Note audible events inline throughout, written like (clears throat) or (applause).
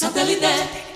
Satellite.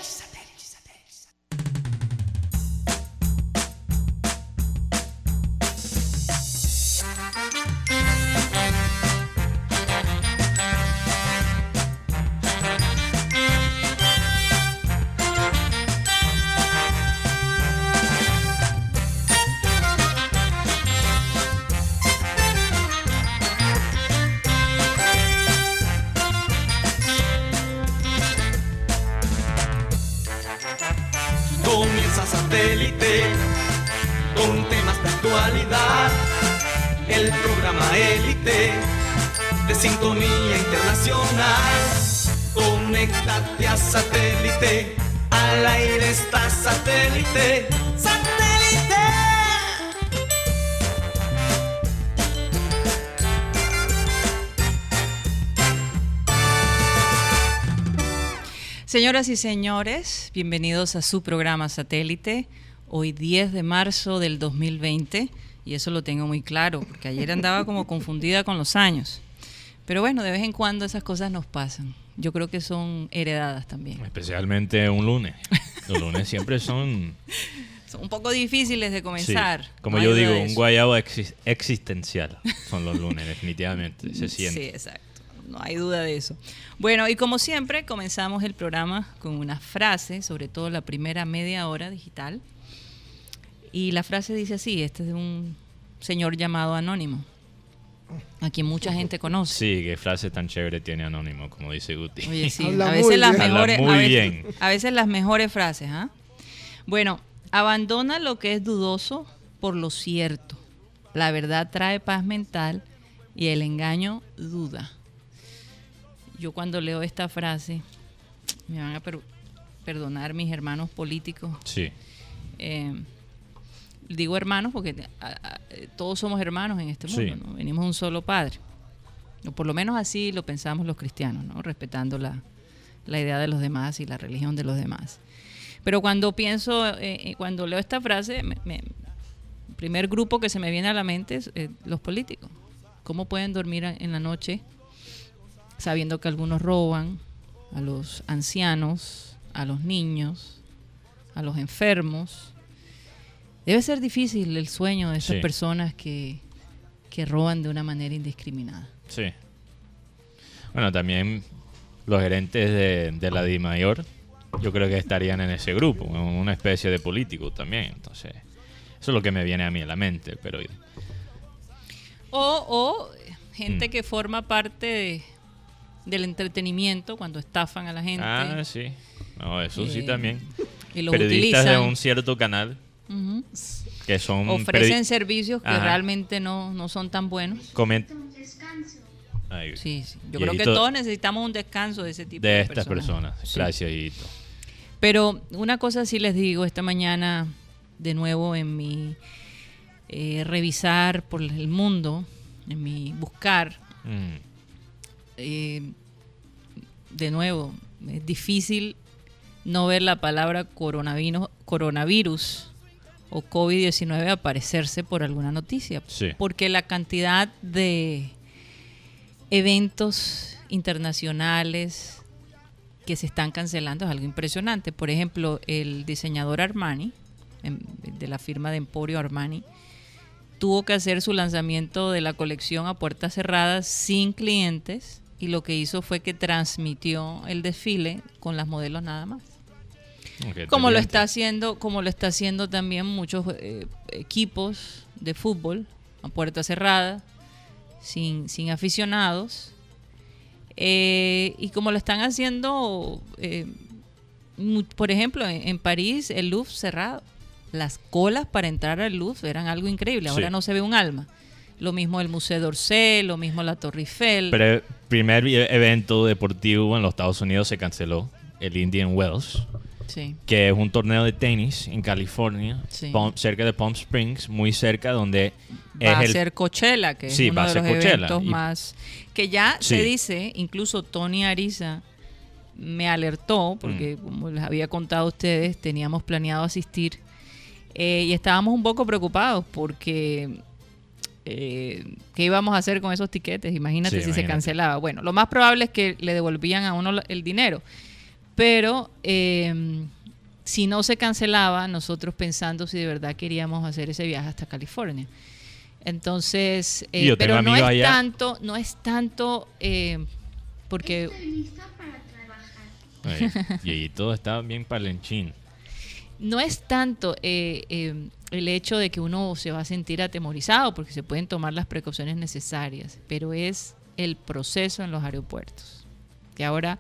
Señoras y señores, bienvenidos a su programa Satélite, hoy 10 de marzo del 2020, y eso lo tengo muy claro, porque ayer andaba como (laughs) confundida con los años. Pero bueno, de vez en cuando esas cosas nos pasan. Yo creo que son heredadas también. Especialmente un lunes. Los lunes siempre son, (laughs) Son un poco difíciles de sí, comenzar. como no yo digo, un guayabo exis- existencial. Son los lunes, definitivamente. Se (laughs) siente. Sí, exacto. No hay duda de eso. Bueno, y como siempre, comenzamos el programa con una frase, sobre todo la primera media hora digital. Y la frase dice así, este es de un señor llamado Anónimo, a quien mucha gente conoce. Sí, qué frase tan chévere tiene Anónimo, como dice Guti. Oye, sí, Habla a muy veces las bien. Habla mejores, muy a veces, bien. a veces las mejores frases, ¿ah? Bueno, abandona lo que es dudoso por lo cierto. La verdad trae paz mental y el engaño duda. Yo cuando leo esta frase, me van a per- perdonar mis hermanos políticos. Sí, Eh, digo hermanos porque a- a- todos somos hermanos en este mundo, Sí. ¿no? venimos de un solo padre. O por lo menos así lo pensamos los cristianos, ¿no? respetando la, la idea de los demás y la religión de los demás. Pero cuando pienso, eh, eh, cuando leo esta frase, me- me- el primer grupo que se me viene a la mente es eh, los políticos. ¿Cómo pueden dormir en la noche sabiendo que algunos roban a los ancianos, a los niños, a los enfermos? Debe ser difícil el sueño de esas Sí. personas que, que roban de una manera indiscriminada. sí. Bueno, también los gerentes de, de la Di Mayor, yo creo que estarían en ese grupo, una especie de políticos también. Entonces, eso es lo que me viene a mí a la mente. Pero O, o gente Mm. que forma parte de- del entretenimiento cuando estafan a la gente Ah, sí. No, eso sí Eh, también. y los Periodistas de un cierto canal que son Ofrecen servicios que realmente no, no son tan buenos. comen- Ay, Sí, sí. Yo creo que todos necesitamos un descanso de ese tipo de, de estas personas. Sí. Gracias, Hito. Pero una cosa sí les digo, esta mañana, de nuevo en mi eh, revisar por el mundo, en mi buscar, Mm, eh, de nuevo, es difícil no ver la palabra coronavirus, coronavirus o COVID-19 aparecerse por alguna noticia. Sí. Porque la cantidad de eventos internacionales que se están cancelando es algo impresionante. Por ejemplo, el diseñador Armani, em, de la firma de Emporio Armani, tuvo que hacer su lanzamiento de la colección a puertas cerradas sin clientes y lo que hizo fue que transmitió el desfile con las modelos nada más. Como lo está haciendo, como lo está haciendo también muchos eh, equipos de fútbol a puerta cerrada, sin, sin aficionados, Eh, y como lo están haciendo, eh, por ejemplo, en, en París, el Louvre cerrado. Las colas para entrar al Louvre eran algo increíble. Ahora Sí. no se ve un alma. Lo mismo el Museo d'Orsay, lo mismo la Torre Eiffel. Pero el primer evento deportivo en los Estados Unidos se canceló, el Indian Wells, sí. que es un torneo de tenis en California, Sí. Palm- cerca de Palm Springs, muy cerca donde va es a ser Coachella, que es uno va a de ser los Coachella. eventos Y- más que ya se dice, incluso Tony Ariza me alertó porque Mm. como les había contado a ustedes, teníamos planeado asistir eh, y estábamos un poco preocupados porque eh, qué íbamos a hacer con esos tiquetes, imagínate Sí, si se cancelaba. Bueno, lo más probable es que le devolvían a uno el dinero. Pero eh, si no se cancelaba, nosotros pensando si de verdad queríamos hacer ese viaje hasta California. Entonces, eh, pero no es allá. tanto, no es tanto eh, porque Estoy lista para trabajar. Ay, y todo está bien palenchín. No es tanto eh, eh, el hecho de que uno se va a sentir atemorizado porque se pueden tomar las precauciones necesarias, pero es el proceso en los aeropuertos. Que ahora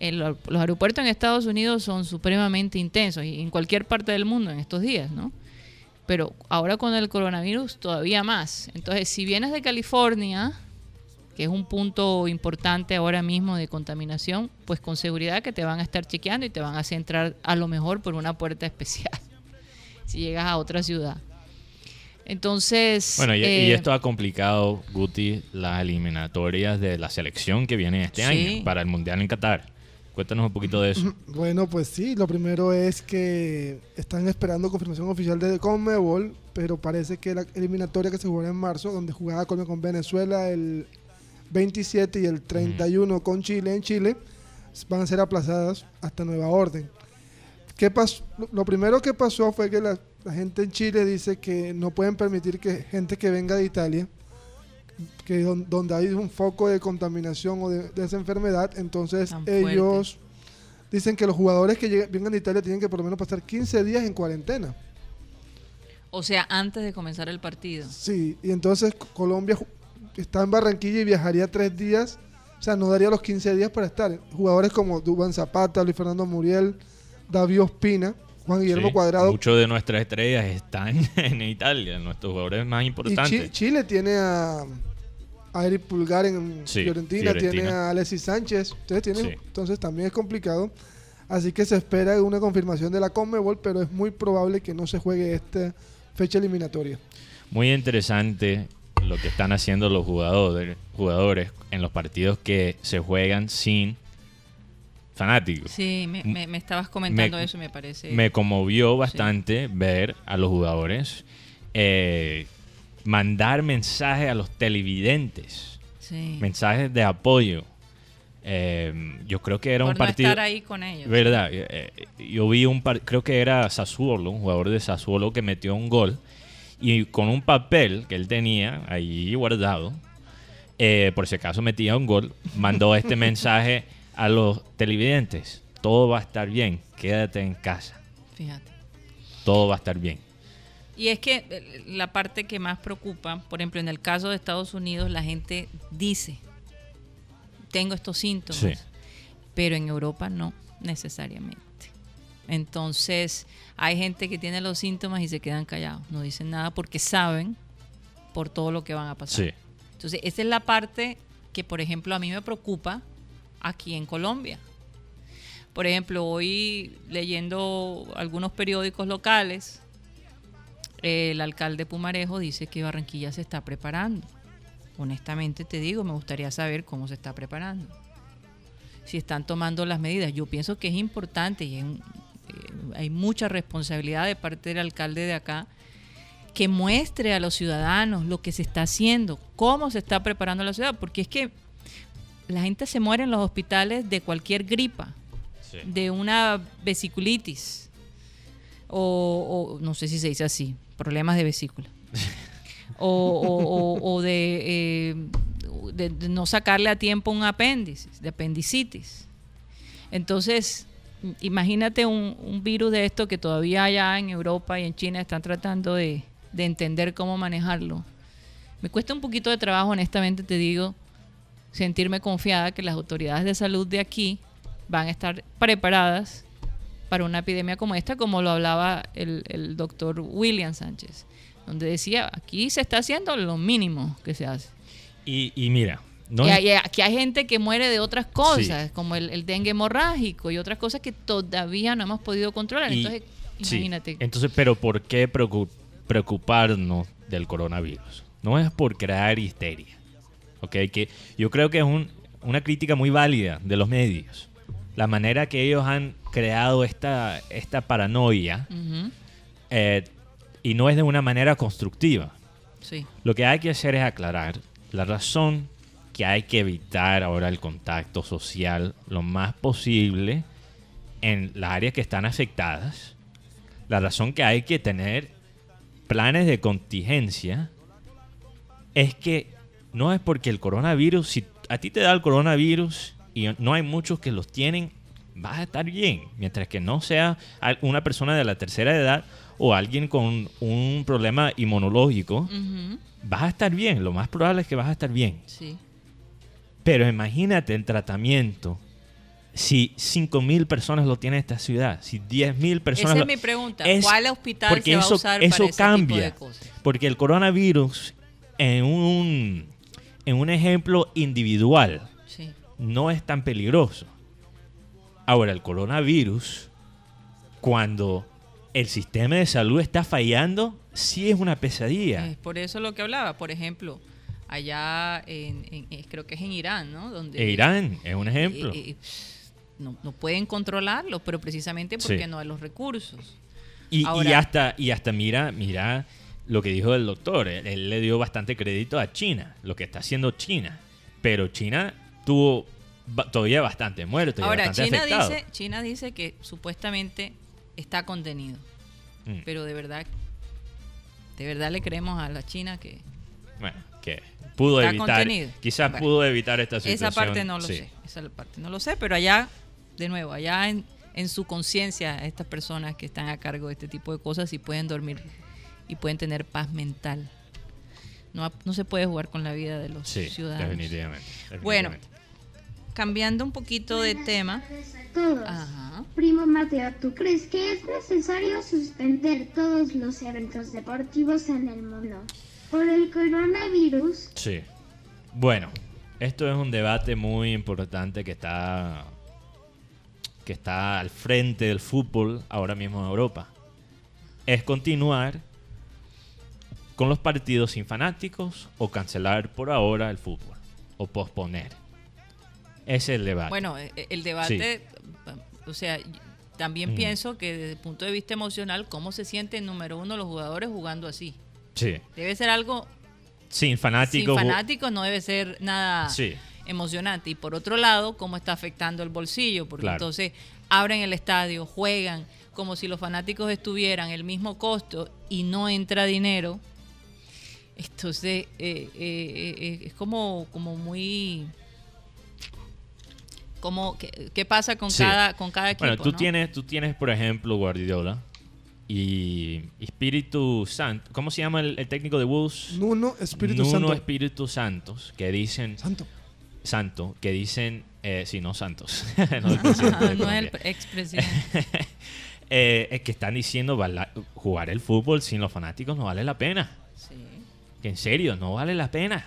los aeropuertos en Estados Unidos son supremamente intensos y en cualquier parte del mundo en estos días, ¿no? Pero ahora con el coronavirus todavía más. Entonces, si vienes de California, que es un punto importante ahora mismo de contaminación, pues con seguridad que te van a estar chequeando y te van a hacer entrar a lo mejor por una puerta especial (laughs) si llegas a otra ciudad. Entonces, Bueno, y, y eh, esto ha complicado, Guti, las eliminatorias de la selección que viene este Sí. año para el Mundial en Qatar. Cuéntanos un poquito de eso. (clears throat) Bueno, pues sí, lo primero es que están esperando confirmación oficial de Conmebol, pero parece que la eliminatoria que se jugará en marzo, donde jugaba Colombia con Venezuela el 27 y el 31 con Chile en Chile, van a ser aplazadas hasta nueva orden. ¿Qué pasó? Lo- primero que pasó fue que la, la gente en Chile dice que no pueden permitir que gente que venga de Italia, que don- donde hay un foco de contaminación o de, de esa enfermedad, entonces Tan fuerte. ellos dicen que los jugadores que lleguen- vengan de Italia tienen que por lo menos pasar 15 días en cuarentena. o sea, antes de comenzar el partido. Sí, y entonces Colombia está en Barranquilla y viajaría tres días, o sea, no daría los 15 días para estar. Jugadores como Dubán Zapata, Luis Fernando Muriel, David Ospina, Juan Guillermo Sí, Cuadrado. Muchos de nuestras estrellas están (laughs) en Italia, nuestros jugadores más Y importantes. Chile tiene a, a Eric Pulgar en Sí, Fiorentina, tiene Fiorentina. a Alexis Sánchez, ustedes tienen, Sí. entonces también es complicado. Así que se espera una confirmación de la Conmebol, pero es muy probable que no se juegue esta fecha eliminatoria. Muy interesante lo que están haciendo los jugadores, jugadores en los partidos que se juegan sin fanáticos. Sí, me, me- me estabas comentando Me- eso, me parece. Me conmovió bastante ver a los jugadores eh, mandar mensajes a los televidentes, sí. mensajes de apoyo. Eh, yo creo que era Por un no partido. estar ahí con ellos. ¿Verdad? Eh, eh, yo vi un par- creo que era Sassuolo, un jugador de Sassuolo que metió un gol y con un papel que él tenía ahí guardado, eh, por si acaso metía un gol, mandó (laughs) este mensaje a los televidentes. Todo va a estar bien, quédate en casa, Fíjate. todo va a estar bien. Y es que eh, la parte que más preocupa, por ejemplo, en el caso de Estados Unidos, la gente dice, tengo estos síntomas, Sí. pero en Europa no necesariamente. Entonces, hay gente que tiene los síntomas y se quedan callados, no dicen nada porque saben por todo lo que van a pasar. Sí. Entonces, esa es la parte que, por ejemplo, a mí me preocupa aquí en Colombia. Por ejemplo, hoy leyendo algunos periódicos locales, el alcalde Pumarejo dice que Barranquilla se está preparando. Honestamente te digo, me gustaría saber cómo se está preparando. Si están tomando las medidas. Yo pienso que es importante y eh, hay mucha responsabilidad de parte del alcalde de acá que muestre a los ciudadanos lo que se está haciendo, cómo se está preparando la ciudad, porque es que la gente se muere en los hospitales de cualquier gripa, de una vesiculitis, o, o no sé si se dice así, problemas de vesícula, (laughs) o, o- o- o de, eh, de- de no sacarle a tiempo un apéndice, de apendicitis. Entonces, imagínate un, virus de esto que todavía allá en Europa y en China están tratando de, de entender cómo manejarlo. Me cuesta un poquito de trabajo, honestamente te digo, sentirme confiada que las autoridades de salud de aquí van a estar preparadas para una epidemia como esta, como lo hablaba el, el doctor William Sánchez, donde decía, aquí se está haciendo lo mínimo que se hace. Y, y mira, no y hay- aquí hay gente que muere de otras cosas, como el, el dengue hemorrágico y otras cosas que todavía no hemos podido controlar. y- Entonces, sí. imagínate. Entonces, pero ¿por qué preocu- preocuparnos del coronavirus? No es por crear histeria. ¿ok? Que yo creo que es un- una crítica muy válida de los medios. La manera que ellos han creado esta, esta paranoia Ujú, eh, y no es de una manera constructiva. sí. Lo que hay que hacer es aclarar la razón que hay que evitar ahora el contacto social lo más posible en las áreas que están afectadas, la razón que hay que tener planes de contingencia es que no es porque el coronavirus, si a ti te da el coronavirus y no hay muchos que los tienen, vas a estar bien. Mientras que no sea una persona de la tercera edad o alguien con un problema inmunológico, vas a estar bien. Lo más probable es que vas a estar bien. Sí. Pero imagínate el tratamiento. Si 5.000 personas lo tienen esta ciudad, si 10.000 personas... Esa lo- es mi pregunta. Es- ¿Cuál hospital porque se va eso, a usar eso para ese cambia. tipo de cosas? Porque el coronavirus, en un, en un ejemplo individual, Sí. no es tan peligroso. Ahora, el coronavirus, cuando el sistema de salud está fallando, sí es una pesadilla. Es por eso lo que hablaba. Por ejemplo, allá en, en- eh, creo que es en Irán, ¿no? Donde E Irán es un ejemplo. eh, eh, no, no pueden controlarlo, pero precisamente porque Sí. no hay los recursos. Y, hasta, y hasta mira, mira lo que dijo el doctor. Él, él le dio bastante crédito a China, lo que está haciendo China. Pero China tuvo todavía bastante muertos y Ahora, bastante China dice, China dice que supuestamente está contenido. Mm. Pero de verdad, de verdad le creemos a la China que Bueno, que pudo Está evitar, contenido. quizás Bueno, pudo evitar esta situación. esa parte no lo sí. sé. Esa parte no lo sé, pero allá, de nuevo, allá en, en su conciencia, estas personas que están a cargo de este tipo de cosas y pueden dormir y pueden tener paz mental. No, no se puede jugar con la vida de los Sí, ciudadanos. definitivamente, Bueno, definitivamente. cambiando un poquito de tema. tardes a todos. Ajá. Primo Mateo, ¿tú crees que es necesario suspender todos los eventos deportivos en el mundo por el coronavirus? Sí. Bueno, esto es un debate muy importante que está que está al frente del fútbol ahora mismo en Europa. Es continuar con los partidos sin fanáticos o cancelar por ahora el fútbol o posponer. Ese es el debate. Bueno, eh, el debate, o sea, también Mm. pienso que desde el punto de vista emocional, ¿cómo se sienten, número uno, los jugadores jugando así? Sí. Debe ser algo Sin fanáticos. sin fanáticos, no debe ser nada Sí. emocionante. Y por otro lado, ¿cómo está afectando el bolsillo? Porque Claro. entonces abren el estadio, juegan como si los fanáticos estuvieran el mismo costo y no entra dinero. Entonces, eh, eh, eh, es como, como muy... Como, ¿qué, qué pasa con, Sí. cada, con cada equipo? Bueno, tú no? tienes, tú tienes, por ejemplo, Guardiola y Espíritu Santo. ¿Cómo se llama el, el técnico de Wolves? Nuno Espíritu Nuno Santo. Espíritu Santos, que dicen Santo. Santo, que dicen, eh, sí, no Santos, (laughs) no el presidente de no es el expresidente. (laughs) Eh, es que están diciendo jugar el fútbol sin los fanáticos no vale la pena. Sí, Que en serio, no vale la pena.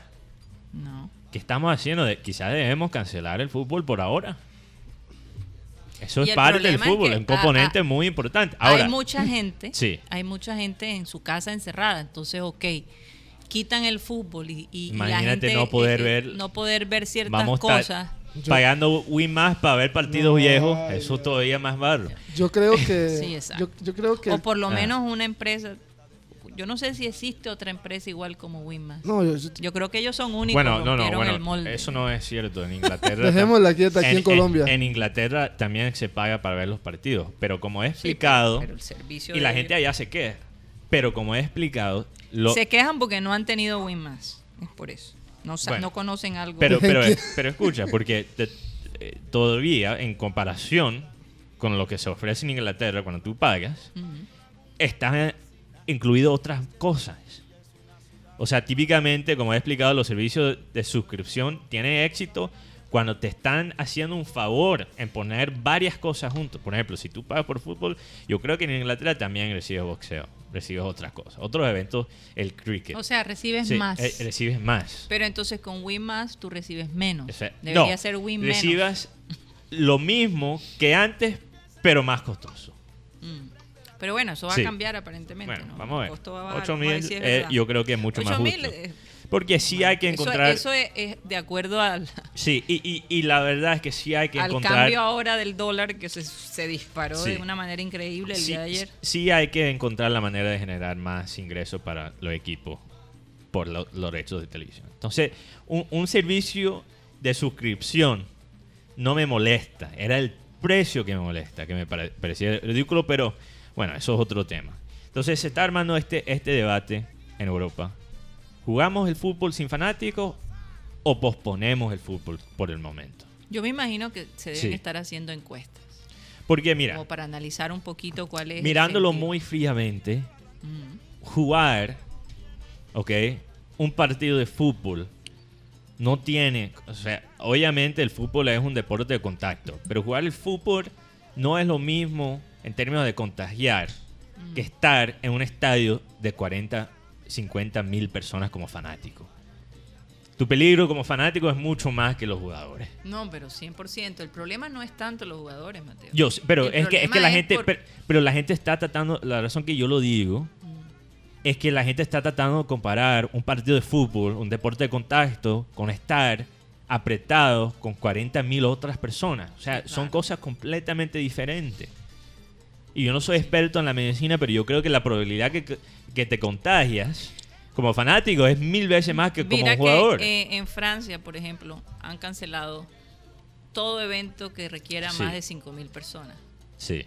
no. ¿Qué estamos haciendo? De- quizás debemos cancelar el fútbol por ahora. Eso Y es parte del fútbol, que, es un componente ah, muy importante. Ahora, hay mucha gente, Sí. hay mucha gente en su casa encerrada, entonces, ok, quitan el fútbol y, y- y la Imagínate gente, no poder eh, eh, ver- no poder ver ciertas vamos cosas. pagando Win más para ver partidos No, viejos, ay, eso todavía más barato. Yo creo que. (laughs) Sí, exacto. yo, yo creo que. O por lo Ah. menos una empresa, yo no sé si existe otra empresa igual como Winmas. No, yo- yo- Yo creo que ellos son únicos, Bueno, no, no, bueno, el molde. eso no es cierto. En Inglaterra. (laughs) Dejémosla quieta aquí en Colombia. En, Inglaterra también se paga para ver los partidos, pero como he Sí, explicado, pero el servicio y la de gente allá se queja, pero como he explicado, lo, se quejan porque no han tenido Winmas, es por eso. No, Bueno, no conocen algo. pero, pero, pero escucha, porque te- eh, todavía en comparación con lo que se ofrece en Inglaterra cuando tú pagas, Ujú. están incluidas otras cosas. O sea, típicamente, como he explicado, los servicios de suscripción tienen éxito cuando te están haciendo un favor en poner varias cosas juntos. Por ejemplo, si tú pagas por fútbol, yo creo que en Inglaterra también recibes boxeo, recibes otras cosas. Otros eventos, el cricket. O sea, recibes Sí, más. eh, recibes más. Pero entonces con Win más tú recibes menos. O sea, Debería no, ser Win menos. recibas lo mismo que antes, pero más costoso. Pero bueno, eso va Sí. a cambiar aparentemente. Bueno, ¿no? vamos a ver. El costo va a bajar, 8 vamos a ver mil, si eh, yo creo que es mucho más 8.000, justo. eh, Porque sí hay que encontrar... Eso, es, es de acuerdo al, (laughs) Sí, y, y, y la verdad es que sí hay que al encontrar... cambio ahora del dólar que se, se disparó Sí. de una manera increíble el sí, día de ayer. sí hay que encontrar la manera de generar más ingresos para los equipos por lo- los derechos de televisión. Entonces, un, un servicio de suscripción no me molesta. Era el menosprecio que me molesta, que me pare- parecía ridículo, pero bueno, eso es otro tema. Entonces se está armando este, este debate en Europa. ¿Jugamos el fútbol sin fanáticos o posponemos el fútbol por el momento? Yo me imagino que se deben Sí. estar haciendo encuestas. Porque mira, Como para analizar un poquito cuál es. mirándolo muy fríamente, Mm. jugar, ¿ok? Un partido de fútbol no tiene, o sea, obviamente el fútbol es un deporte de contacto, pero jugar el fútbol no es lo mismo en términos de contagiar que estar en un estadio de 40, 50 mil personas como fanático. Tu peligro como fanático es mucho más que los jugadores. No, pero 100%. El problema no es tanto los jugadores, Mateo. Yo, pero El es que, es que la es gente, por- pero, pero la gente está tratando, la razón que yo lo digo es que la gente está tratando de comparar un partido de fútbol, un deporte de contacto, con estar apretados con 40 mil otras personas. O sea, son cosas completamente diferentes. Y yo no soy experto en la medicina, pero yo creo que la probabilidad que, que te contagias como fanático es mil veces más que como Mira jugador. que eh, en Francia, por ejemplo, han cancelado todo evento que requiera Sí. más de 5.000 personas. Sí.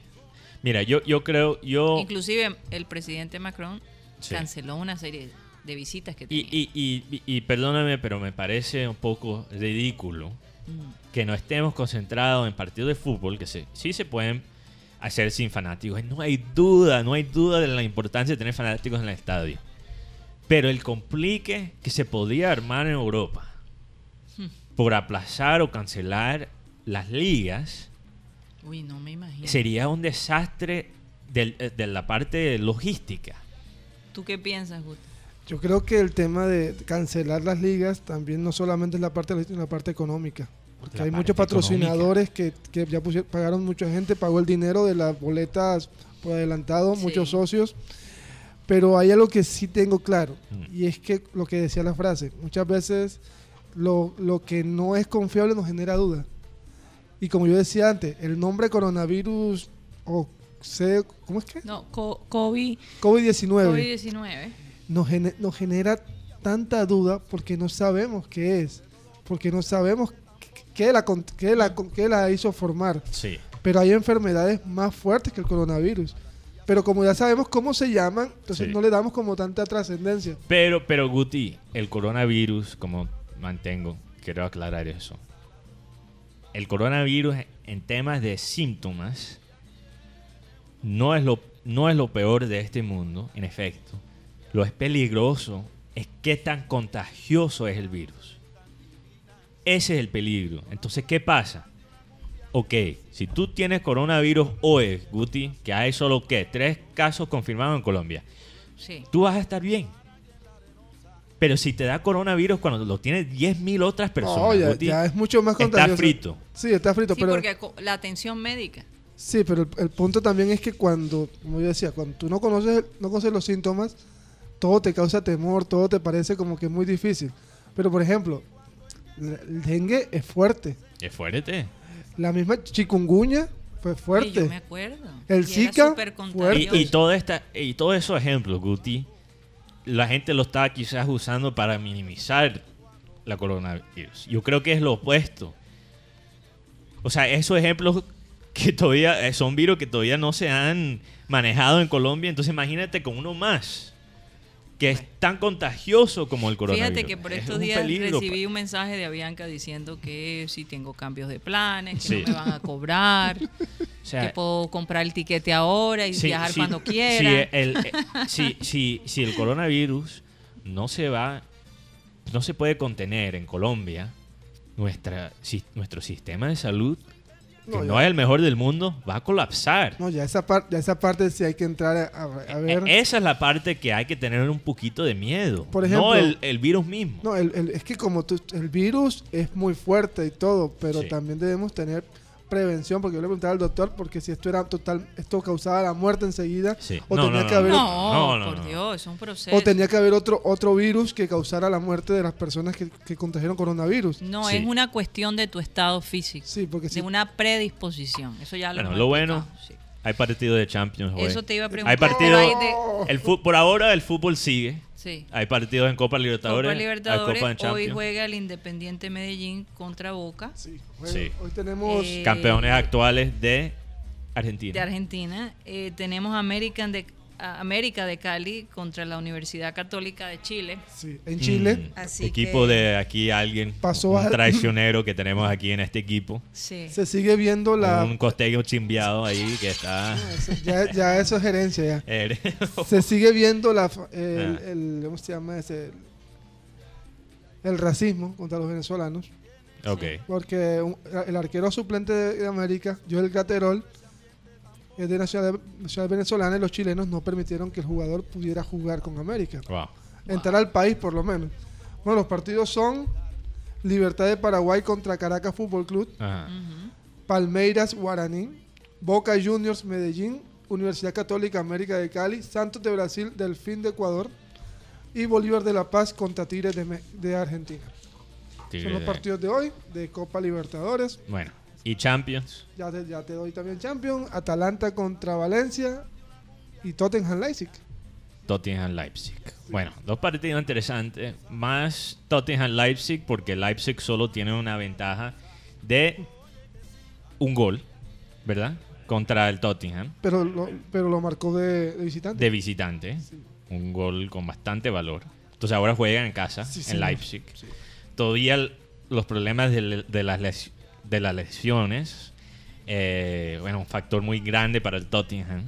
Mira, yo, yo creo, yo... Inclusive el presidente Macron Sí. canceló una serie de visitas que Y, tenía. y, y, y- y perdóname, pero me parece un poco ridículo Mm. que no estemos concentrados en partidos de fútbol, que se, sí se pueden hacer sin fanáticos. No hay duda, no hay duda de la importancia de tener fanáticos en el estadio. Pero el complique que se podía armar en Europa Hmm. por aplazar o cancelar las ligas Uy, no me imagino. sería un desastre del- eh, de la parte logística. ¿Tú qué piensas, Gusto? Yo creo que el tema de cancelar las ligas también no solamente es la parte sino la parte económica. Porque La hay muchos patrocinadores que, que ya pusie- pagaron mucha gente, pagó el dinero de las boletas por adelantado, Sí. muchos socios. Pero hay algo que sí tengo claro, Mm. y es que lo que decía la frase, muchas veces lo, lo que no es confiable nos genera duda. Y como yo decía antes, el nombre coronavirus o C- ¿cómo es que? No, co- COVID, COVID-19 COVID-19. nos, gene- nos genera tanta duda porque no sabemos qué es, porque no sabemos qué la, qué la, qué la hizo formar. Sí. Pero hay enfermedades más fuertes que el coronavirus. Pero como ya sabemos cómo se llaman, entonces Sí. no le damos como tanta trascendencia. Pero, pero Guti, el coronavirus, como mantengo, quiero aclarar eso. El coronavirus en temas de síntomas no es lo, no es lo peor de este mundo, en efecto. Lo es peligroso es qué tan contagioso es el virus. Ese es el peligro. Entonces, ¿qué pasa? Ok, si tú tienes coronavirus hoy, Guti, que hay solo, ¿qué? Tres casos confirmados en Colombia Sí. tú vas a estar bien. Pero si te da coronavirus cuando lo tienen 10.000 otras personas, ya, Guti, ya es mucho más está contagioso. frito. Sí, está frito, Sí, pero porque la atención médica. sí, pero el, el punto también es que cuando, como yo decía, cuando tú no conoces, no conoces los síntomas, todo te causa temor, todo te parece como que muy difícil. Pero por ejemplo, el dengue es fuerte. Es fuerte. La misma chikungunya fue fuerte. yo me acuerdo. El Y Zika, fuerte. Y, y, toda esta, y todos esos ejemplos, Guti, la gente lo está quizás usando para minimizar la coronavirus. Yo creo que es lo opuesto. O sea, esos ejemplos que todavía eh, son virus que todavía no se han manejado en Colombia, entonces imagínate con uno más que es tan contagioso como el coronavirus. Fíjate que por Es estos días recibí un mensaje de Avianca diciendo que si tengo cambios de planes, que Sí. no me van a cobrar, (laughs) O sea, que puedo comprar el tiquete ahora y Sí, viajar sí, cuando quiera. el, eh, si, si- si el coronavirus no se va, no se puede contener en Colombia, nuestra, si- nuestro sistema de salud, que No, no, ya. es el mejor del mundo, va a colapsar. No, ya esa, parte ya esa parte sí hay que entrar a, a- a ver. E- Esa es la parte que hay que tener un poquito de miedo. Por ejemplo- no el, el virus mismo. No, el, el- es que como tú- el virus es muy fuerte y todo, pero Sí. también debemos tener prevención, porque yo le preguntaba al doctor, porque si esto era total, esto causaba la muerte enseguida, Sí. o No, tenía no, que no, haber, no, no, no, por no. Dios, es un proceso. o tenía que haber otro otro virus que causara la muerte de las personas que, que contagiaron coronavirus. No, Sí. es una cuestión de tu estado físico, Sí, porque de si una predisposición. Eso ya lo Bueno, lo bueno, sí. hay partido de Champions hoy. Eso te iba a preguntar. Hay partido. de- El fu- por ahora el fútbol sigue. Sí. Hay partidos en Copa Libertadores, Copa hay Libertadores. Copa en Hoy juega el Independiente Medellín contra Boca Sí, bueno, Sí. Hoy tenemos Eh, Campeones actuales de Argentina. de Argentina. Eh, tenemos American de, América de Cali contra la Universidad Católica de Chile. sí, en Chile. Mm, Así equipo que- de aquí alguien, Pasó un al- traicionero que tenemos aquí en este equipo. Sí. Se sigue viendo la. Un costeño chimbiado ahí que está... Ya, ya eso es gerencia ya. (laughs) Eh, Se sigue viendo la, fa- el, Ah. el- ¿cómo se llama ese? El racismo contra los venezolanos. ok. Porque un- el arquero suplente de, de América, Joel Gaterol, de nacionalidad, venezolana y los chilenos no permitieron que el jugador pudiera jugar con América. Wow. Entrar al país por lo menos. Bueno, los partidos son Libertad de Paraguay contra Caracas Fútbol Club, Ajá. Palmeiras Guaraní, Boca Juniors Medellín, Universidad Católica América de Cali, Santos de Brasil, Delfín de Ecuador y Bolívar de La Paz contra Tigres de, Argentina. Tigre Son los de- partidos de hoy de Copa Libertadores. Bueno, y Champions. Ya te, ya te doy también Champions. Atalanta contra Valencia y Tottenham Leipzig. Tottenham Leipzig. Bueno, dos partidos interesantes. Más Tottenham Leipzig porque Leipzig solo tiene una ventaja de un gol, ¿verdad? Contra el Tottenham Pero lo, pero lo marcó de, de visitante. de visitante. Un gol con bastante valor. Entonces ahora juegan en casa, Sí, en. Leipzig. Todavía los problemas de, de las, les- de las lesiones, eh, bueno, un factor muy grande para el Tottenham.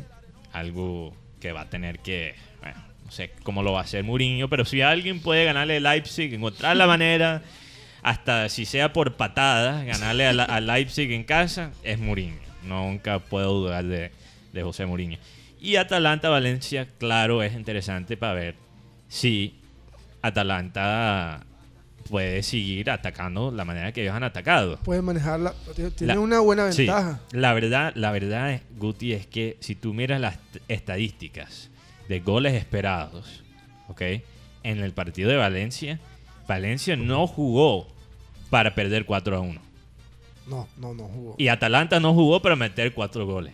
Algo que va a tener que, bueno, no sé cómo lo va a hacer Mourinho, pero si alguien puede ganarle a Leipzig, encontrar la manera, hasta si sea por patadas, ganarle a, a Leipzig en casa, es Mourinho. Nunca puedo dudar de, de José Mourinho. Y Atalanta-Valencia, claro, es interesante para ver si Atalanta puede seguir atacando la manera que ellos han atacado. Puede manejarla. Tiene La- una buena Sí, ventaja. la verdad, la verdad, es, Guti, es que si tú miras las estadísticas de goles esperados, ¿ok? En el partido de Valencia, Valencia no jugó para perder 4 a 1. No, no, no jugó. Y Atalanta no jugó para meter 4 goles.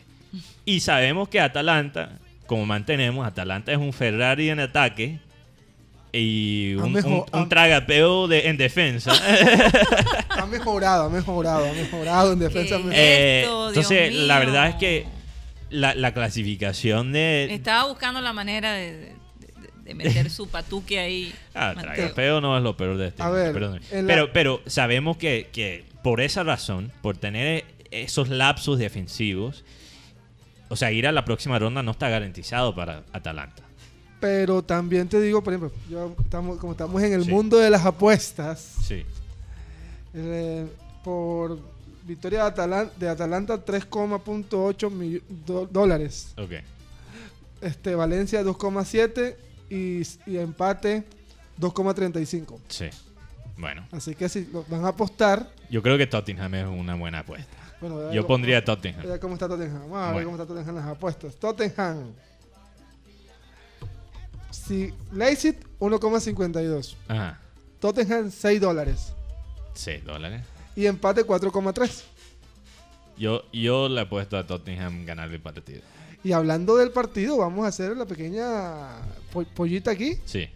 Y sabemos que Atalanta, como mantenemos, Atalanta es un Ferrari en ataque y un, un- un tragapeo de, en defensa. (laughs) Ha mejorado, ha mejorado, ha mejorado en defensa. ¿Qué? me- Eh, Esto, entonces, la mío. verdad es que la, la clasificación de... Estaba buscando la manera de, de- de- de meter su patuque ahí. (laughs) Ah, tragapeo no es lo peor de este. A ver, la- pero, pero sabemos que, que por esa razón, por tener esos lapsos defensivos, o sea, ir a la próxima ronda no está garantizado para Atalanta. Pero también te digo, por ejemplo, yo estamos, como estamos en el Sí. mundo de las apuestas, Sí. eh, por victoria de, Atalan- de Atalanta 3,8 mi- do- dólares. Este, Valencia 2,7 y, y empate 2,35. Sí. Bueno, Así que si van a apostar, yo creo que Tottenham es una buena apuesta. bueno, Yo cómo- pondría Tottenham. cómo está Tottenham. Vamos a ver cómo está Tottenham en las apuestas. Tottenham. Si Leipzig 1,52. Ajá. Tottenham 6 dólares. 6 dólares. Y empate 4,3. Yo, yo le he puesto a Tottenham ganar el partido. Y hablando del partido, vamos a hacer la pequeña po- pollita aquí. Sí.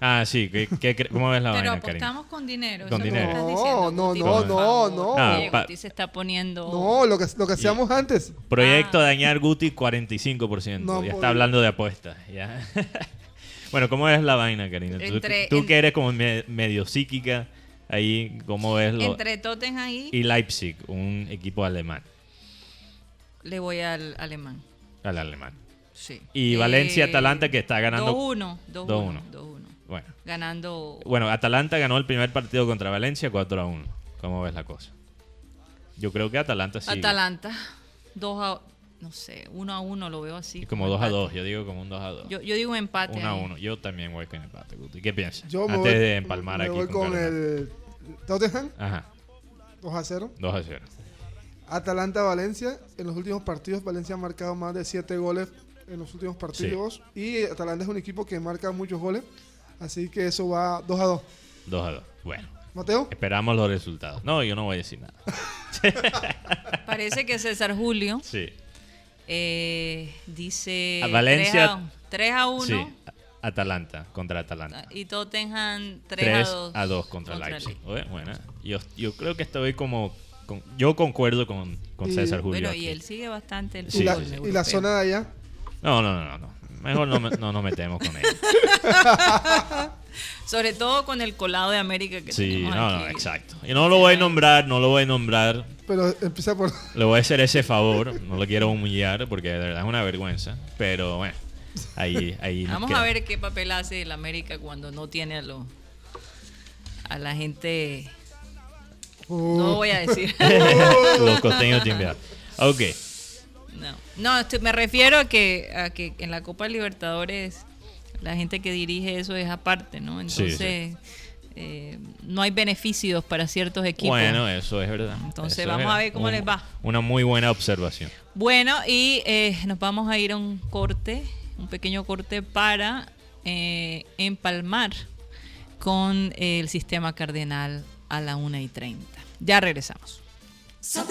Ah, sí. ¿qué- ¿Cómo ves la Pero vaina, Karina? apostamos con dinero. Con dinero. No, diciendo, no, Guti, no, no, no. Ah, Oye, pa- Guti se está poniendo. No, lo que, lo que hacíamos antes. Proyecto Ah. dañar Guti 45%. No ya está hablando de apuestas. Ya. (laughs) bueno, ¿cómo ves la vaina, Karina? Tú, Entre- tú en- que eres como me- medio psíquica, ahí, ¿cómo ves lo? Entre Tottenham y, Y Leipzig, un equipo alemán. le voy al alemán. Al alemán. Sí. Y Eh, Valencia, Atalanta, que está ganando. 2-1. 2-1. 2-1. 2-1. Bueno. Ganando. bueno, Atalanta ganó el primer partido contra Valencia 4 a 1. ¿Cómo ves la cosa? Yo creo que Atalanta sí. Atalanta. 2 a. No sé, 1 a 1 lo veo así. Como 2 a empate. 2. Yo digo como un 2 a 2. Yo, yo digo un empate. 1 a. 1. Yo también voy con empate, Guti. ¿Qué piensas? Yo Antes voy, de empalmar me aquí voy con, Carolina. el Tottenham Ajá. 2 a 0. 2 a 0. Atalanta-Valencia. En los últimos partidos, Valencia ha marcado más de 7 goles en los últimos partidos. Y Atalanta es un equipo que marca muchos goles. Así que eso va 2 a 2. 2 a 2. Bueno, Mateo, esperamos los resultados. No, yo no voy a decir nada. (laughs) Parece que César Julio Sí. Eh, dice. A Valencia- 3 a, 1. Sí. Atalanta contra Atalanta. Y Tottenham 3, 3 a 2. a 2 contra, contra Leipzig. Leipzig. Oye, buena. Yo, yo creo que estoy como... con- yo concuerdo con, con Y- César Julio. Bueno, aquí. y él sigue bastante el Y, Sí, la, fútbol sí, sí. y la zona de allá. No, no, no, no. Mejor no, me- no nos metemos con él. (laughs) Sobre todo con el colado de América que Sí, tenemos no, aquí. no, exacto. Y no lo voy a nombrar, no lo voy a nombrar. Pero empieza por. (laughs) Le voy a hacer ese favor. No lo quiero humillar porque de verdad es una vergüenza. Pero bueno, ahí, ahí Vamos queda. a ver qué papel hace el América cuando no tiene a, lo, a la gente... No voy a decir. (laughs) Los costeños te enviaron. Ok. No, no estoy- me refiero a que, a que en la Copa Libertadores la gente que dirige eso es aparte, ¿no? Sí, Entonces eh, no hay beneficios para ciertos equipos. Bueno, eso es verdad. Entonces, Eso vamos a ver cómo Un- les va. Una muy buena observación. Bueno, y eh, nos vamos a ir a un corte, un pequeño corte para eh, empalmar con el sistema cardenal a la 1 y 30. Ya regresamos. con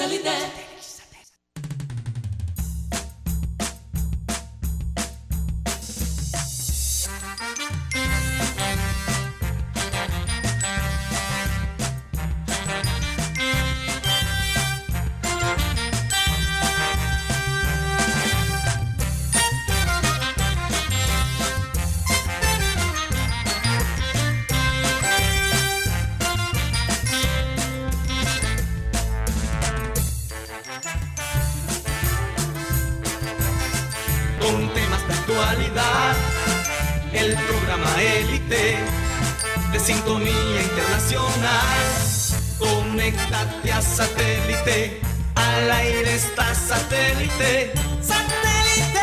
satélite. ¡Satélite!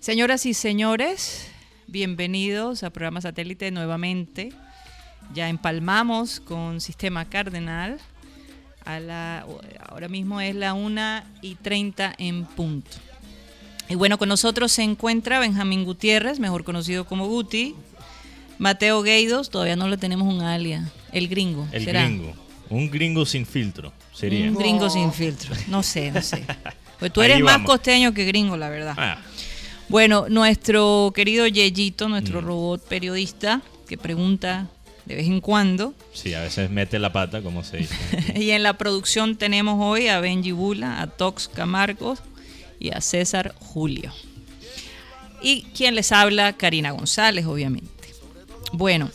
Señoras y señores, bienvenidos a programa satélite nuevamente. Ya empalmamos con Sistema Cardenal. A la, ahora mismo es la 1 y 30 en punto. Y bueno, con nosotros se encuentra Benjamín Gutiérrez, mejor conocido como Guti. Mateo Gueidos, todavía no le tenemos un alia. El gringo. El ¿será? gringo. Un gringo sin filtro. Sería. Un gringo sin filtro. No sé, no sé. (laughs) Pues tú Ahí eres más costeño que gringo, la verdad. Ah, Bueno, nuestro querido Yeyito, nuestro Mm. robot periodista, que pregunta de vez en cuando. sí, a veces mete la pata, como se dice. (laughs) Y en la producción tenemos hoy a Benji Bula, a Tox Camargos y a César Julio. Y quien les habla, Karina González, obviamente. Bueno,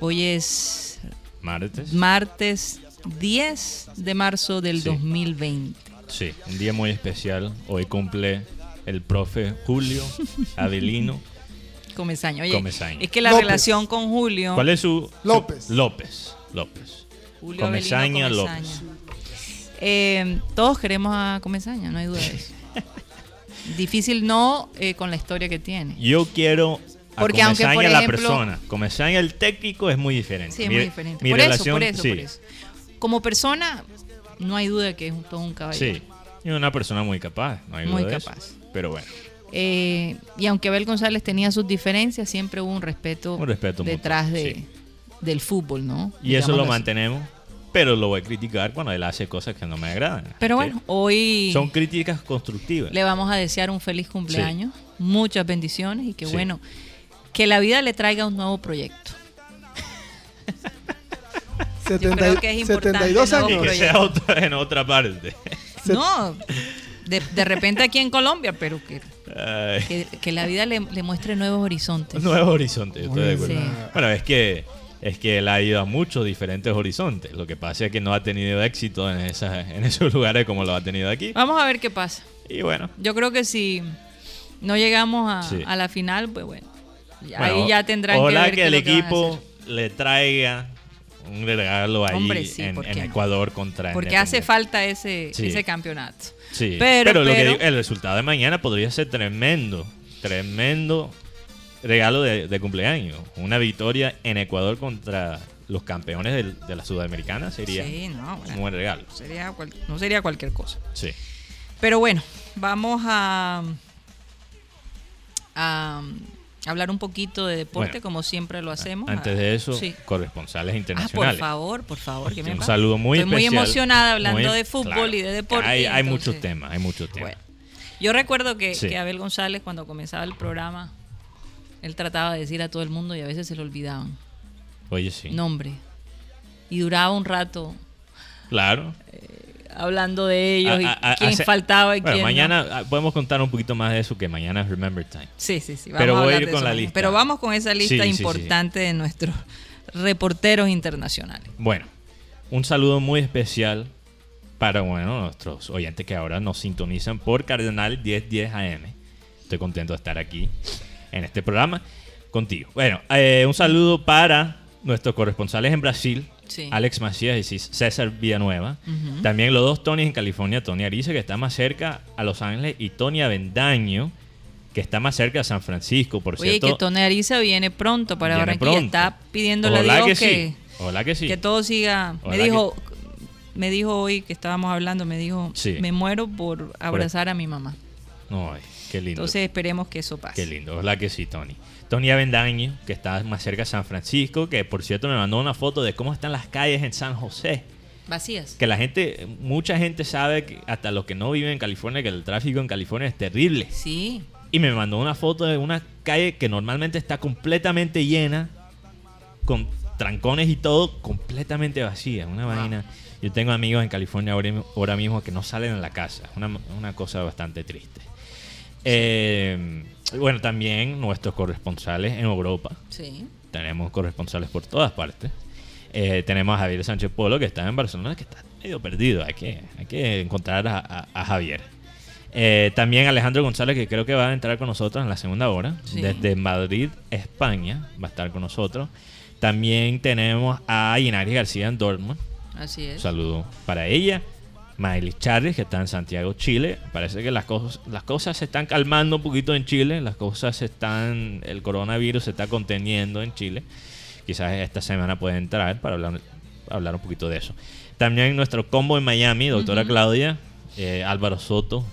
hoy es Martes. martes 10 de marzo del Sí. 2020. Sí, un día muy especial. Hoy cumple el profe Julio (laughs) Adelino. Comesaña. Oye, Comesaña. es que la López. relación con Julio. ¿Cuál es su...? su- López. López. López. Julio Comesaña Avelino López. Comesaña. Eh, todos queremos a Comesaña, no hay duda de eso. (laughs) Difícil no eh, con la historia que tiene. Yo quiero a Porque aunque, por la ejemplo- persona. Comesaña el técnico es muy diferente. Sí, es Mi- muy diferente. Mi por relación, eso, por eso, sí, por eso. Como persona, no hay duda que es un- todo un caballero. Sí. Y una persona muy capaz, no hay Muy eso. capaz. Pero bueno, Eh, y aunque Abel González tenía sus diferencias, siempre hubo un respeto, Un respeto mutuo, detrás de, sí. del fútbol, ¿no? y eso lo así. mantenemos. Pero lo voy a criticar cuando él hace cosas que no me agradan. Pero bueno, hoy Son críticas constructivas. le vamos a desear un feliz cumpleaños, muchas bendiciones y que Sí. bueno, que la vida le traiga un nuevo proyecto. (laughs) 70 creo que es importante, 72 ¿no? Y años. que sea otra- en otra parte. (laughs) No, de, de repente aquí en Colombia, pero que, que, que la vida le, le muestre nuevos horizontes. nuevos horizontes, estoy de acuerdo. Sí. Bueno, es que es que él ha ido a muchos diferentes horizontes. Lo que pasa es que no ha tenido éxito en, esas, en esos lugares como lo ha tenido aquí. Vamos a ver qué pasa. Y bueno, Yo creo que si no llegamos a, Sí. a la final, pues bueno, ahí ya tendrán que ojalá ver que, el que equipo le traiga un regalo ahí Hombre, sí, en. Ecuador contra Porque hace falta ese, Sí. ese campeonato. Sí, Pero- pero, lo que digo, el resultado de mañana podría ser tremendo, tremendo regalo de, de cumpleaños. Una victoria en Ecuador contra los campeones del- de la Sudamericana sería Sí, no, bueno, un buen regalo. sería cual- no sería cualquier cosa. Sí. Pero bueno, vamos a, a, hablar un poquito de deporte, Bueno, como siempre lo hacemos. Antes de eso, Sí. corresponsales Ah, por internacionales. favor, por favor. ¿qué me un saludo muy Estoy muy emocionada hablando Muy- de fútbol claro, y de deporte. Hay, hay entonces- muchos temas, hay muchos temas. Bueno, yo recuerdo que, Sí. que Abel González, cuando comenzaba el programa, él trataba de decir a todo el mundo y a veces se le olvidaban Oye, sí. nombre. Y duraba un rato Claro. hablando de ellos y A- a- a- quién hace- faltaba y Bueno, quién mañana ah, podemos contar un poquito más de eso que mañana es Remember Time. Sí, sí, sí. Pero voy a ir de con eso la mismo. lista. Pero vamos con esa lista Sí, sí, sí. importante de nuestros reporteros internacionales. Bueno, un saludo muy especial para bueno, nuestros oyentes que ahora nos sintonizan por Cardenal 1010 AM. Estoy contento de estar aquí en este programa contigo. Bueno, eh, un saludo para nuestros corresponsales en Brasil, Sí. Alex Macías y César Villanueva. Ujú. También los dos Tonys en California, Tony Ariza, que está más cerca a Los Ángeles, y Tony Avendaño, que está más cerca a San Francisco, por Oye, cierto. que Tony Ariza viene pronto para Viene Barranquilla. pronto. Está pidiéndole a Ojalá Dios que que, sí. Ojalá que sí. que todo siga. Me dijo, me dijo hoy que estábamos hablando, me dijo, Sí. me muero por abrazar a mi mamá. Ay, qué lindo. Entonces esperemos que eso pase. Qué lindo, ojalá que sí, Tony. Tony Avendaño, que está más cerca de San Francisco, que por cierto me mandó una foto de cómo están las calles en San José. Vacías. Que la gente, mucha gente sabe, que hasta los que no viven en California, que el tráfico en California es terrible. Sí. Y me mandó una foto de una calle que normalmente está completamente llena, con trancones y todo, completamente vacía. Una vaina. Yo tengo amigos en California ahora, ahora mismo que no salen a la casa. Una, una cosa bastante triste. Eh, bueno, también nuestros corresponsales en Europa. Sí. Tenemos corresponsales por todas partes. Eh, tenemos a Javier Sánchez Polo, que está en Barcelona, que está medio perdido. Hay que, hay que encontrar a, a- a Javier. Eh, también Alejandro González, que creo que va a entrar con nosotros en la segunda hora. Sí. Desde Madrid, España, va a estar con nosotros. También tenemos a Inari García en Dortmund. Así Un es. saludo para ella. Miley Charles, que está en Santiago, Chile. Parece que las cosas, las cosas se están calmando un poquito en Chile. Las cosas se están. El coronavirus se está conteniendo en Chile. Quizás esta semana puede entrar para hablar, hablar un poquito de eso. También nuestro combo en Miami, doctora. Claudia, eh, Álvaro Soto,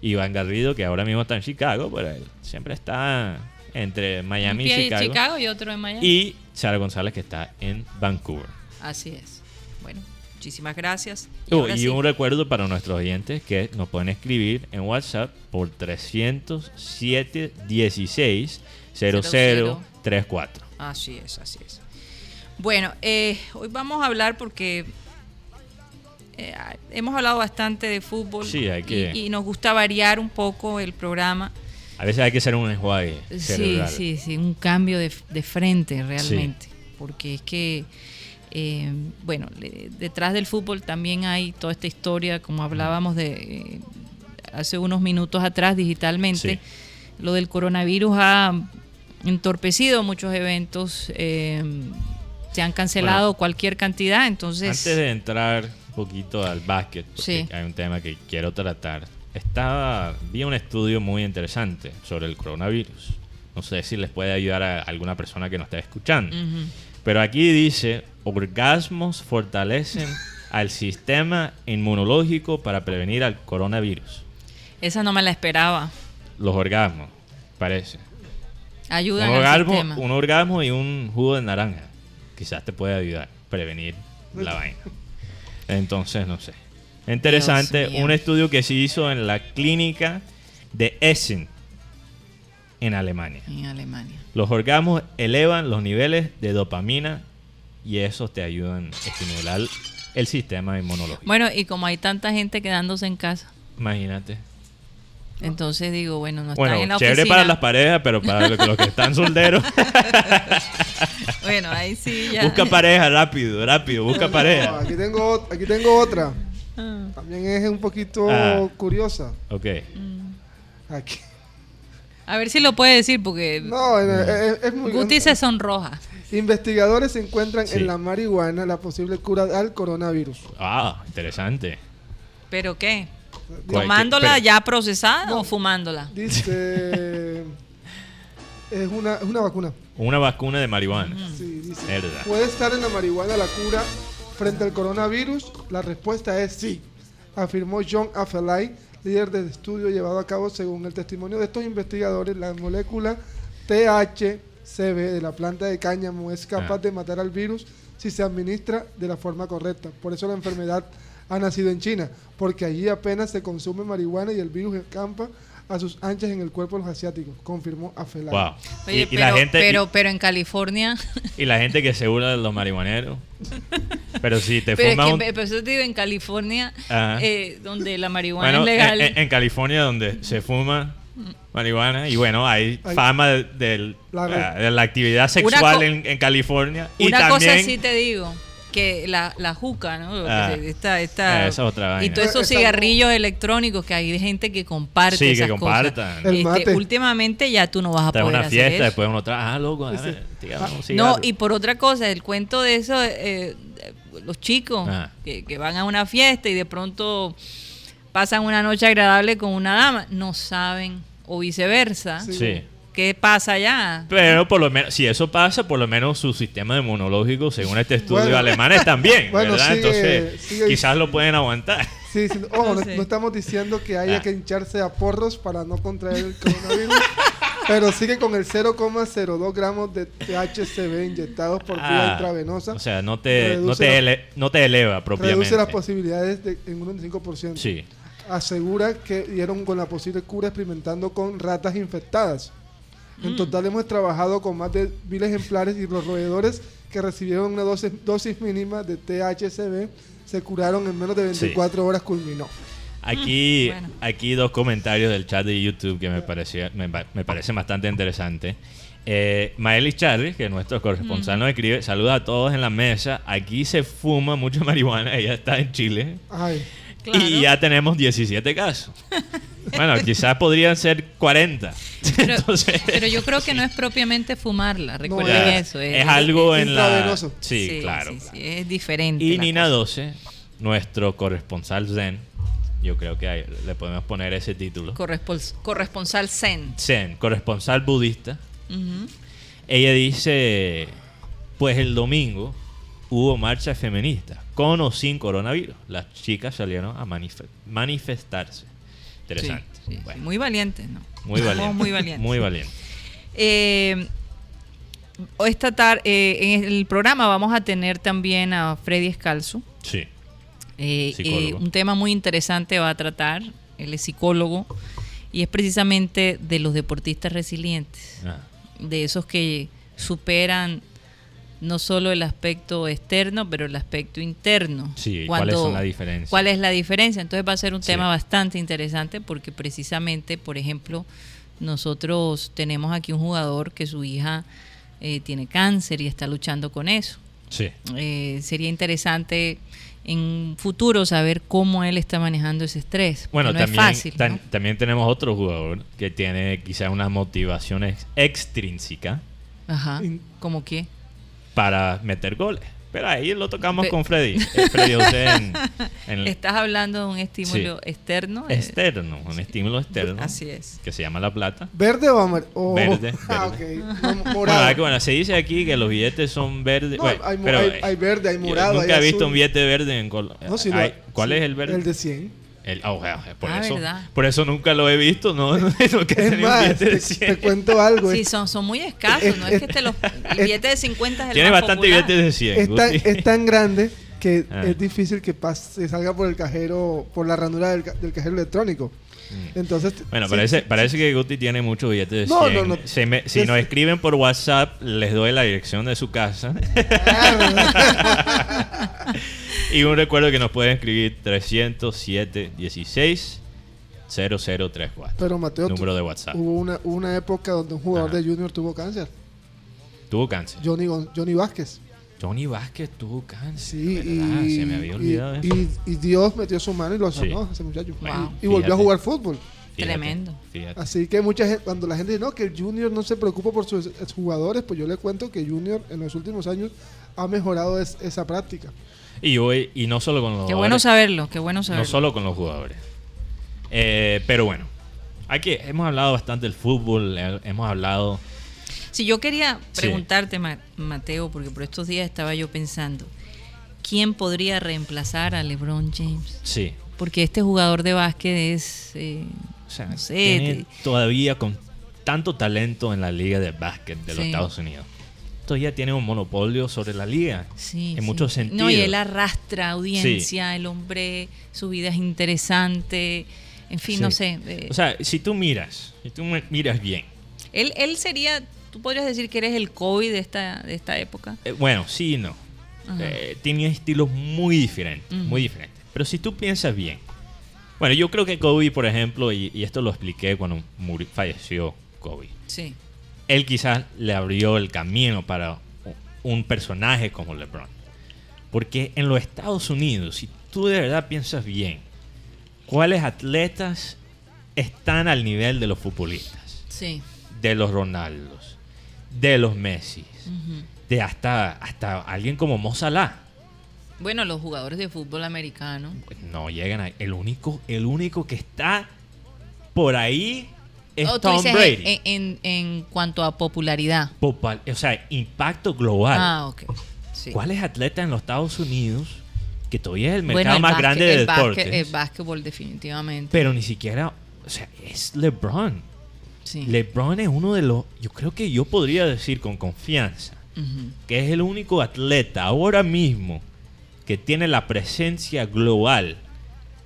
Iván Garrido, que ahora mismo está en Chicago, pero él siempre está entre Miami y Chicago. Chicago y otro en Miami. Y Sara González, que está en Vancouver. Así es. Muchísimas gracias. Y Oh, ahora y sí. un recuerdo para nuestros oyentes que nos pueden escribir en WhatsApp por 307 16 0034. Así es, así es. Bueno, eh, hoy vamos a hablar porque eh, hemos hablado bastante de fútbol Sí, hay que- y, y nos gusta variar un poco el programa. A veces hay que hacer un enjuague Sí, cerebral. sí, sí, un cambio de, de frente realmente, porque es que, eh, bueno, le- detrás del fútbol también hay toda esta historia, como hablábamos de eh, hace unos minutos atrás digitalmente, Sí. lo del coronavirus ha entorpecido muchos eventos, eh, se han cancelado Bueno, cualquier cantidad, entonces... Antes de entrar un poquito al básquet, porque Sí. hay un tema que quiero tratar. Estaba, vi un estudio muy interesante sobre el coronavirus. No sé si les puede ayudar a alguna persona que nos esté escuchando. Ujú. Pero aquí dice, orgasmos fortalecen al sistema inmunológico para prevenir al coronavirus. Esa no me la esperaba. Los orgasmos, parece. Ayudan Un al orgasmo, sistema. un orgasmo y un jugo de naranja. Quizás te puede ayudar, prevenir la (laughs) vaina. Entonces, no sé. Interesante, un estudio que se hizo en la clínica de Essen, en Alemania. En Alemania. Los orgasmos elevan los niveles de dopamina y esos te ayudan a estimular el sistema inmunológico. Bueno, y como hay tanta gente quedándose en casa, Imagínate. entonces digo, bueno, no está Bueno, en la chévere oficina. para las parejas, pero para los, que están solteros, (laughs) Bueno, ahí sí ya. busca pareja rápido, rápido, busca No, pareja. aquí, tengo, aquí tengo otra. Ah, También es un poquito Ah. curiosa. Ok. mm. Aquí. A ver si lo puede decir, porque No, es, es- es muy Guti se sonroja. Investigadores encuentran Sí. en la marihuana la posible cura al coronavirus. Ah, interesante. ¿Pero qué? ¿Cuál- ¿Tomándola qué- ya procesada No. o fumándola? Dice. (laughs) es, una, es una vacuna. Una vacuna de marihuana. Sí, dice. ¿Puede estar en la marihuana la cura frente al coronavirus? La respuesta es sí, afirmó John Afelay, líder del estudio llevado a cabo según el testimonio de estos investigadores. La molécula THCV de la planta de cáñamo es capaz Ah. de matar al virus si se administra de la forma correcta. Por eso la enfermedad ha nacido en China, porque allí apenas se consume marihuana y el virus escampa a sus anchas en el cuerpo de los asiáticos, confirmó Afelay. Wow. Oye, y, y pero, la gente, pero, pero en California. y, la gente que se burla de los marihuaneros. Pero si te (laughs) pero es fumas que, un- pero eso te digo, en California, eh, donde la marihuana Bueno, es legal. En, California donde se fuma marihuana y bueno, hay Hay- fama de, del- La- ah, de la actividad sexual en, en California. Y Una también, cosa sí te digo, que la, la juca, ¿no? Ah. esta- esta- Ah, esa es otra y todos esos cigarrillos electrónicos que hay gente que comparte Sí, que compartan. cosas. El mate. Este, últimamente ya tú no vas a Está poder una hacer fiesta, eso. después uno trae, ah, loco, No, y por otra cosa, el cuento de eso, eh, los chicos Ah. que, que van a una fiesta y de pronto pasan una noche agradable con una dama, no saben, o viceversa, Sí. Sí. Qué pasa allá. Pero por lo menos, si eso pasa, por lo menos su sistema inmunológico, según este estudio Bueno. alemán, están bien, Bueno, ¿verdad? sigue- Entonces, sigue- quizás lo pueden aguantar. Sí, sí, ojo, no, No sé. no estamos diciendo que haya Ah. que hincharse a porros para no contraer el coronavirus, (laughs) pero sigue con el 0,02 gramos de THCV inyectados por vía Ah, intravenosa. O sea, no te, no Reduce te, la- ele- no te eleva propiamente. reduce las posibilidades de, en un 25%. Sí. Asegura que dieron con la posible cura experimentando con ratas infectadas. En Mm. total hemos trabajado con más de mil ejemplares y los roedores que recibieron una dosis, dosis mínima de THCV se curaron en menos de 24 horas, culminó. Aquí, Bueno. aquí dos comentarios del chat de YouTube que me, parecía, me, me parece bastante interesante. Eh, Maelis Charlie, que es nuestro corresponsal, nos escribe, saluda a todos en la mesa. Aquí se fuma mucha marihuana, (laughs) ella está en Chile. Ay, Claro. Y ya tenemos 17 casos. (laughs) Bueno, quizás podrían ser 40. Pero, (laughs) Entonces, pero yo creo que no es propiamente fumarla, recuerden eso. es algo en la... Sí, claro. sí, sí, es diferente. Y Nina cosa. 12, nuestro corresponsal Zen, yo creo que ahí le podemos poner ese título. Correspons- corresponsal Zen. Zen, corresponsal budista. Ella dice, pues el domingo hubo marcha feminista, con o sin coronavirus. Las chicas salieron a manife- manifestarse. Interesante. Sí, sí, Bueno, sí, muy valientes, ¿no? muy valiente. Muy valientes. Muy valiente. Eh, esta tarde, en el programa vamos a tener también a Freddy Escalzo. Sí. Eh, eh, un tema muy interesante va a tratar. Él es psicólogo y es precisamente de los deportistas resilientes, Ah, de esos que superan no solo el aspecto externo, pero el aspecto interno. Sí, ¿cuáles son las diferencias? ¿Cuál es la diferencia? Entonces va a ser un Sí. tema bastante interesante porque precisamente, por ejemplo, nosotros tenemos aquí un jugador que su hija eh, tiene cáncer y está luchando con eso. sí. Eh, sería interesante en futuro saber cómo él está manejando ese estrés. Bueno, no también, es fácil. tan- ¿no? también tenemos otro jugador que tiene quizás una motivación ex- extrínseca Ajá. ¿Cómo qué? Para meter goles. Pero ahí lo tocamos Pe- con Freddy. Eh, Freddy en, (laughs) en- Estás hablando de un estímulo externo. eh, externo, un estímulo externo Así es. que se llama la plata. ¿Verde o amarillo? Verde, Ah, verde. ok. (laughs) No, Bueno, morado. ah, que bueno, se dice aquí que los billetes son verdes. No, bueno, hay hay- hay verde, hay yo morado, Nunca hay he visto azul. un billete verde en Colombia. No, sí lo- ¿Cuál sí, es el verde? El de 100. El- ojalá, por, Ah, eso, ¿verdad? por eso nunca lo he visto, ¿no? (laughs) He Es más, te, 100. te cuento algo. Sí, es, son, son muy escasos, es- no es, que (laughs) es- te los... El billete de 50 es el Tiene más bastante popular. billetes de 100. es tan, es tan grande que Ah. es difícil que pase, se salga por el cajero, por la ranura del, del cajero electrónico. Entonces, Mm. Bueno, sí, parece, parece que Guti tiene muchos billetes de No, 100. no, no. Me- si Es- nos escriben por WhatsApp, les doy la dirección de su casa. (laughs) y un recuerdo que nos pueden escribir 307 16 0034. Pero Mateo, Número de WhatsApp. hubo una, una época donde un jugador Ajá. de Junior tuvo cáncer. Tuvo cáncer. Johnny, Johnny Vázquez. Johnny Vázquez tuvo cáncer. Sí, ¿verdad? y, Se me había y- olvidado eso. y- y Dios metió su mano y lo Sí. sanó a ese muchacho. Wow. Y, y volvió a jugar fútbol. Fíjate, Tremendo. fíjate. Así que mucha gente, cuando la gente dice no, que el Junior no se preocupa por sus jugadores, pues yo le cuento que Junior en los últimos años ha mejorado es- esa práctica. Y hoy, y no solo con los Qué jugadores. bueno saberlo, qué bueno No saberlo. solo con los jugadores. Eh, pero bueno, aquí hemos hablado bastante del fútbol, eh, hemos hablado... Si yo quería preguntarte, Ma- Mateo, porque por estos días estaba yo pensando, ¿quién podría reemplazar a LeBron James? Sí, Porque este jugador de básquet es, eh, o sea, no sé, tiene te- todavía con tanto talento en la liga de básquet de los Sí. Estados Unidos, todavía tiene un monopolio sobre la liga. Sí, en sí. muchos sentidos. No, y él arrastra audiencia, el hombre, su vida es interesante, en fin, no sé. eh, O sea, si tú miras, si tú mi- miras bien, él, él sería, tú podrías decir que eres el Kobe de esta, de esta época. eh, bueno, sí y no. Eh, tiene estilos muy diferentes, muy diferentes. Pero si tú piensas bien, bueno, yo creo que Kobe, por ejemplo, y, y esto lo expliqué cuando muri- falleció Kobe, Sí. él quizás le abrió el camino para un personaje como LeBron. Porque en los Estados Unidos, si tú de verdad piensas bien, ¿cuáles atletas están al nivel de los futbolistas? Sí. De los Ronaldos, de los Messi, Ujú. de hasta, hasta alguien como Mo Salah. Bueno, los jugadores de fútbol americano. No llegan a... El único, el único que está por ahí es Oh, Tom Brady. En, en- en cuanto a popularidad. Popal- o sea, impacto global. Ah, ok. Sí. ¿Cuáles atletas en los Estados Unidos que todavía es el mercado Bueno, el más básquet- grande de el básquet- deportes? el básquetbol, definitivamente. pero ni siquiera, o sea, es LeBron. Sí. LeBron es uno de los, yo creo que yo podría decir con confianza, que es el único atleta ahora mismo que tiene la presencia global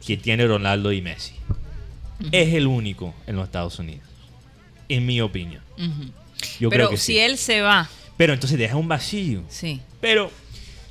que tiene Ronaldo y Messi. Es el único en los Estados Unidos, en mi opinión. Yo Pero creo que si sí. él se va, Pero entonces deja un vacío. sí. Pero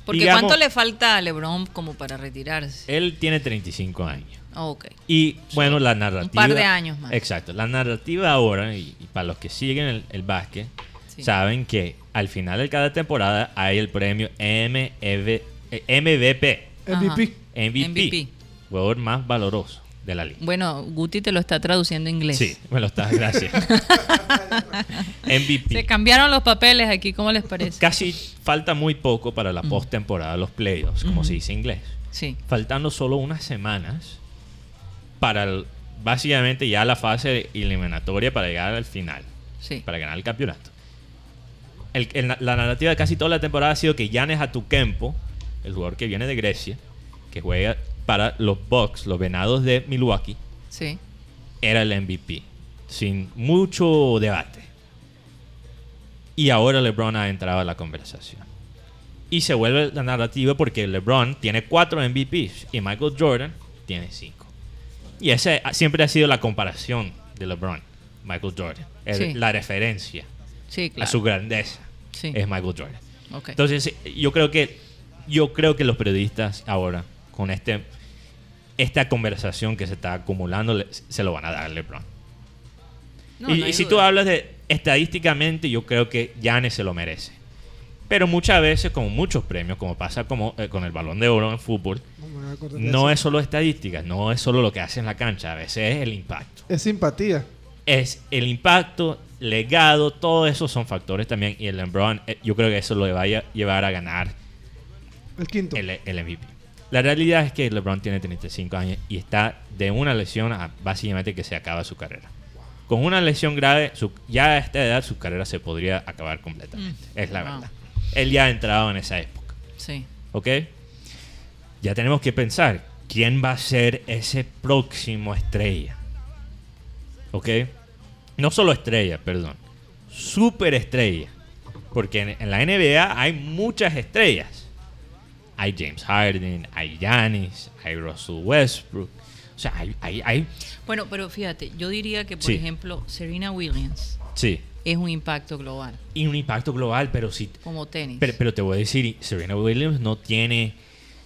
Porque digamos, ¿cuánto le falta a LeBron como para retirarse? él tiene 35 años. Ah, ok. Y bueno, la narrativa. par de años más. Exacto. La narrativa ahora, y, y para los que siguen el, el básquet, Sí. saben que al final de cada temporada hay el premio MEV eh, MVP, MVP. MVP, MVP. jugador más valoroso de la liga. Bueno, Guti te lo está traduciendo en inglés. Sí, me lo estás, gracias. (laughs) MVP. Se cambiaron los papeles aquí, ¿cómo les parece? Casi falta muy poco para la postemporada, los playoffs, como se dice en inglés. Sí. faltando solo unas semanas para el- básicamente ya la fase eliminatoria para llegar al final, Sí. para ganar el campeonato. El- el- la narrativa de casi toda la temporada ha sido que Giannis Atukempo, el jugador que viene de Grecia, que juega para los Bucks, los Venados de Milwaukee, Sí. era el MVP, sin mucho debate. Y ahora LeBron ha entrado a la conversación. Y se vuelve la narrativa porque LeBron tiene cuatro MVPs y Michael Jordan tiene cinco. Y esa siempre ha sido la comparación de LeBron, Michael Jordan. El- Sí. La referencia Sí, a su grandeza Sí. es Michael Jordan. Entonces, yo creo que yo creo que los periodistas ahora con este esta conversación que se está acumulando se lo van a dar a LeBron. No, y no y si tú hablas de estadísticamente, yo creo que Giannis se lo merece. Pero muchas veces, con muchos premios, como pasa como, eh, con el balón de oro en fútbol, No es solo estadísticas, no es solo lo que hace en la cancha, a veces es el impacto. Es simpatía. Es el impacto, legado, todo eso son factores también. Y el LeBron, eh, yo creo que eso lo va a lle- llevar a ganar El quinto. el, el MVP. La realidad es que LeBron tiene 35 años y está de una lesión a básicamente que se acaba su carrera. Con una lesión grave, su- ya a esta edad su carrera se podría acabar completamente. Mm. Es la Wow. verdad. Él ya ha entrado en esa época. Sí. ¿Ok? Ya tenemos que pensar quién va a ser ese próximo estrella. ¿Ok? No solo estrella, perdón. Superestrella. Porque en, en la NBA hay muchas estrellas. Hay James Harden, hay Giannis, hay Russell Westbrook. O sea, hay... hay, hay- Bueno, pero fíjate, yo diría que, por Sí. ejemplo, Serena Williams sí. Es un impacto global, Y un impacto global, pero si como tenis. Pero, pero te voy a decir, Serena Williams no tiene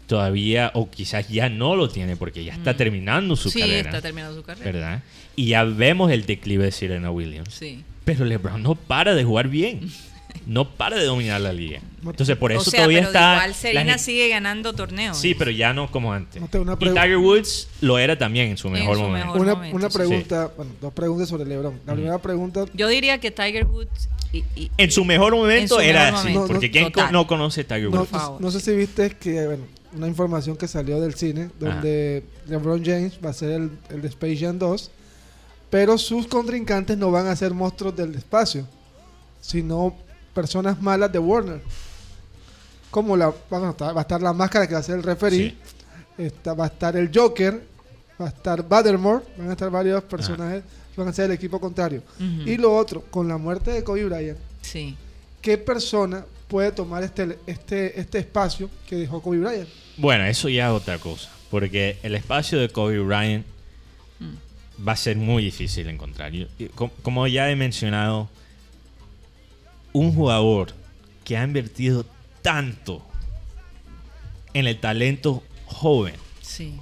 todavía, o quizás ya no lo tiene, porque ya está terminando su Mm. sí, carrera. está terminando su carrera. ¿Verdad? Y ya vemos el declive de Serena Williams. Sí. Pero LeBron no para de jugar bien. (laughs) No para de dominar la liga. Entonces, por eso o sea, todavía pero está. igual la Serena gente- sigue ganando torneos. Sí, pero ya no como antes. No te- una y Tiger Woods lo era también en su En mejor su momento. mejor- Una, momento, una sí. pregunta, bueno, dos preguntas sobre LeBron. La primera pregunta, Yo diría que Tiger Woods y, y- En su mejor momento su era mejor así. momento. porque No, ¿quién total. no conoce a Tiger no, Woods? No sé si viste que, bueno, una información que salió del cine, donde LeBron James va a ser el, el de Space Jam 2, pero sus contrincantes no van a ser monstruos del espacio, sino personas malas de Warner. Como la, bueno, está- va a estar la máscara que va a ser el referee, Sí. está- va a estar el Joker va a estar Buttermore, van a estar varios personajes que van a ser el equipo contrario. Y lo otro, con la muerte de Kobe Bryant, Sí. ¿qué persona puede tomar este, este, este espacio que dejó Kobe Bryant? Bueno, eso ya es otra cosa. Porque el espacio de Kobe Bryant va a ser muy difícil de encontrar. Yo- como ya he mencionado, un jugador que ha invertido tanto en el talento joven, Sí.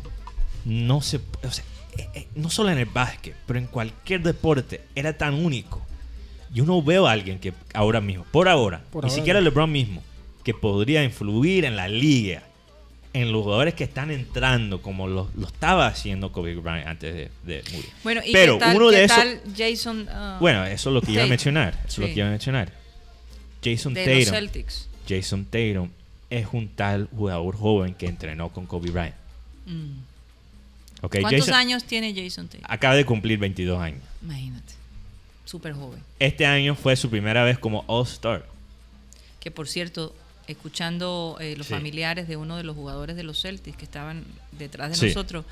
no se, o sea, eh, eh, no solo en el básquet, pero en cualquier deporte era tan único. Yo no veo a alguien que ahora mismo, por ahora, Por ni ahora siquiera. LeBron mismo, que podría influir en la liga, en los jugadores que están entrando, como lo, lo estaba haciendo Kobe Bryant antes de, de morir. Bueno, ¿y Pero qué tal, uno qué de esos- tal Jason ah, Bueno, eso es lo que iba a mencionar. Eso es lo que iba a mencionar. Jason de los Tatum. Celtics? Jason Tatum es un tal jugador joven que entrenó con Kobe Bryant. Mm. ¿Cuántos Jason años tiene Jason Tatum? acaba de cumplir 22 años. Imagínate. Súper joven. Este año fue su primera vez como All-Star. Que por cierto, escuchando eh, los Sí. familiares de uno de los jugadores de los Celtics que estaban detrás de Sí. nosotros,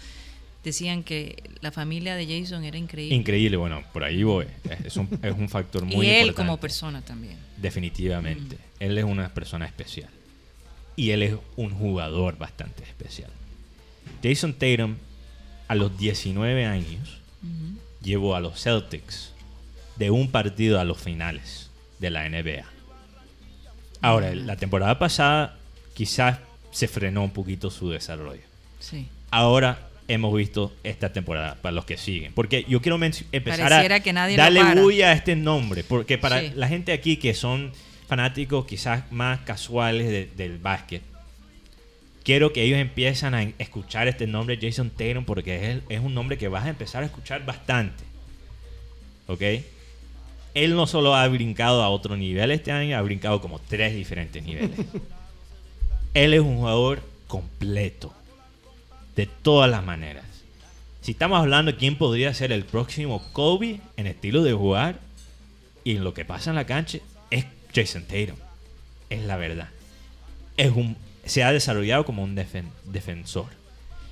decían que la familia de Jason era increíble. Increíble, bueno, por ahí voy. Es- un, es un factor (laughs) muy y él importante. como persona también. Definitivamente. Él es una persona especial. Y él es un jugador bastante especial. Jason Tatum, a los 19 años, llevó a los Celtics de un partido a los finales de la NBA. Ahora, la temporada pasada quizás se frenó un poquito su desarrollo. Sí. Ahora hemos visto esta temporada para los que siguen. Porque yo quiero empezar Pareciera a que nadie lo darle bulla a este nombre. Porque para Sí. la gente aquí que son fanáticos quizás más casuales de- del básquet, quiero que ellos empiezan a escuchar este nombre Jason Tatum porque es, es un nombre que vas a empezar a escuchar bastante. ¿Ok? Él no solo ha brincado a otro nivel este año, ha brincado como tres diferentes niveles. (laughs) Él es un jugador completo. De todas las maneras. Si estamos hablando de quién podría ser el próximo Kobe en estilo de jugar y en lo que pasa en la cancha, es Jason Tatum. Es la verdad. Es un, se ha desarrollado como un defen- defensor.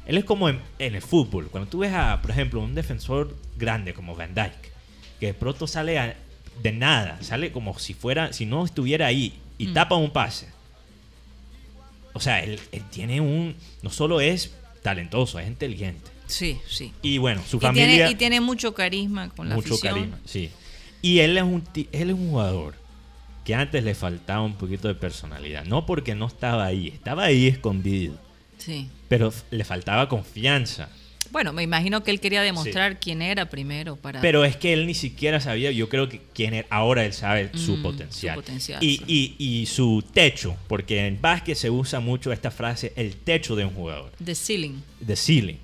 Él es como en, en el fútbol. Cuando tú ves a, por ejemplo, un defensor grande como Van Dyke, que de pronto sale a- de nada, sale como si fuera, si no estuviera ahí y Mm. tapa un pase. O sea, él, él tiene un, no solo es talentoso, es inteligente. Sí, sí. Y bueno, su Y familia tiene, y tiene mucho carisma con la mucho afición. carisma, sí. Y él es un él es un jugador que antes le faltaba un poquito de personalidad, no porque no estaba ahí, estaba ahí escondido, Sí. pero le faltaba confianza. Bueno, me imagino que él quería demostrar quién era primero para... Pero es que él ni siquiera sabía, yo creo que quién era, ahora él sabe su Mm, potencial. su potencial, y, sí. y- y su techo, porque en básquet se usa mucho esta frase, el techo de un jugador, The Ceiling. the ceiling.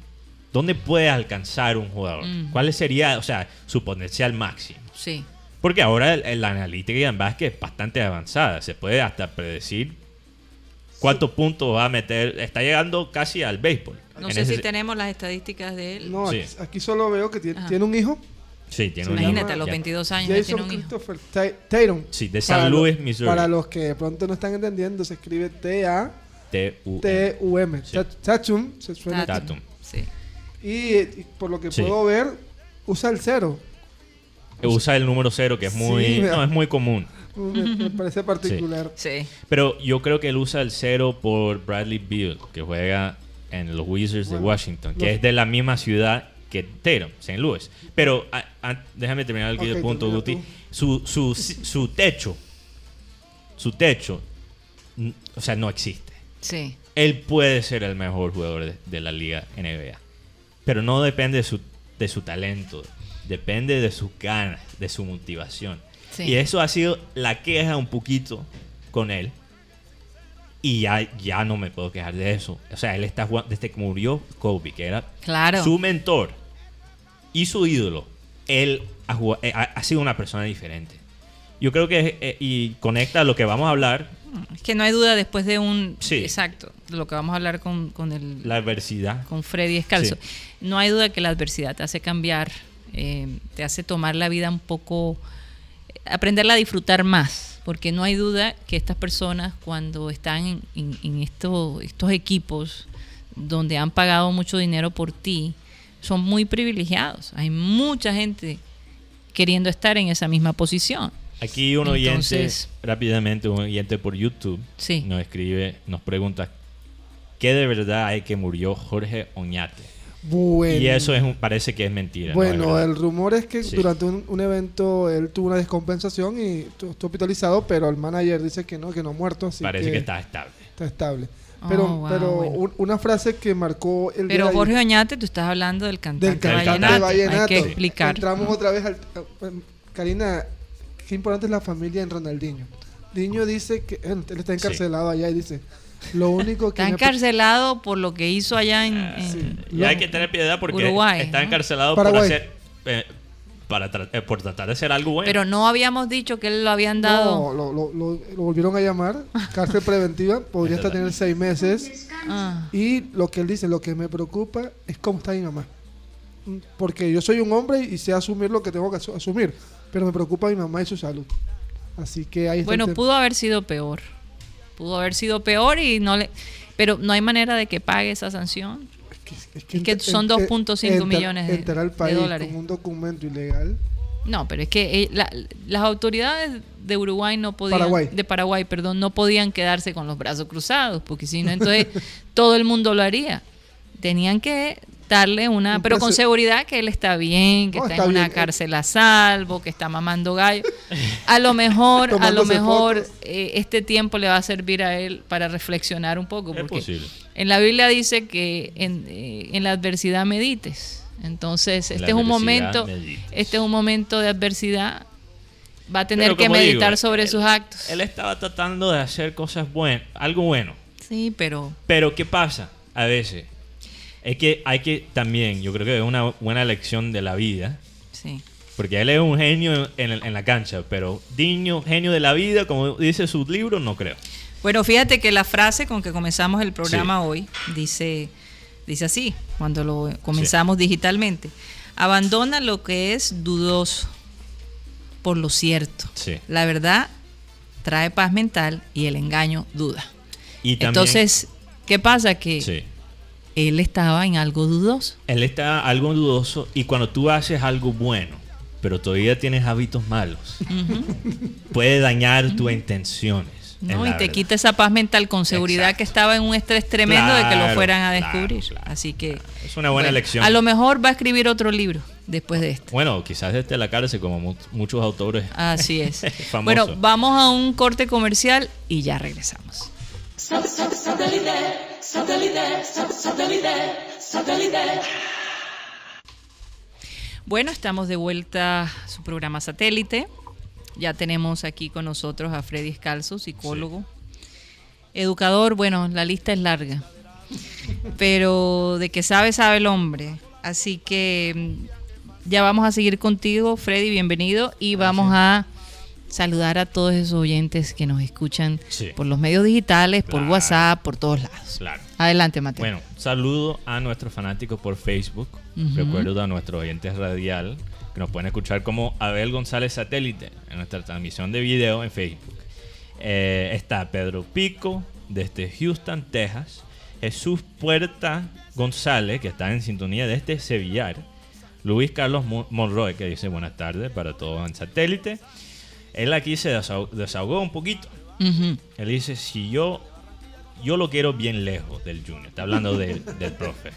¿Dónde puede alcanzar un jugador? Mm. ¿Cuál sería, o sea, su potencial máximo? Sí. Porque ahora la analítica en básquet es bastante avanzada. Se puede hasta predecir cuántos puntos va a meter. Está llegando casi al béisbol. No En sé ese- si tenemos las estadísticas de él. No, Sí. aquí, aquí solo veo que tiene, tiene un hijo, Sí, tiene un Imagínate, a los ya. 22 años ya tiene un hijo. Christopher Ta- Tatum. Sí, de San Luis, Missouri. Para los que de pronto no están entendiendo, se escribe T-A-T-U-M. T-U-M. Tatum, se suena. Tatum. Tatum. Sí. Y, y por lo que Sí. puedo ver, usa el cero. Usa el número cero, que es muy, no, es muy común. (laughs) Me, me parece particular. Sí. Pero yo creo que él usa el cero por Bradley Beal, que juega en los Wizards de Washington, que es de la misma ciudad que Tatum, St. Louis. Pero a- a- déjame terminar el punto, Guti. Su, su, su techo, su techo, o sea, no existe. Sí. Él puede ser el mejor jugador de, de la liga NBA, pero no depende de su, de su talento, depende de sus ganas, de su motivación. Sí. Y eso ha sido la queja un poquito con él. Y ya, ya no me puedo quejar de eso. O sea, él está jugando desde que murió Kobe, que era Claro. su mentor y su ídolo. Él ha, jugado- eh, ha- sido una persona diferente. Yo creo que, eh, y conecta a lo que vamos a hablar, Es que no hay duda después de un... Sí. Exacto. Lo que vamos a hablar con, con el... la adversidad. con Freddy Escalzo. Sí. No hay duda que la adversidad te hace cambiar, eh, te hace tomar la vida un poco, aprenderla a disfrutar más, porque no hay duda que estas personas cuando están en, en- en esto- estos equipos donde han pagado mucho dinero por ti, son muy privilegiados. Hay mucha gente queriendo estar en esa misma posición. Aquí un oyente, Entonces- rápidamente, un oyente por YouTube Sí. nos escribe, nos pregunta, ¿qué de verdad hay que murió Jorge Oñate? Bueno. Y eso es un- parece que es mentira. ¿no? Bueno, Es el rumor es que Sí. durante un, un evento él tuvo una descompensación y tu- estuvo hospitalizado, pero el manager dice que no, que no ha muerto, así parece que, que está estable. está estable. Oh, Pero, wow, pero bueno. un- una frase que marcó el Pero de ayer- Jorge Oñate, tú estás hablando del cantante, del cantante cantante vallenato. Hay que vallenato. explicar. Entramos otra vez al... eh, Karina, qué importante es la familia en Ronaldinho. Niño dice que él, él está encarcelado allá y dice, lo único que... Está me- encarcelado por lo que hizo allá en... en- sí. Y hay que tener piedad porque Uruguay, está ¿no? encarcelado por Paraguay. hacer eh, para tra- eh, por tratar de hacer algo bueno. Pero no habíamos dicho que él lo habían dado. No, lo, lo- lo- lo volvieron a llamar, cárcel (laughs) preventiva, podría hasta tener seis meses. Ah, Y lo que él dice, lo que me preocupa es cómo está mi mamá. Porque yo soy un hombre y sé asumir lo que tengo que asu- asumir, pero me preocupa mi mamá y su salud. Así que ahí está bueno, pudo haber sido peor. Pudo haber sido peor y no le... Pero no hay manera de que pague esa sanción. Es que, es que enter- son en- 2.5 enter- millones de- Entrar al de país dólares. con un documento ilegal. No, pero es que eh, la- las autoridades de Uruguay no podían, Paraguay. de Paraguay, perdón, no podían quedarse con los brazos cruzados, porque si no, entonces (laughs) todo el mundo lo haría. Tenían que darle una, Un pero con seguridad que él está bien, que No, está, está en una cárcel a salvo, que está mamando gallo. (laughs) A lo mejor, a lo mejor eh, este tiempo le va a servir a él para reflexionar un poco, es porque posible. en la Biblia dice que en, eh, en la adversidad medites. Entonces, la este es un momento, medites. este es un momento de adversidad. Va a tener que meditar digo, sobre él- sus actos. Él estaba tratando de hacer cosas buenas, algo bueno. sí, pero Pero ¿qué pasa? A veces es que hay que también, yo creo que es una buena lección de la vida, sí. porque él es un genio en, la cancha, pero niño, genio de la vida, como dice su libro, no creo. Bueno, fíjate que la frase con que comenzamos el programa hoy dice, dice así, cuando lo comenzamos digitalmente. Abandona lo que es dudoso por lo cierto. Sí. La verdad trae paz mental y el engaño duda. Y también, Entonces, ¿qué pasa? Que sí. Él estaba en algo dudoso. Él está algo dudoso y cuando tú haces algo bueno, pero todavía tienes hábitos malos, puede dañar tus intenciones. es ¿no? Y te verdad. quita esa paz mental con seguridad Exacto. que estaba en un estrés tremendo de que lo fueran a descubrir. claro. Así que Es una buena bueno, lección. A lo mejor va a escribir otro libro después de este. Bueno, quizás desde la cárcel, como mu- muchos autores. Así es. (laughs) Bueno, vamos a un corte comercial y ya regresamos. Bueno, estamos de vuelta a su programa satélite. Ya tenemos aquí con nosotros a Freddy Escalzo, psicólogo. Educador, bueno, la lista es larga. Pero de que sabe, sabe el hombre. Así que mm, ya vamos a seguir contigo, Freddy, bienvenido. Y vamos a saludar a todos esos oyentes que nos escuchan Sí. por los medios digitales, por. WhatsApp, por todos lados. Claro. Adelante, Mateo. Bueno, saludo a nuestros fanáticos por Facebook. Recuerdo a nuestros oyentes radial que nos pueden escuchar como Abel González Satélite en nuestra transmisión de video en Facebook. Eh, está Pedro Pico desde Houston, Texas. Jesús Puerta González, que está en sintonía desde Sevillar. Luis Carlos Mo- Monroy, que dice buenas tardes para todos en satélite. Él aquí se desahog- desahogó un poquito. Ujú. Él dice, si yo, yo lo quiero bien lejos del Junior, está hablando del- (laughs) del profe.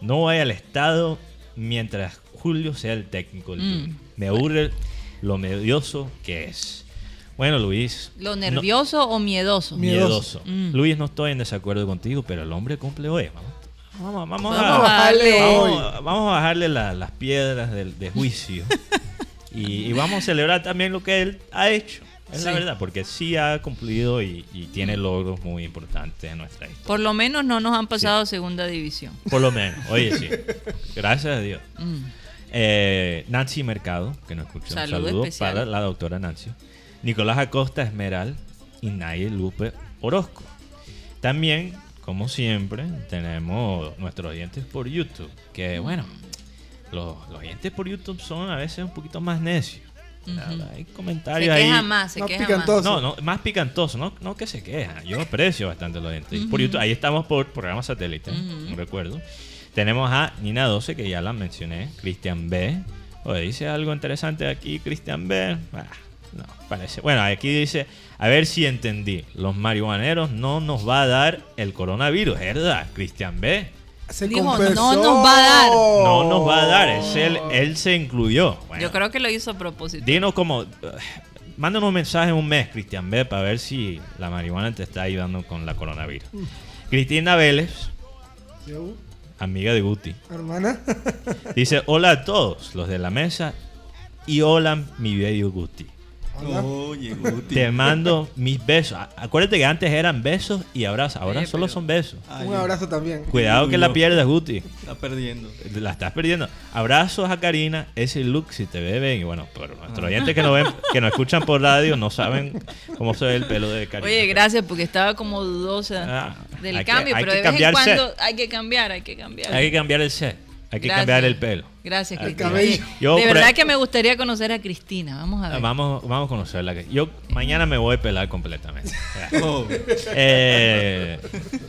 No vaya al estado mientras Julio sea el técnico del Mm. Junior. Me aburre lo medioso que es. Bueno, Luis. ¿Lo no- nervioso o miedoso? miedoso. Mm. Luis, no estoy en desacuerdo contigo, pero el hombre cumple hoy. Vamos, vamos, vamos a, Vamos a darle vamos, vamos a bajarle la- las piedras del, de juicio. (laughs) y, y vamos a celebrar también lo que él ha hecho. Es la Sí. verdad, porque sí ha cumplido y, y tiene logros muy importantes en nuestra historia. Por lo menos no nos han pasado a segunda división. Por lo menos, oye, sí. Gracias a Dios. Mm. Eh, Nancy Mercado, que nos escucha. Un Saludo saludo especial. para la doctora Nancy. Nicolás Acosta Esmeral y Nayel Lupe Orozco. También, como siempre, tenemos nuestros oyentes por YouTube. Que bueno, los, los oyentes por YouTube son a veces un poquito más necios. Ujú. Hay Se comentarios ahí. queja más, se Más queja picantoso. más. No, no, más picantoso, no, no que se quejan. Yo aprecio bastante a los oyentes. Por YouTube, ahí estamos por programa satélite, Ujú. no recuerdo. Tenemos a Nina 12, que ya la mencioné, Cristian B. Oye, dice algo interesante aquí, Cristian B. Ah, no, parece. Bueno, aquí dice, a ver si entendí. Los marihuaneros no nos va a dar el coronavirus, ¿verdad? Cristian B. Se Dijo, no nos va a dar. No nos va a dar, es él, él se incluyó. Bueno, Yo creo que lo hizo a propósito. Dinos como. (sighs) Mándanos un mensaje en un mes, Cristian B, para ver si la marihuana te está ayudando con la coronavirus. Cristina Vélez, Yo, amiga de Guti, Hermana. dice: Hola a todos los de la mesa y hola, mi bello Guti. Oye, (laughs) Guti. Te mando mis besos. Acuérdate que antes eran besos y abrazos, ahora Oye, solo pero- son besos. Ay, Un abrazo también. Cuidado que la pierdas, Guti. Está perdiendo. La estás perdiendo. Abrazos a Karina, ese look si te ve bien. Y bueno, pero nuestros oyentes que nos ven, que nos escuchan por radio, no saben cómo se ve el pelo de Karina. Oye, gracias porque estaba como dudosa Ah, del hay que- cambio, hay pero que de vez en cuando hay que cambiar, hay que cambiar. Hay que cambiar el set. Hay que Gracias. cambiar el pelo. Gracias, El Cristina. cabello. Yo de verdad que me gustaría conocer a Cristina. Vamos a ver. Vamos, vamos a conocerla. Yo mañana me voy a pelar completamente. (laughs) Oh, Eh,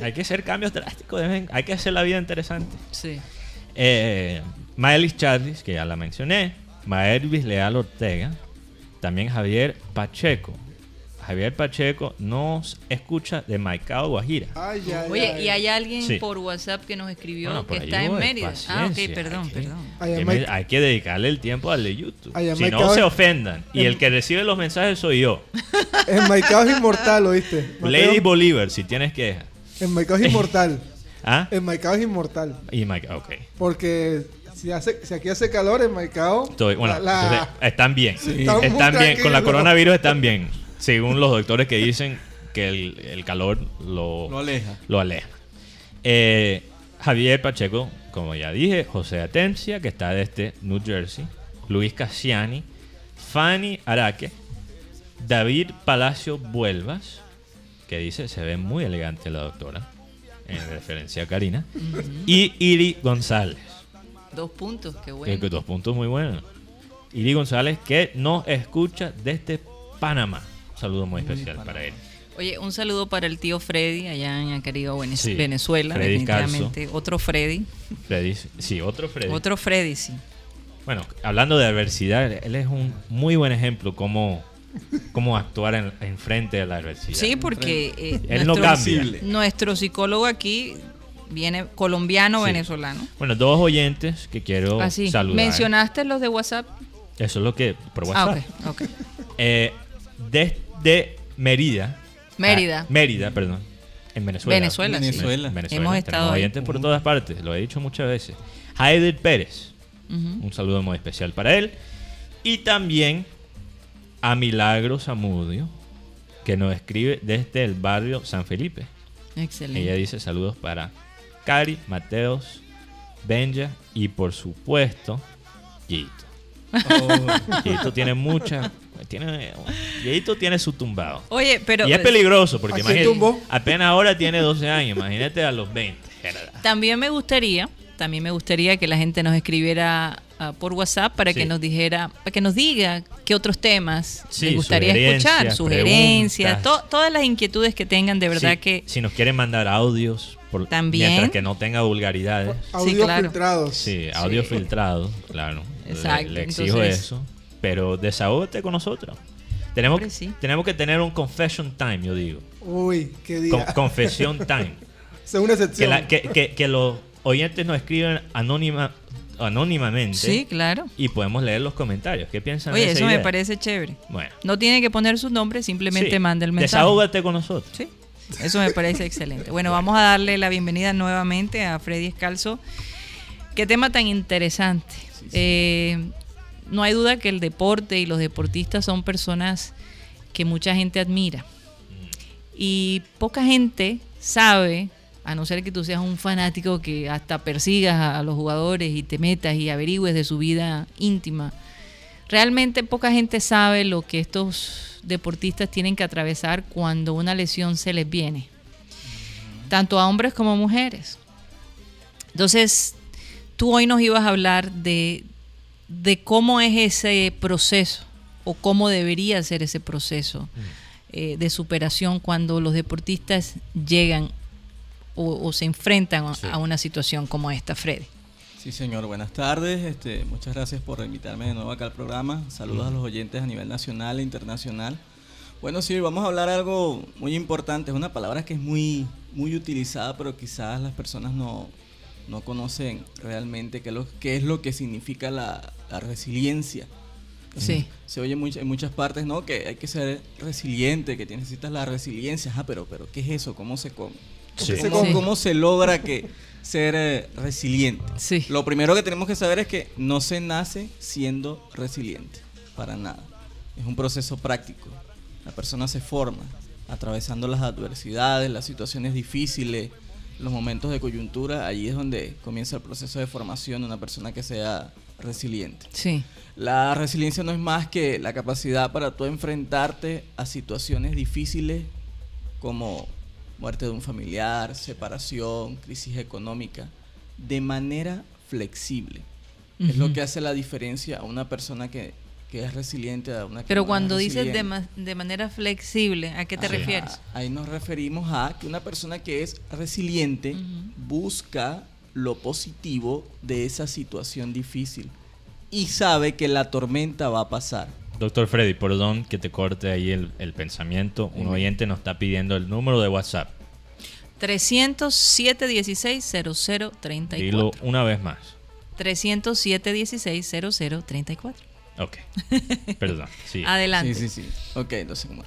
hay que hacer cambios drásticos. Hay que hacer la vida interesante. Sí. Eh, Maelis Charles, que ya la mencioné. Maelvis Leal Ortega. También Javier Pacheco. Javier Pacheco nos escucha de Maicao, Guajira. Ay, ay, Oye, ay. y hay alguien Sí. por WhatsApp que nos escribió Bueno, que está en Mérida. Ah, ok, perdón, hay que- perdón. Ay, Hay que, Mike- hay que dedicarle el tiempo al de YouTube. Si no, se ofendan. Y el que recibe los mensajes soy yo. En Maicao es inmortal, ¿oíste? Mateo? Lady Bolívar, si tienes quejas. En Maicao es inmortal. (laughs) ¿Ah? En Maicao es inmortal. Y Mike, ok. Porque si, hace, si aquí hace calor en Maicao. Estoy- bueno, la- la- entonces, están bien. Están bien. Con la coronavirus están bien. Según los doctores que dicen que el, el calor lo, lo aleja. lo aleja. Eh, Javier Pacheco, como ya dije, José Atencia, que está desde New Jersey, Luis Cassiani, Fanny Araque, David Palacio Vuelvas, que dice, se ve muy elegante la doctora, en referencia a Karina, y Iri González, Dos puntos, qué que- bueno. que dos puntos muy buenos. Iri González, que nos escucha desde Panamá. Un saludo muy especial para él. Oye, un saludo para el tío Freddy allá en Acariba, Sí, Venezuela, Freddy definitivamente. Otro Freddy. Freddy, sí, otro Freddy. Otro Freddy, sí. Bueno, hablando de adversidad, él es un muy buen ejemplo cómo, cómo actuar en, en frente de la adversidad. Sí, porque eh, Él no nuestro, cambia. nuestro psicólogo aquí viene colombiano, Sí. venezolano. Bueno, dos oyentes que quiero Así. saludar. ¿Mencionaste los de WhatsApp? Eso es lo que por Ah, WhatsApp. ok, ok. Eh, desde Mérida. Mérida. Ah, Mérida, perdón. En Venezuela. Venezuela, sí. Venezuela. Hemos estado ahí. oyentes por todas partes, lo he dicho muchas veces. Heider Pérez. Un saludo muy especial para él. Y también a Milagro Zamudio, que nos escribe desde el barrio San Felipe. Excelente. Ella dice saludos para Cari, Mateos, Benja y por supuesto, Gito. Oh, Gito tiene mucha... Tiene, Gito tiene su tumbado. Oye, pero y es peligroso porque ¿A quién imagínate, tumbó? apenas ahora tiene 12 años, imagínate a los 20. ¿verdad? también me gustaría, también me gustaría que la gente nos escribiera ah, por WhatsApp para Sí. que nos dijera, para que nos diga qué otros temas Sí, les gustaría sugerencias, escuchar, sugerencias, to- todas las inquietudes que tengan, de verdad Sí, que Si nos quieren mandar audios, por, También. mientras que no tenga vulgaridades. Audios claro. filtrados. Sí, audio filtrado, claro. Le- Exacto, Le, exijo entonces- eso. Pero desahógate con nosotros. Tenemos, Hombre, sí. tenemos que tener un confession time, yo digo. Uy, qué Con- día. confesión time. (laughs) Esa es una que, excepción. la- que, que- que los oyentes nos escriben anónima, anónimamente. sí, claro. Y podemos leer los comentarios. ¿Qué piensan de Oye, esa eso me parece chévere. Bueno. No tiene que poner su nombre, simplemente sí, manda el mensaje. Desahógate con nosotros. Sí, eso me parece excelente. Bueno, vamos a darle la bienvenida nuevamente a Freddy Escalzo. Qué tema tan interesante. Eh, no hay duda que el deporte y los deportistas son personas que mucha gente admira. Y poca gente sabe, a no ser que tú seas un fanático que hasta persigas a, los jugadores y te metas y averigües de su vida íntima. Realmente poca gente sabe lo que estos deportistas tienen que atravesar cuando una lesión se les viene, tanto a hombres como a mujeres. Entonces, tú hoy nos ibas a hablar de, de cómo es ese proceso o cómo debería ser ese proceso eh, de superación cuando los deportistas llegan o, o se enfrentan a- Sí. a una situación como esta, Freddy. Sí, señor, buenas tardes. Este, muchas gracias por invitarme de nuevo acá al programa. Saludos a los oyentes a nivel nacional e internacional. Bueno, sí, vamos a hablar algo muy importante. Es una palabra que es muy, muy utilizada, pero quizás las personas no, no conocen realmente qué es lo, qué es lo que significa la, la resiliencia. Sí. Se oye much- en muchas partes, ¿no? Que hay que ser resiliente, que necesitas la resiliencia. Ah, pero, pero, ¿qué es eso? ¿Cómo se come? Sí. ¿Cómo, Sí. cómo se logra que ser eh, resiliente? Sí. Lo primero que tenemos que saber es que no se nace siendo resiliente, para nada. Es un proceso práctico. La persona se forma atravesando las adversidades, las situaciones difíciles, los momentos de coyuntura. Allí es donde comienza el proceso de formación de una persona que sea resiliente. Sí. La resiliencia no es más que la capacidad para tú enfrentarte a situaciones difíciles como muerte de un familiar, separación, crisis económica, de manera flexible. Es lo que hace la diferencia a una persona que, que es resiliente a una que Pero cuando dices de, resiliente. ma- de manera flexible, ¿a qué te Ajá. refieres? Ahí nos referimos a que una persona que es resiliente busca lo positivo de esa situación difícil y sabe que la tormenta va a pasar. Doctor Freddy, perdón que te corte ahí el, el pensamiento. Un oyente nos está pidiendo el número de WhatsApp. 307 16 0034. Dilo una vez más. 307 16 0034. Ok. Perdón. Sí. (laughs) Adelante. Sí, sí, sí. Ok, entonces, como-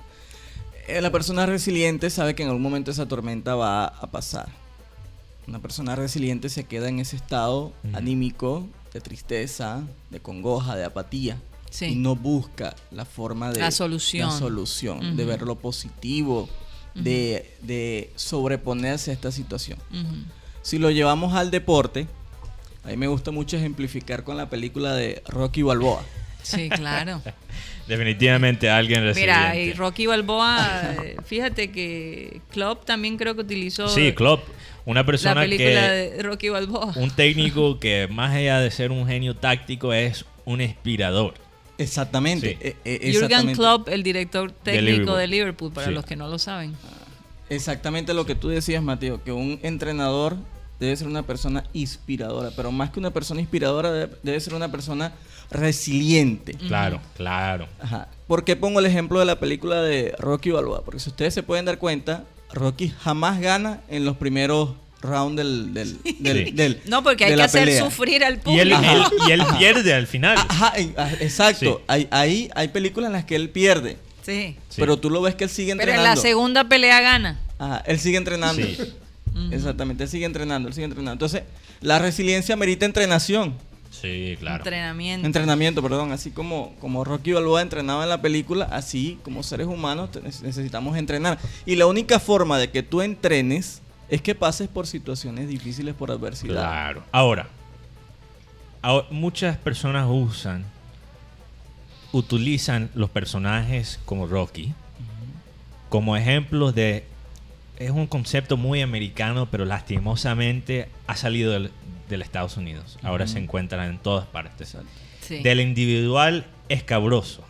eh, la persona resiliente sabe que en algún momento esa tormenta va a pasar. Una persona resiliente se queda en ese estado Ujú. anímico de tristeza, de congoja, de apatía. Sí. Y no busca la forma de... La solución. La solución, de Ujú. ver lo positivo, de, de sobreponerse a esta situación. Ujú. Si lo llevamos al deporte, a mí me gusta mucho ejemplificar con la película de Rocky Balboa. Sí, claro. (laughs) Definitivamente alguien resiliente. Mira, y Rocky Balboa, fíjate que Klopp también creo que utilizó Sí, Klopp, una la persona película que de Rocky Balboa. un técnico (laughs) que más allá de ser un genio táctico es un inspirador. Exactamente. Sí. eh, eh, Jürgen. Klopp, el director técnico Liverpool. de Liverpool, para Sí. los que no lo saben. Exactamente lo que tú decías, Mateo, que un entrenador debe ser una persona inspiradora, pero más que una persona inspiradora, debe, debe ser una persona resiliente. Claro, claro. Ajá. ¿Por qué pongo el ejemplo de la película de Rocky Balboa? Porque si ustedes se pueden dar cuenta, Rocky jamás gana en los primeros rounds del, del, del- Sí. del- No, porque hay que hacer pelea. sufrir al Y público. él, Ajá. él- y él pierde al final. Ajá, ah, exacto. Sí. Hay, ahí hay películas en las que él pierde, Sí. Pero tú lo ves que él sigue Pero entrenando. en la segunda pelea gana. Ajá, él sigue entrenando. Sí. Exactamente, él sigue entrenando, él sigue entrenando. Entonces, la resiliencia merita entrenación. Sí, claro. Entrenamiento. Entrenamiento, perdón. Así como, como Rocky Balboa entrenaba en la película, así como seres humanos necesitamos entrenar. Y la única forma de que tú entrenes es que pases por situaciones difíciles, por adversidad. Claro. Ahora, ahora, muchas personas usan, utilizan los personajes como Rocky como ejemplos de... Es un concepto muy americano, pero lastimosamente ha salido del, del Estados Unidos. Ahora se encuentran en todas partes. Sí. Del individual escabroso.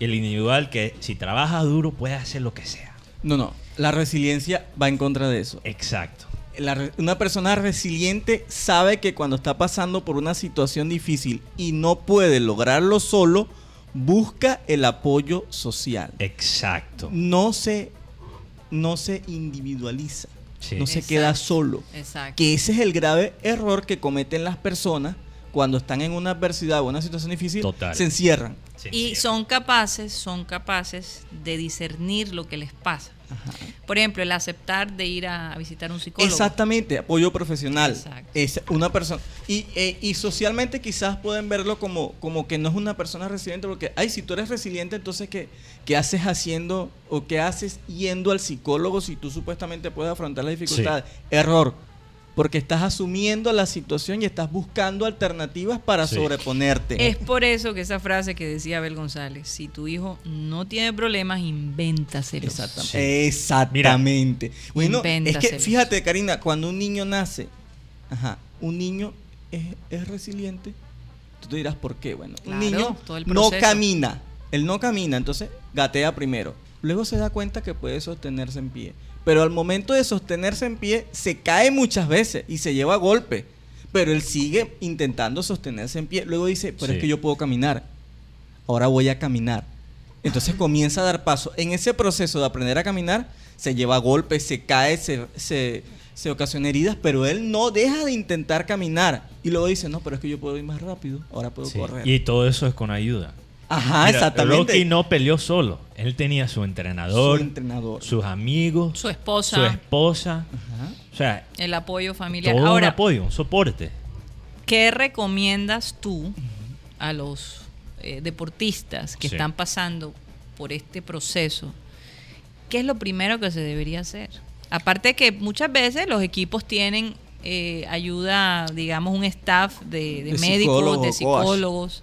El individual que si trabaja duro puede hacer lo que sea. No, no. La resiliencia va en contra de eso. Exacto. La una persona resiliente sabe que cuando está pasando por una situación difícil y no puede lograrlo solo, busca el apoyo social. Exacto. No se, no se individualiza, Sí. no se Exacto. queda solo. Exacto. Que ese es el grave error que cometen las personas cuando están en una adversidad o una situación difícil, Total. se encierran. Sí, Y son capaces, son capaces de discernir lo que les pasa. Por ejemplo, el aceptar de ir a visitar un psicólogo. Exactamente, apoyo profesional. Exacto. Es una persona. Y, eh, y socialmente quizás pueden verlo como, como que no es una persona resiliente, porque, ay, si tú eres resiliente, entonces, ¿qué, ¿qué haces haciendo o qué haces yendo al psicólogo si tú supuestamente puedes afrontar las dificultades? Error. Porque estás asumiendo la situación y estás buscando alternativas para Sí. sobreponerte. Es por eso que esa frase que decía Abel González, si tu hijo no tiene problemas, invéntaselos. Exactamente. Exactamente. Bueno, es que fíjate, Karina, cuando un niño nace, ajá, un niño es, es resiliente. Tú te dirás por qué. Bueno, un niño todo el no camina. Él no camina, entonces gatea primero. luego se da cuenta que puede sostenerse en pie. Pero al momento de sostenerse en pie, se cae muchas veces y se lleva golpe. Pero él sigue intentando sostenerse en pie. Luego dice, pero Sí. es que yo puedo caminar. Ahora voy a caminar. Entonces comienza a dar paso. En ese proceso de aprender a caminar, se lleva golpes, se cae, se, se, se ocasiona heridas, pero él no deja de intentar caminar. Y luego dice, no, pero es que yo puedo ir más rápido, ahora puedo Sí, correr. Y todo eso es con ayuda. Ajá, Mira, exactamente. Rocky no peleó solo. Él tenía su entrenador, Su entrenador. sus amigos, Su esposa, su esposa. Ajá. O sea, el apoyo familiar. todo un Ahora, apoyo, un soporte. ¿qué recomiendas tú a los eh, deportistas que Sí. están pasando por este proceso? ¿Qué es lo primero que se debería hacer? Aparte que muchas veces los equipos tienen eh, ayuda, digamos, un staff de, de De médicos, psicólogos, de coach. psicólogos,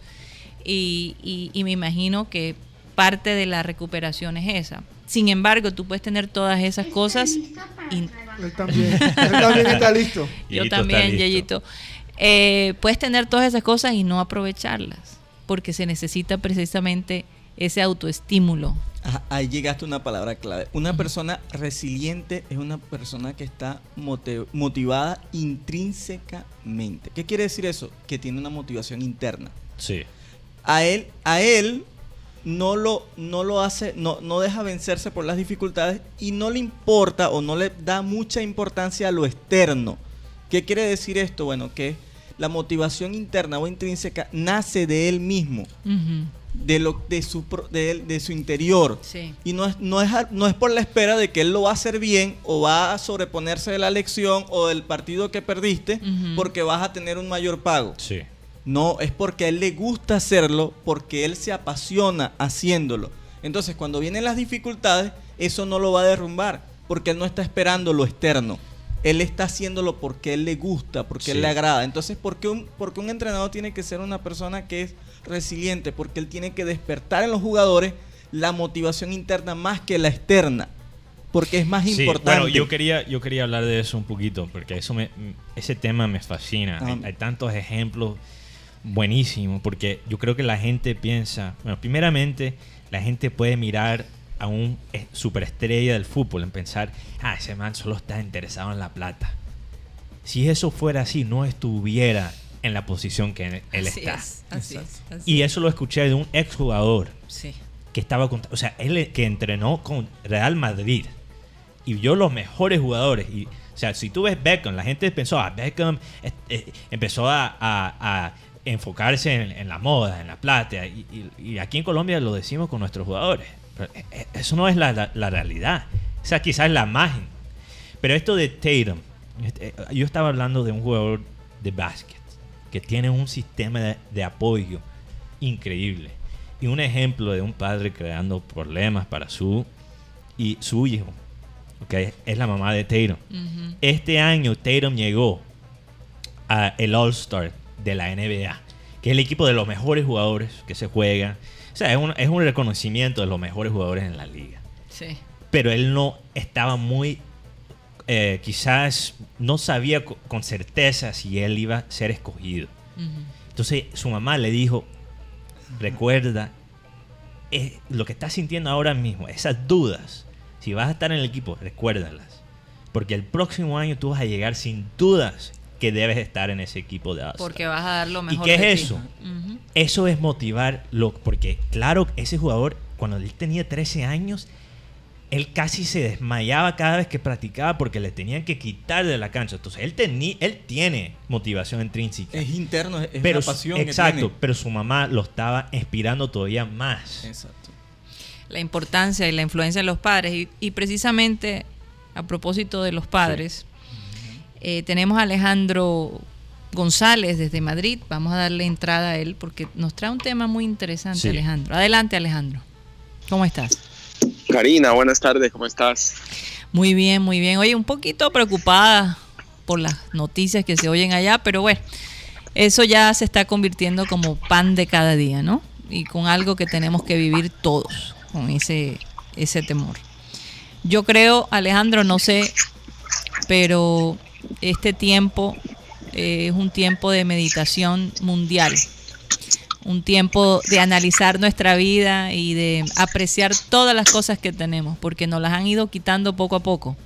y, y- y me imagino que parte de la recuperación es esa. Sin embargo, tú puedes tener todas esas cosas ¿Listo para y- trabajar? Él también, (laughs) él también está listo. Yo también. Yeyito. Eh, puedes tener todas esas cosas y no aprovecharlas, porque se necesita precisamente ese autoestímulo. Ajá, ahí llegaste a una palabra clave. Una persona resiliente es una persona que está motivada intrínsecamente. ¿Qué quiere decir eso? Que tiene una motivación interna. Sí. A él, a él no lo, no lo hace, no, no deja vencerse por las dificultades y no le importa o no le da mucha importancia a lo externo. ¿Qué quiere decir esto? Bueno, que la motivación interna o intrínseca nace de él mismo de lo de su pro- de, él- de su interior Sí. y no es no es no es por la espera de que él lo va a hacer bien o va a sobreponerse de la elección o del partido que perdiste porque vas a tener un mayor pago Sí. No es porque a él le gusta hacerlo porque él se apasiona haciéndolo entonces cuando vienen las dificultades eso no lo va a derrumbar porque él no está esperando lo externo él está haciéndolo porque él le gusta, porque él le agrada. Entonces, ¿por qué, un, por qué un entrenador tiene que ser una persona que es resiliente? Porque él tiene que despertar en los jugadores la motivación interna más que la externa. Porque es más Sí, importante. Bueno, yo quería, yo quería hablar de eso un poquito, porque eso me, ese tema me fascina. Ah. Hay, hay tantos ejemplos buenísimos, porque yo creo que la gente piensa, bueno, primeramente, la gente puede mirar a un eh, superestrella del fútbol en pensar, ah, ese man solo está interesado en la plata. Si eso fuera así, no estuviera en la posición que él Así está. es, así es, así Y eso lo escuché de un exjugador Sí. que estaba con, o sea, él que entrenó con Real Madrid y vio los mejores jugadores y o sea, si tú ves Beckham, la gente pensó, ah, Beckham eh, eh, empezó a, a- a enfocarse en, en la moda, en la plata y, y- y aquí en Colombia lo decimos con nuestros jugadores. Pero, eh, eh, eso no es la, la- la realidad. O sea, quizás es la imagen. Pero esto de Tatum, este, eh, yo estaba hablando de un jugador de básquet que tiene un sistema de, de apoyo increíble y un ejemplo de un padre creando problemas para su y su hijo. ¿ok? Es la mamá de Tatum. Este año Tatum llegó a el All-Star de la NBA, que es el equipo de los mejores jugadores que se juega. O sea, es un, es un reconocimiento de los mejores jugadores en la liga. Sí. Pero él no estaba muy, eh, quizás no sabía co- con certeza si él iba a ser escogido. Entonces su mamá le dijo, recuerda, lo que estás sintiendo ahora mismo, esas dudas, si vas a estar en el equipo, recuérdalas. Porque el próximo año tú vas a llegar sin dudas que debes estar en ese equipo de All-Star. Porque vas a dar lo ¿Y mejor. qué de es ti. eso? Eso es motivarlo, porque claro, ese jugador, cuando él tenía 13 años, él casi se desmayaba cada vez que practicaba porque le tenían que quitar de la cancha. Entonces, él, tení- él tiene motivación intrínseca. es interno, es, pero una su- pasión exacto, que tiene. pero su mamá lo estaba inspirando todavía más. Exacto. La importancia y la influencia de los padres. Y, y precisamente a propósito de los padres, eh, tenemos a Alejandro González desde Madrid. Vamos a darle entrada a él porque nos trae un tema muy interesante, Sí. Alejandro. Adelante, Alejandro. ¿Cómo estás? Karina, buenas tardes, ¿cómo estás? Muy bien, muy bien. Oye, un poquito preocupada por las noticias que se oyen allá, pero bueno, eso ya se está convirtiendo como pan de cada día, ¿no? Y con algo que tenemos que vivir todos, con ese, ese temor. Yo creo, Alejandro, no sé, pero este tiempo eh, es un tiempo de meditación mundial. un tiempo de analizar nuestra vida y de apreciar todas las cosas que tenemos, porque nos las han ido quitando poco a poco.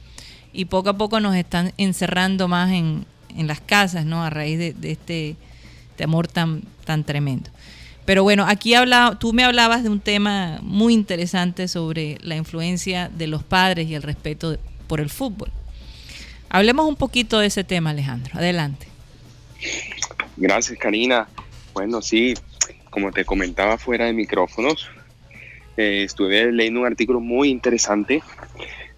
Y poco a poco nos están encerrando más en, las casas, ¿no? A raíz de, de este temor tan, tan tremendo. Pero bueno, aquí habla, tú me hablabas de un tema muy interesante sobre la influencia de los padres y el respeto por el fútbol. Hablemos un poquito de ese tema, Alejandro. Adelante. Gracias, Karina. Bueno, sí, como te comentaba fuera de micrófonos, eh, estuve leyendo un artículo muy interesante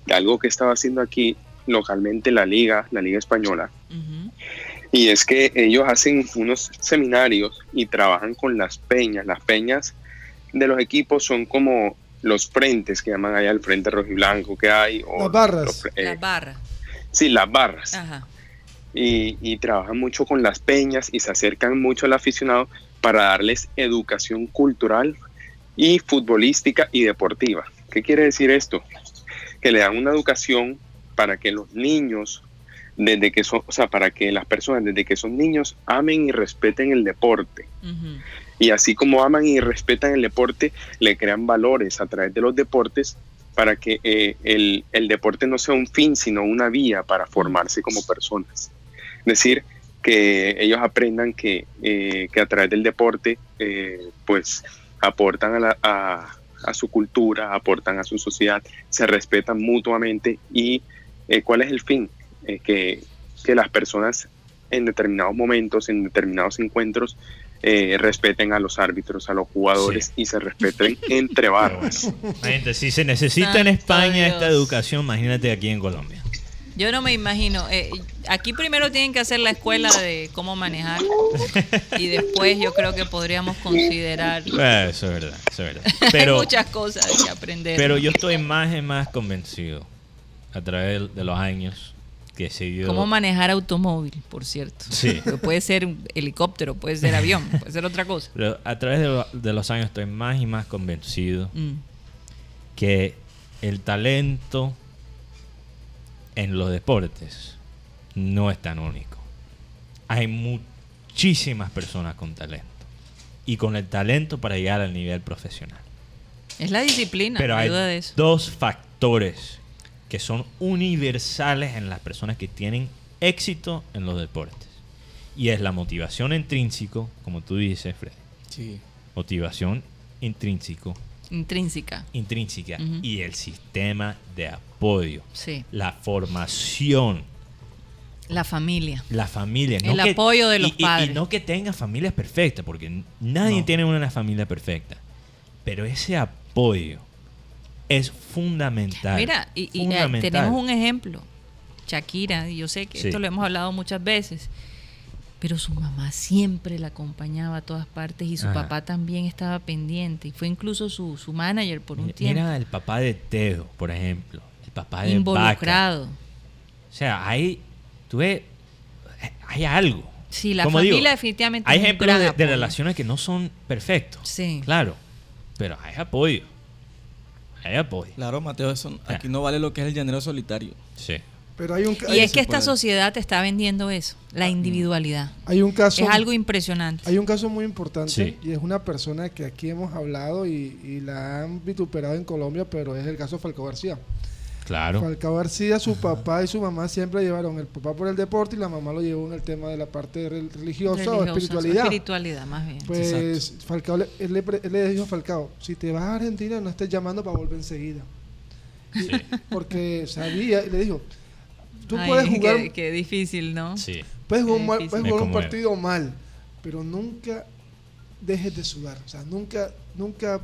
de algo que estaba haciendo aquí localmente la liga, la liga española. Y es que ellos hacen unos seminarios y trabajan con las peñas. Las peñas de los equipos son como los frentes que llaman allá el frente rojo y blanco que hay. o Las barras. los eh, Las barras. Sí, las barras. Ajá. y, y trabajan mucho con las peñas y se acercan mucho al aficionado para darles educación cultural y futbolística y deportiva. ¿Qué quiere decir esto? Que le dan una educación para que los niños, desde que son, o sea, para que las personas desde que son niños amen y respeten el deporte. Y así como aman y respetan el deporte, le crean valores a través de los deportes para que eh, el, el deporte no sea un fin, sino una vía para formarse como personas. Es decir, que ellos aprendan que, eh, que a través del deporte, eh, pues aportan a, la- a- su cultura, aportan a su sociedad, se respetan mutuamente y cuál es el fin, que, que las personas en determinados momentos, en determinados encuentros, eh, respeten a los árbitros, a los jugadores y se respeten (laughs) entre barras. bueno, si se necesita en España esta educación, imagínate aquí en Colombia. Yo no me imagino. eh, aquí primero tienen que hacer la escuela de cómo manejar y después yo creo que podríamos considerar. Bueno, eso es verdad, eso es verdad. (laughs) Hay muchas cosas que aprender. pero yo estoy más y más convencido a través de los años Cómo manejar automóvil, por cierto. Sí. (laughs) Puede ser un helicóptero, puede ser avión, (laughs) puede ser otra cosa. Pero a través de, lo- de los años estoy más y más convencido Mm. que el talento en los deportes no es tan único. Hay muchísimas personas con talento y con el talento para llegar al nivel profesional. Es la disciplina, Pero hay duda de eso. dos factores que son universales en las personas que tienen éxito en los deportes. Y es la motivación intrínseco, como tú dices, Fred. Sí. Motivación intrínseco, Intrínseca. intrínseca y el sistema de apoyo, Sí. la formación, La familia. la familia. El apoyo de los y- padres. Y no que tenga familias perfectas, porque nadie No. tiene una familia perfecta. Pero ese apoyo es fundamental. Mira, y, eh, tenemos un ejemplo. Shakira, y yo sé que Sí. esto lo hemos hablado muchas veces, pero su mamá siempre la acompañaba a todas partes y su Ajá. papá también estaba pendiente y fue incluso su, su manager por un Mira tiempo. el papá de Teo, por ejemplo. El papá de Vaca. involucrado. O sea, hay, tú ves, hay algo. Sí, la Como familia digo, definitivamente Hay ejemplos de, relaciones que no son perfectos. Sí. Claro. Pero hay apoyo. Hay apoyo. Claro, Mateo, eso, aquí no vale lo que es el llanero solitario. Sí. Pero hay un, Y es que esta puede. sociedad te está vendiendo eso, la individualidad. hay un caso Es algo impresionante. Hay un caso muy importante Sí. y es una persona que aquí hemos hablado y, y la han vituperado en Colombia, pero es el caso de Falcao García. Claro. Falcao García, su papá y su mamá siempre llevaron el papá por el deporte y la mamá lo llevó en el tema de la parte re- religiosa o espiritualidad. Espiritualidad, más bien. Pues Falcao, le, él, le, pre- él le dijo a Falcao, si te vas a Argentina no estés llamando para volver enseguida. Porque sabía, y le dijo, tú Ay, puedes jugar, Qué, qué difícil, ¿no? Sí. puedes jugar, mal- puedes jugar un partido mal, pero nunca dejes de sudar. O sea, nunca, nunca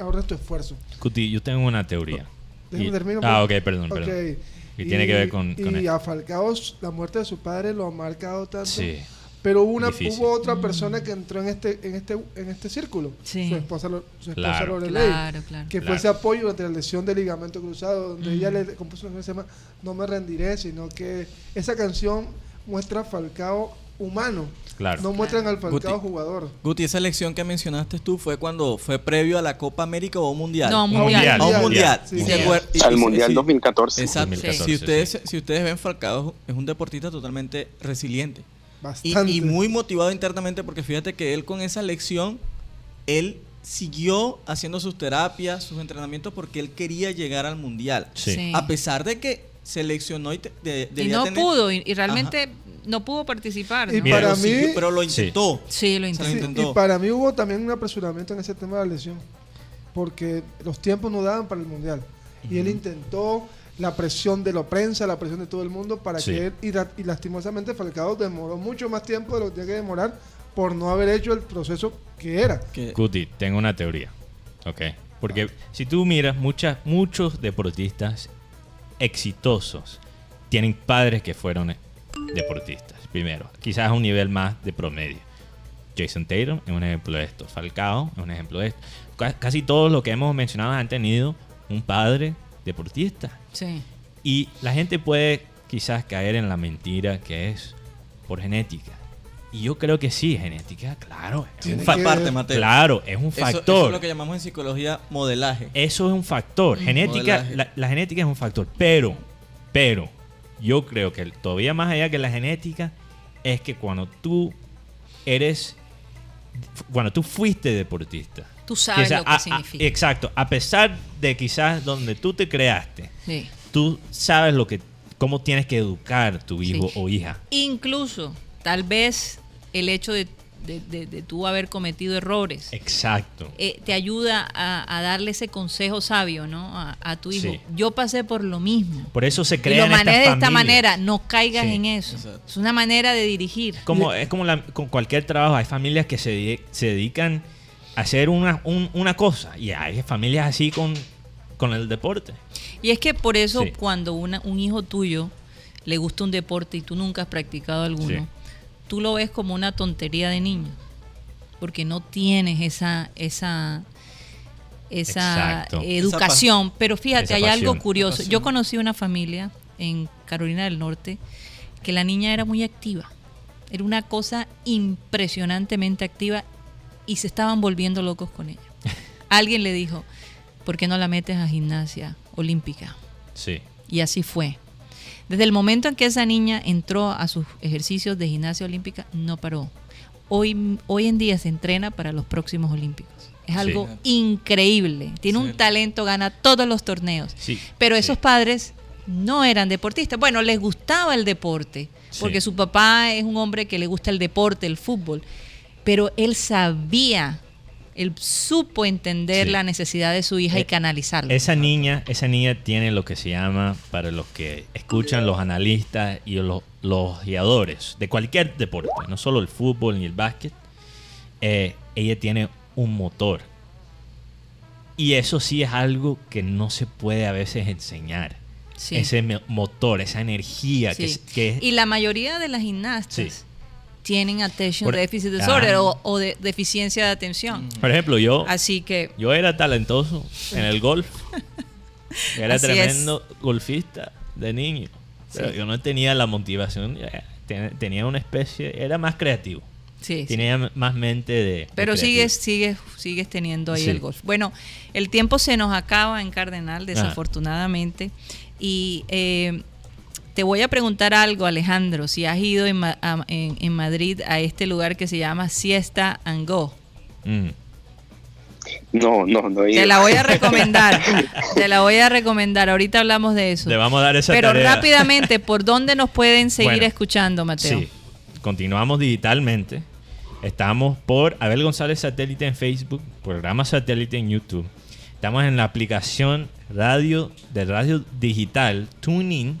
ahorres tu esfuerzo. Cuti, yo tengo una teoría. Déjame Y- termino, ah, ok, perdón, perdón. Ok. Y tiene que ver con- con y a Falcao la muerte de su padre lo ha marcado tanto. Sí. Pero hubo una, Difícil. hubo otra persona que entró en este, en este, en este círculo. Sí. Su esposa, Lo- su esposa Claro. Lorelei, Claro, claro. que fue ese apoyo ante la lesión de ligamento cruzado, donde Mm. ella le compuso una canción que se llama No me rendiré, sino que esa canción muestra a Falcao humano. Claro. No muestran al Falcao Guti. jugador. Guti, esa elección que mencionaste tú fue cuando fue previo a la Copa América o a un mundial. No, Un mundial. a un mundial. Sí, ¿Y sí. se acuer- y- Al Mundial sí. 2014. Exacto. 2014, si, ustedes, sí. si ustedes ven, Falcao es un deportista totalmente resiliente. Y, Bastante. y muy motivado internamente porque fíjate que él con esa lección él siguió haciendo sus terapias, sus entrenamientos porque él quería llegar al mundial. Sí. Sí. A pesar de que seleccionó y te- de- Y debía no tener- pudo, y, y realmente no pudo participar. Y para mí- pero lo intentó. Sí, lo intentó. Sí, y para mí hubo también un apresuramiento en ese tema de la lesión, porque los tiempos no daban para el mundial. Y él intentó la presión de la prensa, la presión de todo el mundo para Sí. que él, y, la- y lastimosamente Falcao demoró mucho más tiempo de lo que tenía que demorar por no haber hecho el proceso que era. Cuti, tengo una teoría. Ok. Porque si tú miras, muchas, muchos deportistas exitosos tienen padres que fueron deportistas. Primero, quizás a un nivel más de promedio. Jason Tatum es un ejemplo de esto. Falcao es un ejemplo de esto. Ca- Casi todos los que hemos mencionado han tenido un padre deportista. Sí. Y la gente puede quizás caer en la mentira que es por genética. Y yo creo que sí, genética, claro. Es Tiene un que- factor. parte, Mateo. Claro, es un Eso- Eso, factor. es lo que llamamos en psicología modelaje. Eso es un factor. Genética, Modelaje. la, la genética es un factor. Pero, pero, yo creo que todavía más allá que la genética, es que cuando tú eres, cuando tú fuiste deportista. Tú sabes quizás lo que a- significa. exacto. A pesar de quizás donde tú te creaste, Sí. tú sabes lo que, cómo tienes que educar tu hijo Sí. o hija. Incluso, tal vez el hecho de, de, de- de tú haber cometido errores Exacto. eh, te ayuda a, a darle ese consejo sabio, ¿no? A, a tu hijo. Sí. Yo pasé por lo mismo. Por eso se Y crean lo estas manejes de esta manera, no caigas Sí. en eso. Exacto. Es una manera de dirigir. Como, es como la- con cualquier trabajo, hay familias que se, se dedican a hacer una, un- una cosa y hay familias así con, con el deporte. Y es que por eso Sí. cuando una, un hijo tuyo le gusta un deporte y tú nunca has practicado alguno, Sí. Tú lo ves como una tontería de niño. Porque no tienes esa, esa, esa Exacto. educación. Pero fíjate, Esa hay algo curioso. Yo conocí una familia en Carolina del Norte que la niña era muy activa. Era una cosa impresionantemente activa y se estaban volviendo locos con ella. (laughs) Alguien le dijo, ¿por qué no la metes a gimnasia olímpica? Sí. Y así fue. Desde el momento en que esa niña entró a sus ejercicios de gimnasia olímpica, no paró. Hoy, hoy en día se entrena para los próximos olímpicos. Es algo increíble. Tiene un talento, gana todos los torneos. Sí. Pero esos padres no eran deportistas. Bueno, les gustaba el deporte, porque su papá es un hombre que le gusta el deporte, el fútbol. Pero él sabía, él supo entender Sí. la necesidad de su hija y Eh, canalizarla. Esa niña, esa niña tiene lo que se llama, para los que escuchan los analistas y los, los guiadores de cualquier deporte, no solo el fútbol ni el básquet, eh, ella tiene un motor. Y eso sí es algo que no se puede a veces enseñar. Sí. Ese motor, esa energía que, Sí. que Y la mayoría de las gimnastas. Tienen attention Por- deficit disorder Ah. o, o de deficiencia de atención. Por ejemplo, yo, Así que yo era talentoso en el golf. (laughs) Era tremendo golfista de niño. Pero Sí. yo no tenía la motivación. ten- Tenía una especie, era más creativo. sí. Tenía más mente de. Pero sigues, sigues, sigues teniendo ahí el golf. Bueno, el tiempo se nos acaba en Cardenal, Ajá. desafortunadamente. Y eh, te voy a preguntar algo, Alejandro, si has ido en, Ma- a- en- en Madrid a este lugar que se llama Siesta and Go. Mm. No, no, no. he Te la voy a recomendar. (laughs) te la voy a recomendar. Ahorita hablamos de eso. Le vamos a dar esa Pero tarea. rápidamente, ¿por dónde nos pueden seguir Bueno, escuchando, Mateo? Sí. Continuamos digitalmente. Estamos por Abel González Satélite en Facebook, programa Satélite en YouTube. Estamos en la aplicación radio de radio digital TuneIn,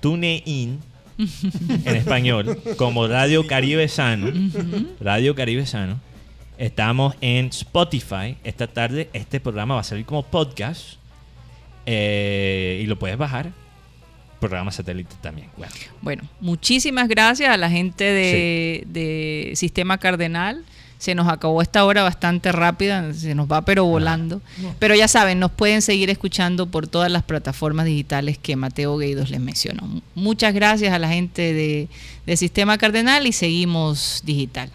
TuneIn en español, como Radio Caribe Sano. Radio Caribe Sano. Estamos en Spotify. Esta tarde este programa va a salir como podcast. eh, y lo puedes bajar. Programa satélite también. Bueno, Bueno, muchísimas gracias a la gente de, de Sistema Cardenal. Se nos acabó esta hora bastante rápida, se nos va pero volando. Pero ya saben, nos pueden seguir escuchando por todas las plataformas digitales que Mateo Gueidos les mencionó. Muchas gracias a la gente de, de Sistema Cardenal y seguimos digital.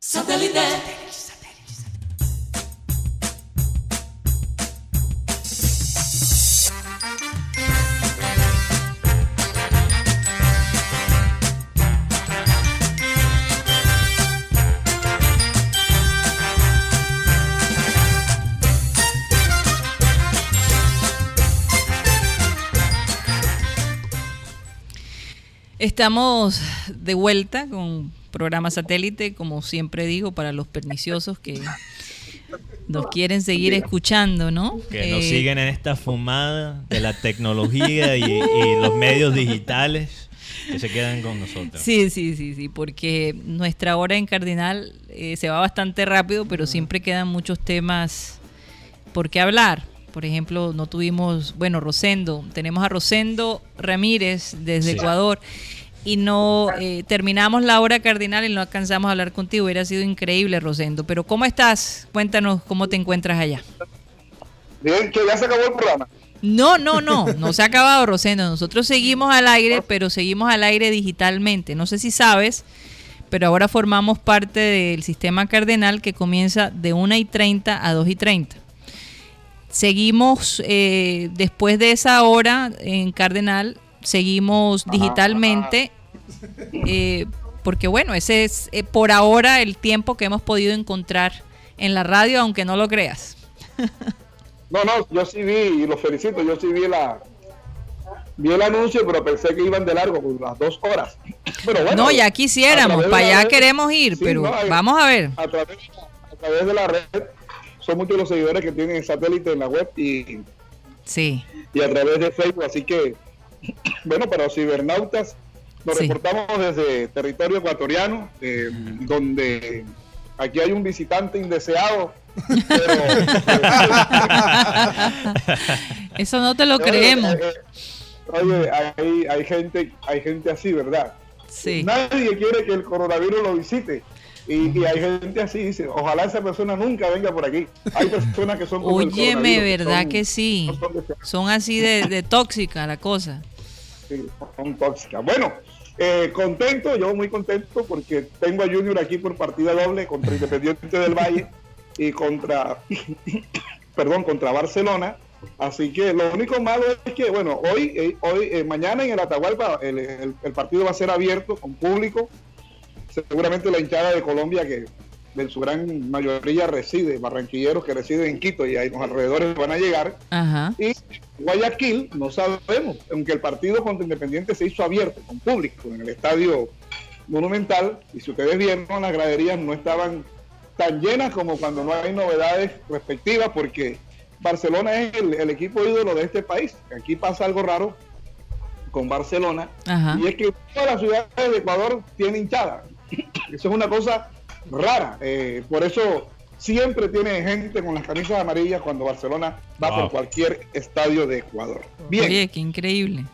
Satellite. Estamos de vuelta con programa satélite, como siempre digo, para los perniciosos que nos quieren seguir escuchando, ¿no? Que nos Eh, siguen en esta fumada de la tecnología y, y los medios digitales que se quedan con nosotros. Sí, sí, sí, sí, porque nuestra hora en Cardinal eh, se va bastante rápido, pero siempre quedan muchos temas por qué hablar. Por ejemplo, no tuvimos, bueno, Rosendo, tenemos a Rosendo Ramírez desde Sí. Ecuador y no eh, terminamos la hora cardinal y no alcanzamos a hablar contigo. Hubiera sido increíble, Rosendo. Pero ¿cómo estás? Cuéntanos cómo te encuentras allá. Bien, que ya se acabó el programa. No, no, no, no se ha acabado, Rosendo. Nosotros seguimos al aire, pero seguimos al aire digitalmente. No sé si sabes, pero ahora formamos parte del sistema cardenal que comienza de 1 y 30 a 2 y 30. Seguimos eh, después de esa hora en Cardenal, seguimos digitalmente, eh, porque bueno, ese es eh, por ahora el tiempo que hemos podido encontrar en la radio, aunque no lo creas. (laughs) No, no, yo sí vi, y los felicito, yo sí vi la vi el anuncio, pero pensé que iban de largo, por las dos horas. Pero bueno, no, ya quisiéramos, para allá queremos ir, sí, pero no, hay- vamos a ver. A través, a través de la red, son muchos los seguidores que tienen el satélite en la web y, Sí, y a través de Facebook, así que, bueno, para los cibernautas, nos Sí. reportamos desde territorio ecuatoriano, eh, donde aquí hay un visitante indeseado, pero... (laughs) eso no te lo Oye, creemos. eh, Oye, hay, hay gente, hay gente así, ¿verdad? Sí. Nadie quiere que el coronavirus lo visite. Y, y hay gente así, dice, ojalá esa persona nunca venga por aquí. Hay personas que son como Óyeme, ¿verdad son- que sí? no son así de, de tóxica la cosa. sí, son tóxicas. Bueno, eh, contento, yo muy contento porque tengo a Junior aquí por partida doble contra Independiente del Valle y contra, (coughs) perdón, contra Barcelona. Así que lo único malo es que, bueno, hoy, eh, hoy eh, mañana en el Atahualpa el, el- el partido va a ser abierto con público. Seguramente la hinchada de Colombia, que en su gran mayoría reside, barranquilleros que residen en Quito y ahí los alrededores van a llegar. Ajá. Y Guayaquil, no sabemos, aunque el partido contra Independiente se hizo abierto, con público, en el estadio monumental, y si ustedes vieron, las graderías no estaban tan llenas como cuando no hay novedades respectivas, porque Barcelona es el, el equipo ídolo de este país. Aquí pasa algo raro con Barcelona, Ajá. y es que todas las ciudades de Ecuador tienen hinchada. Eso es una cosa rara. eh, por eso siempre tiene gente con las camisas amarillas cuando Barcelona va Wow. por cualquier estadio de Ecuador. Bien. Oye, qué increíble.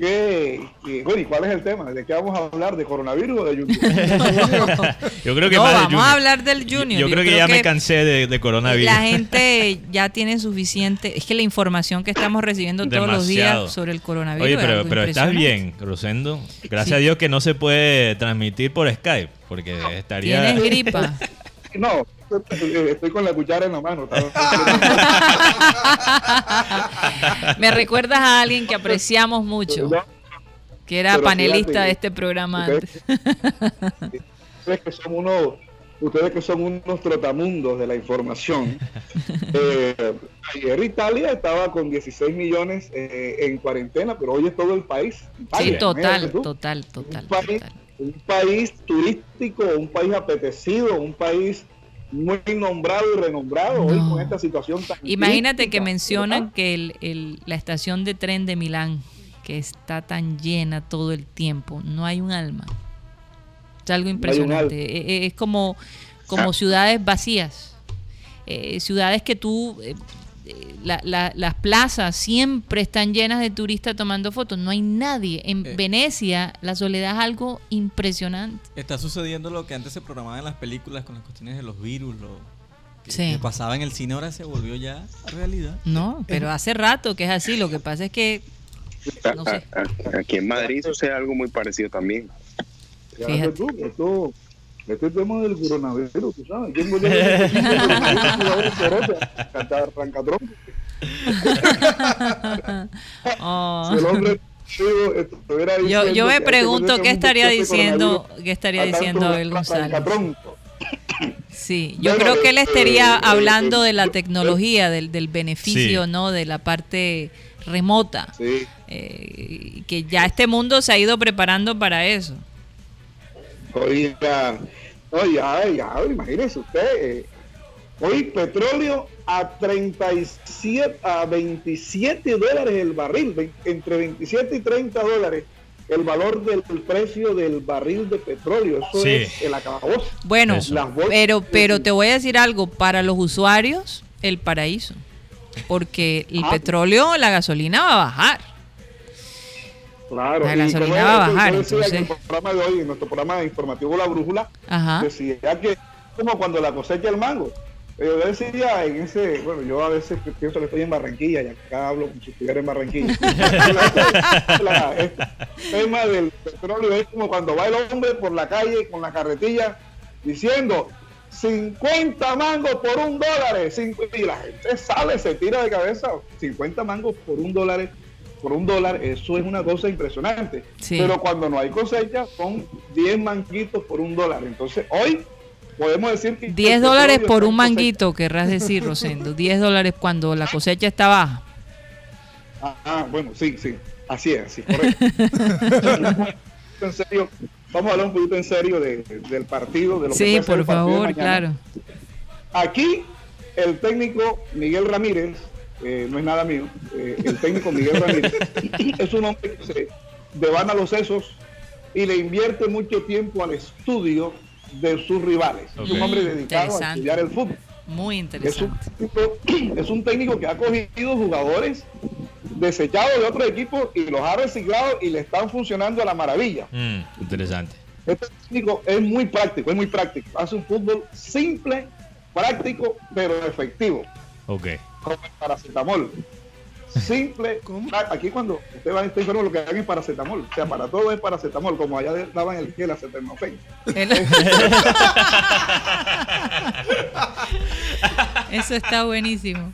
¿Qué- qué- bueno, ¿y cuál es el tema? ¿De qué vamos a hablar? ¿De coronavirus o de YouTube? (laughs) Yo creo que no, más vamos Junior. a hablar del Junior. Yo, creo que ya me cansé de, de coronavirus. La (laughs) gente ya tiene suficiente. Es que la información que estamos recibiendo todos los Demasiado. días sobre el coronavirus. Oye, es pero, algo pero estás bien, Rosendo. Gracias Sí. a Dios que no se puede transmitir por Skype, porque estaría... Tienes gripa. (laughs) no, (laughs) estoy, con la cuchara en la mano. Me recuerdas a alguien que apreciamos mucho, que era Pero panelista fíjate, de este programa ustedes- antes. (laughs) ustedes que son unos ustedes que son unos trotamundos de la información (laughs) eh, ayer Italia estaba con 16 millones eh, en cuarentena pero hoy es todo el país Sí, total, total, total, un país, total. un país turístico un país apetecido un país muy nombrado y renombrado hoy con esta situación tan Imagínate que mencionan ¿verdad? que el- el- la estación de tren de Milán, que está tan llena todo el tiempo, no hay un alma. Es algo impresionante. E- e- Es como, como Ah. ciudades vacías. Eh, ciudades que tú, eh, la- la- las plazas siempre están llenas de turistas tomando fotos. No hay nadie. En Eh. Venecia la soledad es algo impresionante. Está sucediendo lo que antes se programaba en las películas con las cuestiones de los virus, lo que, Sí. que pasaba en el cine, ahora se volvió ya realidad. No, pero hace rato que es así. Lo que pasa es que no sé. Aquí en Madrid sucede algo muy parecido también. Fíjate Fíjate. tú, esto, este tema del coronavirus, tú sabes, ¿quién voy a cantar rancatronco? Oh. Si el hombre digo, estuviera Yo, diciendo yo que me pregunto qué estaría diciendo, coronavirus qué estaría diciendo Abel González. Sí, yo Bueno, creo que él eh, estaría eh, hablando eh, de la yo- tecnología, del, del beneficio, Sí. ¿no? De la parte remota, Sí. eh, que ya este mundo se ha ido preparando para eso. Oiga, no, ya, ya, imagínese usted. eh, hoy petróleo a 37, a 27 dólares el barril, entre 27 y 30 dólares el valor del precio del barril de petróleo. Eso Sí. es el acabose. Bueno, pero, pero te voy a decir algo, para los usuarios, el paraíso, porque el Ah. petróleo, la gasolina va a bajar. Claro, La y gasolina como va a bajar, en el programa de hoy, en nuestro programa informativo La Brújula, Ajá. decía que como cuando la cosecha el mango. Yo decía en ese, bueno, yo a veces pienso que estoy en Barranquilla y acá hablo como si estuviera en Barranquilla. (laughs) La- este tema del petróleo es como cuando va el hombre por la calle con la carretilla diciendo 50 mangos por un dólar y la gente sale, se tira de cabeza 50 mangos por un dólar por un dólar, eso es una cosa impresionante. Sí. Pero cuando no hay cosecha, son 10 manguitos por un dólar. Entonces, hoy podemos decir que... 10 el dólares por un manguito, querrás decir, (laughs) Rosendo. 10 dólares cuando la cosecha está baja. Ah, ah, bueno, sí, sí. Así es, así, correcto. (laughs) en serio, vamos a hablar un poquito en serio de- del partido, de lo que Sí, ser por favor, claro. Aquí, el técnico Miguel Ramírez, eh, no es nada mío, eh, el técnico Miguel Ramírez (laughs) es un hombre que se devana los sesos y le invierte mucho tiempo al estudio de sus rivales. Es un hombre dedicado a estudiar el fútbol. Muy Es un, interesante. tipo- es un técnico que ha cogido jugadores desechados de otros equipos y los ha reciclado y le están funcionando a la maravilla. Mm, interesante. Este técnico es muy práctico, es muy práctico. Hace un fútbol simple, práctico, pero efectivo, Ok. Como el paracetamol. Simple, (laughs) aquí cuando usted va a estar enfermo lo que dan es paracetamol, o sea, para todo es paracetamol, como allá daban el gel acetaminofén. El- (laughs) Eso está buenísimo.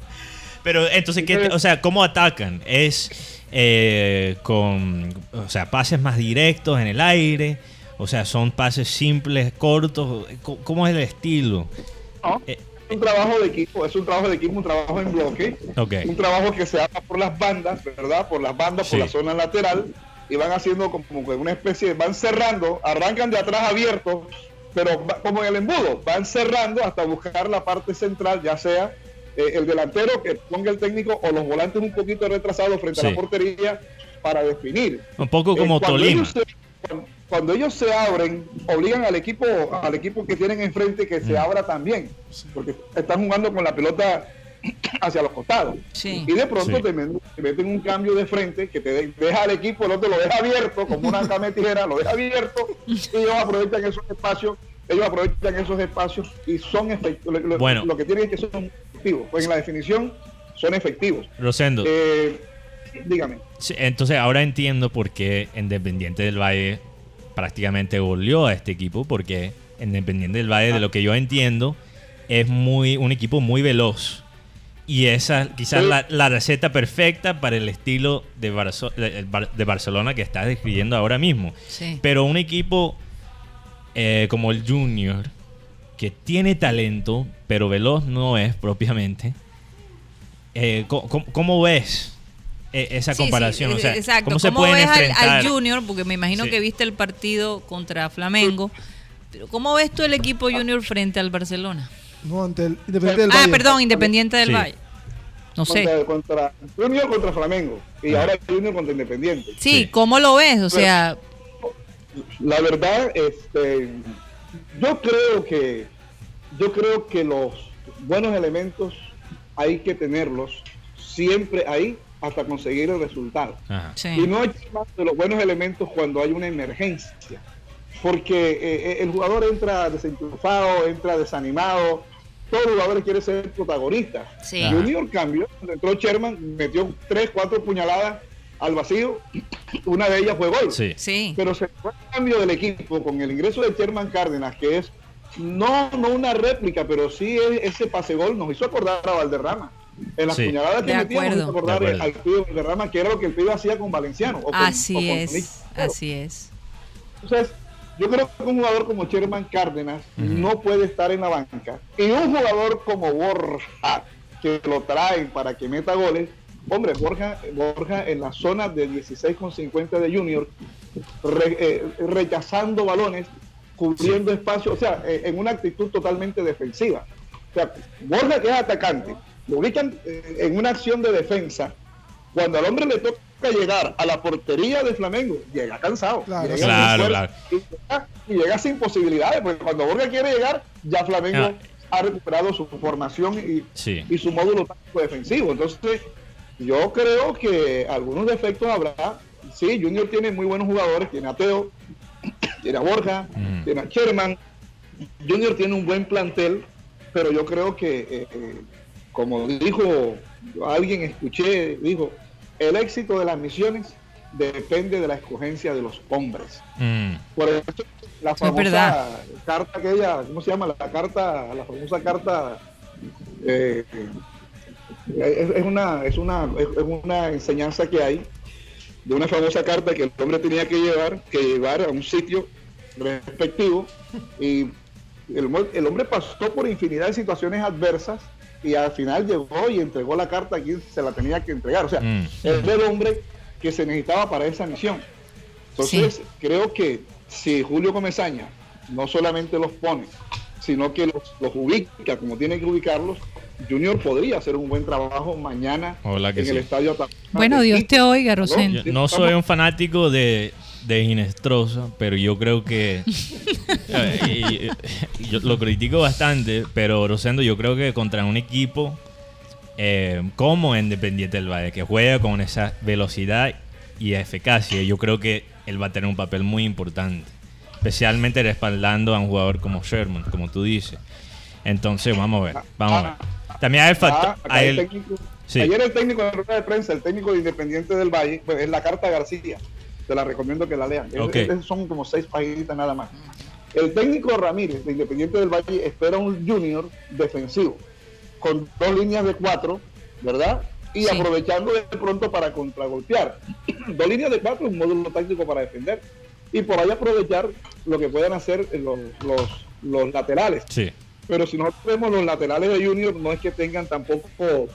Pero entonces, ¿qué, o sea, ¿cómo atacan? ¿Es eh, con, o sea, pases más directos en el aire? O sea, son pases simples, cortos. ¿Cómo- ¿Cómo es el estilo? ¿no? Eh, un trabajo de equipo, es un trabajo de equipo, un trabajo en bloque, Ok. un trabajo que se hace por las bandas, ¿verdad? Por las bandas, Sí. por la zona lateral, y van haciendo como que una especie, van cerrando, arrancan de atrás abiertos, pero va- como en el embudo, van cerrando hasta buscar la parte central, ya sea eh, el delantero que ponga el técnico o los volantes un poquito retrasados frente a la portería para definir. Un poco Eh, como cuando Tolima. ellos cuando, ellos se abren, obligan al equipo, al equipo que tienen enfrente que se Mm. abra también, porque están jugando con la pelota hacia los costados. Sí. Y de pronto Sí. te, meten un cambio de frente que te de- deja al equipo, el otro lo deja abierto, como una (laughs) cama de tijera, lo deja abierto, y ellos aprovechan esos espacios, ellos aprovechan esos espacios y son efectivos. Lo, lo- Bueno. lo que tienen es que son efectivos, pues en la definición son efectivos. Rosendo, Eh, dígame. sí, entonces ahora entiendo por qué Independiente del Valle prácticamente goleó a este equipo, porque Independiente del Valle, de lo que yo entiendo, es muy un equipo muy veloz. Y esa quizás Sí. la, la receta perfecta para el estilo de, Barzo- de- Bar- de Barcelona que estás describiendo ahora mismo. Sí. Pero un equipo eh, como el Junior, que tiene talento, pero veloz no es propiamente, eh, ¿cómo, cómo- cómo ves eh, esa Sí, sí, comparación? o sea, exacto. ¿cómo se pueden ves al- enfrentar? al, Junior? Porque me imagino Sí. que viste el partido contra Flamengo. Pero ¿cómo ves tú el equipo Junior frente al Barcelona? No, ante el Independiente del Ah, Valle. perdón, Independiente del Sí. Valle. No sé. Contra, contra Junior contra Flamengo y Ah. ahora Junior contra Independiente. Sí, Sí. ¿cómo lo ves? O sea, La verdad, este, yo creo que yo creo que los buenos elementos hay que tenerlos siempre ahí hasta conseguir el resultado. Sí. Y no echar de los buenos elementos cuando hay una emergencia. Porque eh, eh, el jugador entra desenchufado, entra desanimado. Todos los jugadores quieren ser protagonistas. Sí. Junior cambió, cuando entró Sherman, metió tres, cuatro puñaladas al vacío. (clears throat) Una de ellas fue gol. Sí. Sí. Pero se fue el cambio del equipo con el ingreso de Sherman Cárdenas, que es no, no una réplica, pero sí es, ese pase gol nos hizo acordar a Valderrama. En las Sí. puñaladas que metíamos acuerdo. al pibe Valderrama, que era lo que el pibe hacía con Valenciano. o con- o Así con es. Nick. Así es. Entonces, yo creo que un jugador como Sherman Cárdenas no puede estar en la banca. Y un jugador como Borja, que lo traen para que meta goles, hombre, Borja, Borja en la zona de 16,50 de Junior, re- eh, rechazando balones, cubriendo espacio, o sea, eh, en una actitud totalmente defensiva. O sea, Borja que es atacante, lo ubican en una acción de defensa, cuando al hombre le toca llegar a la portería de Flamengo, llega cansado. Claro. llega Claro, Y, llega, y llega sin posibilidades, porque cuando Borja quiere llegar, ya Flamengo ha recuperado su formación y, Sí. y su módulo táctico defensivo. Entonces, yo creo que algunos defectos habrá. Sí, Junior tiene muy buenos jugadores, tiene a Teo, (coughs) tiene a Borja, Mm. tiene a Sherman. Junior tiene un buen plantel, pero yo creo que, eh, eh, como dijo alguien, escuché, dijo, el éxito de las misiones depende de la escogencia de los hombres. Mm. Por eso la es famosa verdad. carta aquella, ¿cómo se llama? La carta, la famosa carta eh, es, es una, es una, es una enseñanza que hay de una famosa carta que el hombre tenía que llevar, que llevar a un sitio respectivo y el, el hombre pasó por infinidad de situaciones adversas y al final llegó y entregó la carta a quien se la tenía que entregar. O sea, Mm. es el hombre que se necesitaba para esa misión. Entonces, creo que si Julio Comesaña no solamente los pone, sino que los, los ubica como tiene que ubicarlos, Junior podría hacer un buen trabajo mañana que en sí. el estadio. Bueno, Dios te oiga, Rosendo. Yo no soy un fanático de, de Ginestrosa, pero yo creo que. (laughs) y- y yo lo critico bastante, pero Rosendo, yo creo que contra un equipo eh, como Independiente del Valle, que juega con esa velocidad y eficacia, yo creo que él va a tener un papel muy importante. Especialmente respaldando a un jugador como Sherman, como tú dices. Entonces, vamos a ver. Vamos a ver. También hay el factor. Ah, el el- técnico- sí. Ayer el técnico de rueda de prensa, el técnico de Independiente del Valle, pues, es la carta García. Te la recomiendo que la lean. Es- Ok. es- son como seis páginas nada más. El técnico Ramírez de Independiente del Valle espera un junior defensivo con dos líneas de cuatro, ¿verdad? Y Sí. aprovechando de pronto para contragolpear. (clears throat) dos líneas de cuatro, un módulo táctico para defender. Y por ahí aprovechar lo que puedan hacer los, los, los laterales. Sí. Pero si nosotros vemos los laterales de Junior, no es que tengan tampoco,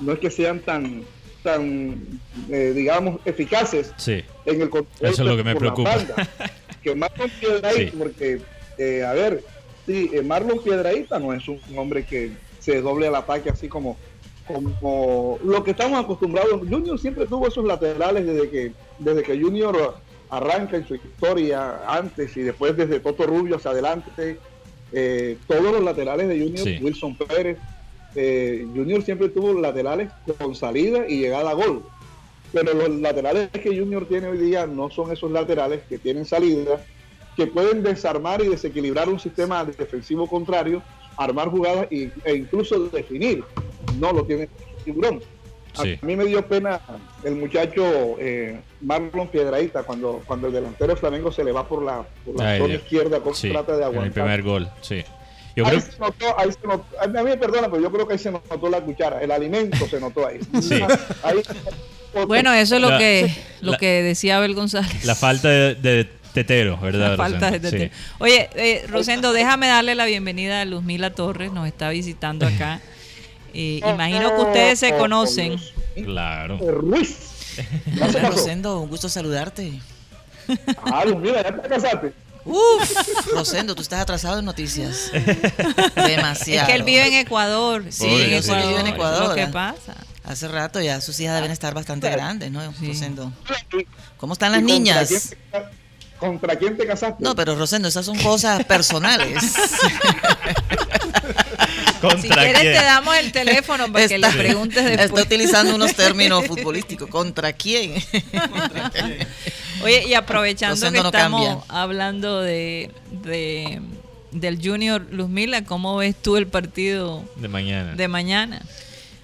no es que sean tan, tan eh, digamos, eficaces Sí. en el control Eso es lo que me preocupa. banda. (laughs) Que Marlon Piedraíta, Sí. porque, eh, a ver, sí, eh, Marlon Piedraíta no es un hombre que se doble al ataque así como, como lo que estamos acostumbrados. Junior siempre tuvo esos laterales desde que, desde que Junior arranca en su historia, antes y después desde Toto Rubio hacia adelante. eh, todos los laterales de Junior, Sí. Wilson Pérez, eh, Junior siempre tuvo laterales con salida y llegada a gol. Pero los laterales que Junior tiene hoy día no son esos laterales que tienen salida, que pueden desarmar y desequilibrar un sistema defensivo contrario, armar jugadas y- e incluso definir. No lo tiene Tiburón. A mí me dio pena el muchacho eh, Marlon Piedraíta cuando, cuando el delantero de Flamengo se le va por la, por la Ay, zona Dios. izquierda, con Sí, trata de en el aguantar. primer gol, sí. Yo ahí, creo se notó, ahí se notó, a mí me perdona, pero yo creo que ahí se notó la cuchara, el alimento se notó ahí. (laughs) Sí. Ahí- Bueno, eso es lo La- que (laughs) lo la- que decía Abel González. la falta de, de tetero, ¿verdad? La falta de? Sí. tetero. Oye, eh, Rosendo, déjame darle la bienvenida a Luzmila Torres, nos está visitando acá. Eh, imagino que ustedes se conocen. Claro. Eh, Ruiz. (laughs) Rosendo, un gusto saludarte. Ah, mira, ya te casaste. Uf, Rosendo, tú estás atrasado en noticias. Demasiado. Es que él vive en Ecuador. Sí, yo sé que vive en Lo Ecuador. que ¿eh? pasa. Hace rato ya sus hijas deben estar bastante grandes, ¿no, Sí. Rosendo? ¿Cómo están las ¿Y contra niñas? quién ¿Contra quién te casaste? No, pero Rosendo, esas son cosas personales. (laughs) ¿Contra Si quieres quién? te damos el teléfono para que le Está- preguntes Está después. utilizando unos términos futbolísticos. ¿Contra quién? (laughs) Oye, y aprovechando que no estamos cambia. hablando de, de- del Junior Luzmila, ¿cómo ves tú el partido De mañana. de mañana?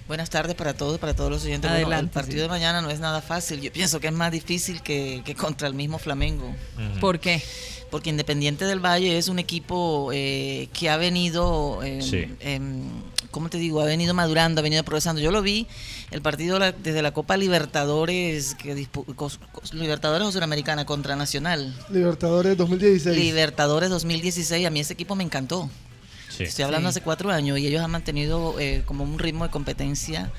Buenas tardes para todos, para todos los oyentes. Bueno, el partido sí. de mañana no es nada fácil. Yo pienso que es más difícil que, que contra el mismo Flamengo. ¿Por qué? Porque Independiente del Valle es un equipo eh, que ha venido, eh, Sí. em, ¿cómo te digo? Ha venido madurando, ha venido progresando. Yo lo vi, el partido la- desde la Copa Libertadores, que Libertadores o Suramericana contra Nacional. Libertadores 2016. Libertadores 2016, a mí ese equipo me encantó. Sí. Estoy hablando Sí. hace cuatro años y ellos han mantenido eh, como un ritmo de competencia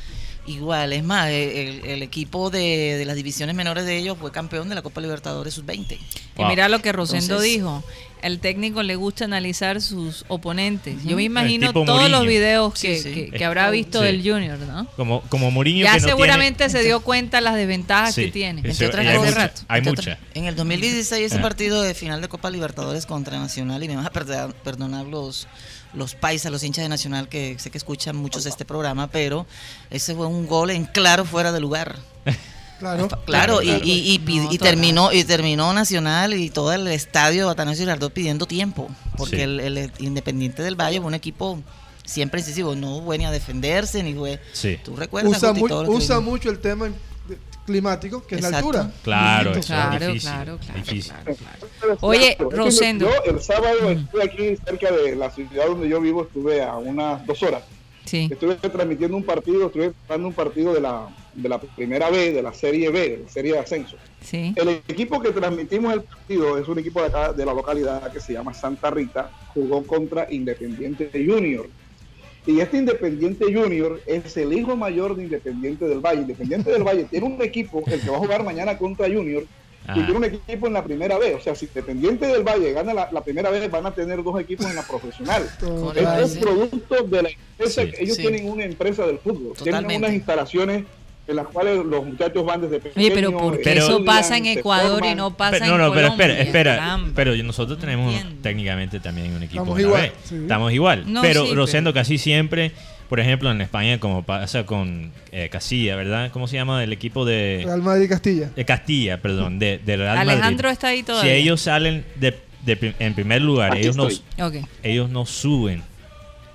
Igual, es más, el, el equipo de, de, las divisiones menores de ellos fue campeón de la Copa Libertadores Sub-20. Y mira lo que Rosendo Entonces, dijo. El técnico le gusta analizar sus oponentes. Yo me imagino todos Mourinho. los videos que, sí, sí. que, que habrá visto sí. del Junior, ¿no? Como, como Mourinho Ya que no seguramente tiene... se dio cuenta las desventajas que tiene. Entre otras hay cosas, mucha, hay mucha. En el 2016 ese partido de final de Copa Libertadores contra Nacional, y me vas a perdonar, perdonar los, los paisas, los hinchas de Nacional, que sé que escuchan muchos de este programa, pero ese fue un gol en claro fuera de lugar. (laughs) Claro, claro, y, y, y, no, y terminó y terminó Nacional y todo el estadio Atanasio Girardot pidiendo tiempo, porque sí. el, el, Independiente del Valle fue un equipo siempre incisivo, no fue ni a defenderse ni fue. Sí. ¿Tú recuerdas? Usa, muy, usa mucho el tema climático, que Exacto. es la altura. Claro, eso claro, es difícil, claro, claro, difícil. claro, claro. Oye, Rosendo. Yo el sábado estuve aquí cerca de la ciudad donde yo vivo, estuve a unas dos horas. Sí. Estuve transmitiendo un partido, estuve dando un partido de la, de la primera B, de la Serie B, de la Serie de Ascenso. Sí. El equipo que transmitimos el partido es un equipo de acá, de la localidad que se llama Santa Rita, jugó contra Independiente Junior. Y este Independiente Junior es el hijo mayor de Independiente del Valle. Independiente del Valle tiene un equipo, el que va a jugar mañana contra Junior, Ah. y tiene un equipo en la primera vez. O sea, si Independiente del Valle gana la, la, primera vez, van a tener dos equipos en la profesional. Este es producto de la empresa. Sí, ellos sí. tienen una empresa del fútbol. Totalmente. Tienen unas instalaciones en las cuales los muchachos van desde pequeños. Oye, pero ¿por qué eso pasa en Ecuador y no pasa pero, no, en no, Colombia? pero espera, espera. Pero nosotros tenemos técnicamente también un equipo. Estamos igual. Sí. Estamos igual. No, pero sí, Rosendo casi siempre por ejemplo, en España, como pasa con eh, Casilla, ¿verdad? ¿Cómo se llama el equipo de. Real Madrid Castilla. De Castilla, perdón, de, de Real Alejandro Madrid. está ahí todavía. Si ellos salen de, de, en primer lugar, Aquí ellos no, okay. ellos no suben,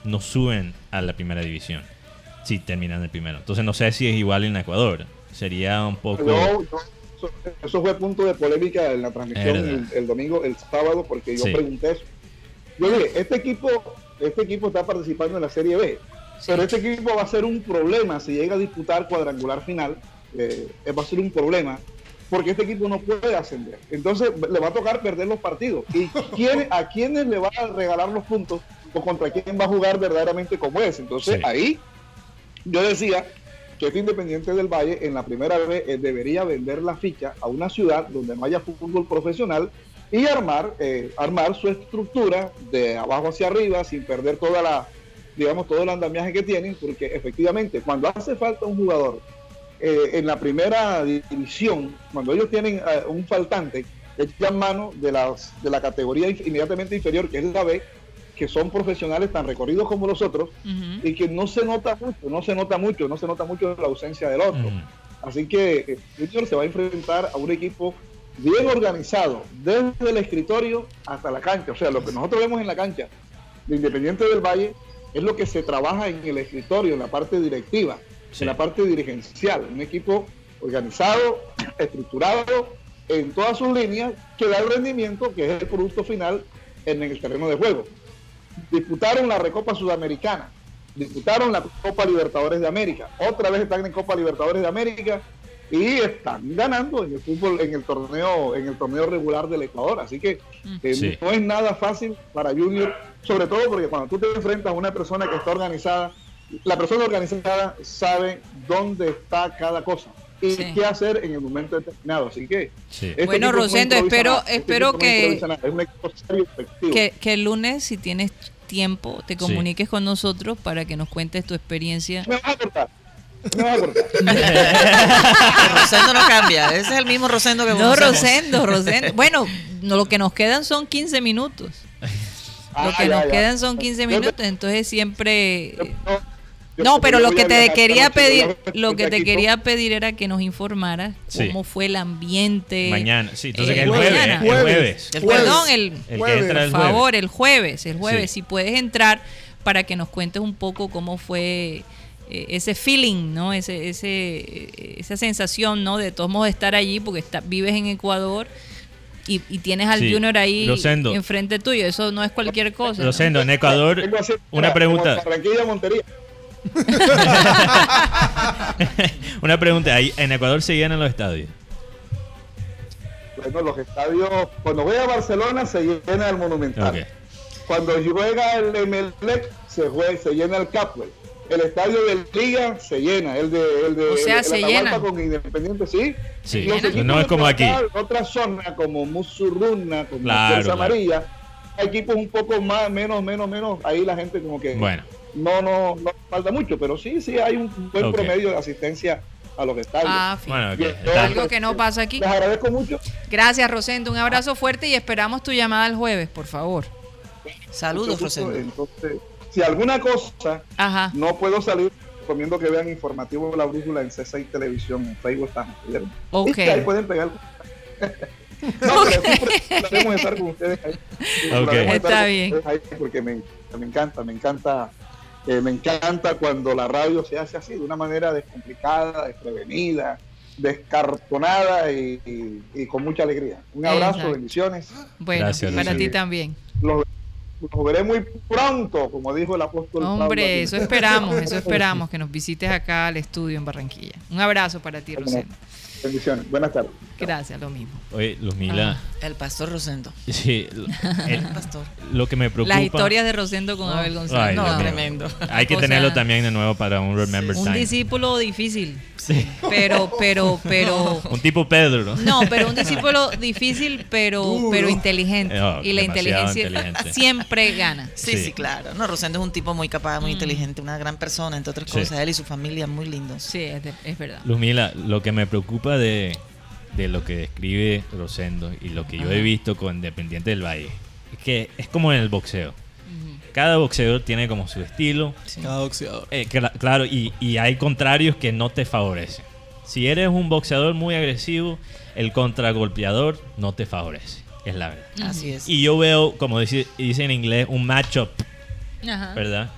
no suben a la primera división. Si terminan el primero. Entonces, no sé si es igual en Ecuador. Sería un poco. No, no, eso fue punto de polémica en la transmisión el, el, domingo, el sábado, porque yo sí. pregunté eso. Yo dije, este equipo, este equipo está participando en la Serie B pero este equipo va a ser un problema si llega a disputar cuadrangular final. Eh, va a ser un problema porque este equipo no puede ascender. Entonces le va a tocar perder los partidos. ¿Y quién, a quiénes le va a regalar los puntos o contra quién va a jugar verdaderamente como es? Entonces sí. ahí yo decía que este Independiente del Valle en la primera vez eh, debería vender la ficha a una ciudad donde no haya fútbol profesional y armar, eh, armar su estructura de abajo hacia arriba sin perder toda la digamos, todo el andamiaje que tienen, porque efectivamente, cuando hace falta un jugador eh, en la primera división, cuando ellos tienen eh, un faltante, echan mano de, las, de la categoría inmediatamente inferior, que es la B, que son profesionales tan recorridos como los otros, uh -huh. y que no se nota mucho, no se nota mucho, no se nota mucho la ausencia del otro. Uh -huh. Así que eh, Junior se va a enfrentar a un equipo bien organizado, desde el escritorio hasta la cancha. O sea, lo que nosotros vemos en la cancha de Independiente del Valle es lo que se trabaja en el escritorio, en la parte directiva, sí. en la parte dirigencial. Un equipo organizado, estructurado en todas sus líneas, que da el rendimiento, que es el producto final en el terreno de juego. Disputaron la Recopa Sudamericana, disputaron la Copa Libertadores de América, otra vez están en Copa Libertadores de América y están ganando en el fútbol, en el torneo, en el torneo regular del Ecuador. Así que eh, sí. no es nada fácil para Junior sobre todo porque cuando tú te enfrentas a una persona que está organizada, la persona organizada sabe dónde está cada cosa y sí. qué hacer en el momento determinado. Así que, sí. este bueno, Rosendo, espero, este espero que, que, que, el lunes, si tienes tiempo, te comuniques con nosotros para que nos cuentes tu experiencia. Me vas a cortar. Me vas a cortar. (laughs) Rosendo no cambia, ese es el mismo Rosendo que No, Rosendo, Rosendo. Bueno, no, lo que nos quedan son 15 minutos. Ah, lo que ya, nos ya. quedan son 15 minutos, entonces siempre... No, pero lo que te quería pedir, lo que te quería pedir era que nos informaras sí. cómo fue el ambiente. Mañana, sí, entonces eh, el, jueves, el, jueves, el jueves. Perdón, el, el jueves. por el favor, jueves. el jueves, el jueves, sí. si puedes entrar para que nos cuentes un poco cómo fue eh, ese feeling, ¿no? Ese, ese, esa sensación, ¿no? De todos modos estar allí porque está, vives en Ecuador y, y tienes al sí. Junior ahí enfrente tuyo. Eso no es cualquier cosa. Rosendo, ¿no? en Ecuador, una pregunta. Montería. (laughs) una pregunta, ¿ahí ¿en Ecuador se llenan los estadios? Bueno, los estadios, cuando voy a Barcelona se llena el Monumental. Okay. Cuando juega el Emelec se, juega, se llena el Capwell. el estadio del Liga se llena, el de, el de O sea, el- se llena. con Independiente, sí. Sí, no es como aquí. otra zona, como Musurruna, como Claro, Fuerza claro. Amarilla, hay equipos un poco más, menos, menos, menos, ahí la gente como que Bueno, no, no, no falta mucho, pero sí, sí hay un buen promedio de asistencia a los estadios. Ah, fin. bueno, Algo que no pasa aquí. Les agradezco mucho. Gracias, Rosendo. Un abrazo fuerte y esperamos tu llamada el jueves, por favor. Saludos. Rosendo. Entonces, si alguna cosa Ajá. no puedo salir, recomiendo que vean informativo de la brújula en C6 Televisión, en Facebook estamos. ¿vieron? Ok. Y ahí pueden pegar. (laughs) no, pero siempre podemos estar con ustedes ahí. Está bien. ahí porque me, me encanta, me encanta. Eh, me encanta cuando la radio se hace así, de una manera descomplicada, desprevenida, descartonada y, y- y con mucha alegría. Un abrazo, Exacto. bendiciones. Bueno, Gracias, para ti también. Los, los veré muy pronto, como dijo el apóstol Hombre, eso esperamos, eso (laughs) esperamos, que nos visites acá al estudio en Barranquilla. Un abrazo para ti. Rosendo. Bendiciones. Buenas tardes. Gracias, lo mismo. oye, Luzmila, El pastor Rosendo. sí, el- El pastor. lo que me preocupa... Las historias de Rosendo con Abel González. Ay, No, tremendo. Hay que O tenerlo sea, también de nuevo para un Remember Un Time. discípulo difícil, Sí. pero, pero, pero... Un tipo Pedro, ¿no? No, pero un discípulo difícil, pero, pero inteligente. No, y la inteligencia siempre gana. Sí, Sí. sí, claro. No, Rosendo es un tipo muy capaz, muy inteligente, una gran persona, entre otras Sí. cosas. Él y su familia muy lindos. Sí, es, de- es verdad. Luzmila, lo que me preocupa de, de lo que describe Rosendo y lo que yo he visto con Independiente del Valle es que es como en el boxeo. Cada boxeador tiene como su estilo. Cada boxeador. Eh, cla- claro, y, y hay contrarios que no te favorecen. Si eres un boxeador muy agresivo, el contragolpeador no te favorece. Es la verdad. Así es. Y yo veo, como dice, dice en inglés, un matchup, Ajá. ¿verdad?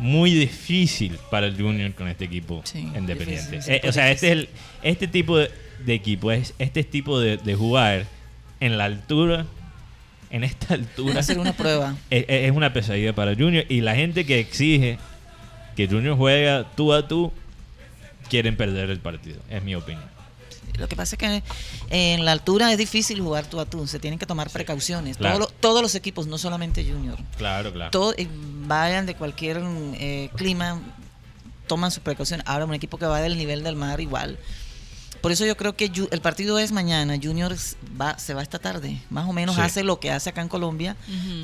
Muy difícil para el Junior con este equipo Sí, independiente. difícil, Eh, o sea, este es el, este tipo de, de equipo, es este tipo de, de jugar en la altura, en esta altura, a ser una prueba. (laughs) es, es una pesadilla para Junior. Y la gente que exige que Junior juega tú a tú, quieren perder el partido, es mi opinión. Lo que pasa es que en la altura es difícil jugar tú a tú. Se tienen que tomar precauciones. Claro. Todo todos los equipos, no solamente Junior. Claro, claro. Todo, vayan de cualquier eh, clima, toman sus precauciones. Ahora, un equipo que va del nivel del mar, igual. Por eso yo creo que el partido es mañana. Junior va, se va esta tarde. Más o menos Sí. hace lo que hace acá en Colombia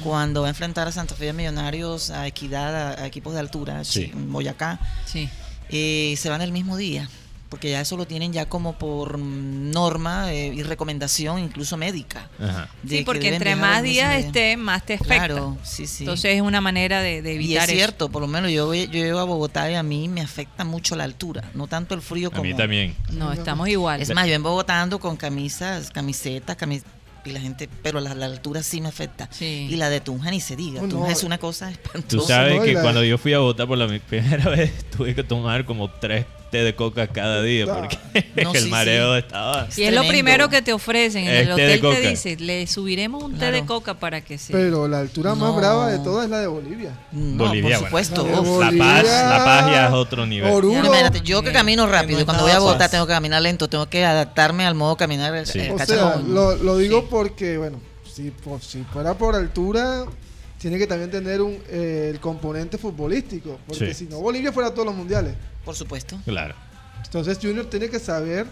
cuando va a enfrentar a Santa Fe de Millonarios, a Equidad, a, a equipos de altura, Sí. Boyacá. Sí. Eh, se van el mismo día. Porque ya eso lo tienen ya como por norma eh, y recomendación, incluso médica. Ajá. Sí, que porque entre más días día. esté, más te afecta. Claro, sí, sí. Entonces es una manera de, de y evitar es eso. cierto, por lo menos yo, voy- yo llego a Bogotá y a mí me afecta mucho la altura, no tanto el frío A como... mí también. No, estamos igual. Es más, yo en Bogotá ando con camisas, camisetas, camis y la gente, pero la, la altura sí me afecta. Sí. Y la de Tunja ni se diga, no. Tunja es una cosa Tú espantosa. sabes no, y que la- cuando yo fui a votar por la (laughs) primera vez, tuve que tomar como tres té de coca cada día porque (laughs) No, el sí, mareo sí. estaba... Y es lo primero que te ofrecen. En el de hotel te dice, le subiremos un té de coca para que se... Pero la altura más brava de todas es la de Bolivia. No, Bolivia, por bueno. supuesto. La de paz, la paz ya es otro nivel. Imagínate, yo que camino rápido, cuando voy a Bogotá tengo que caminar lento, tengo que adaptarme al modo caminar eh, Sí. eh, O sea, lo, lo digo porque, bueno, si, por- si fuera por altura, tiene que también tener un, eh, el componente futbolístico. Porque Sí. si no, Bolivia fuera a todos los mundiales. Por supuesto. Claro. Entonces Junior tiene que saber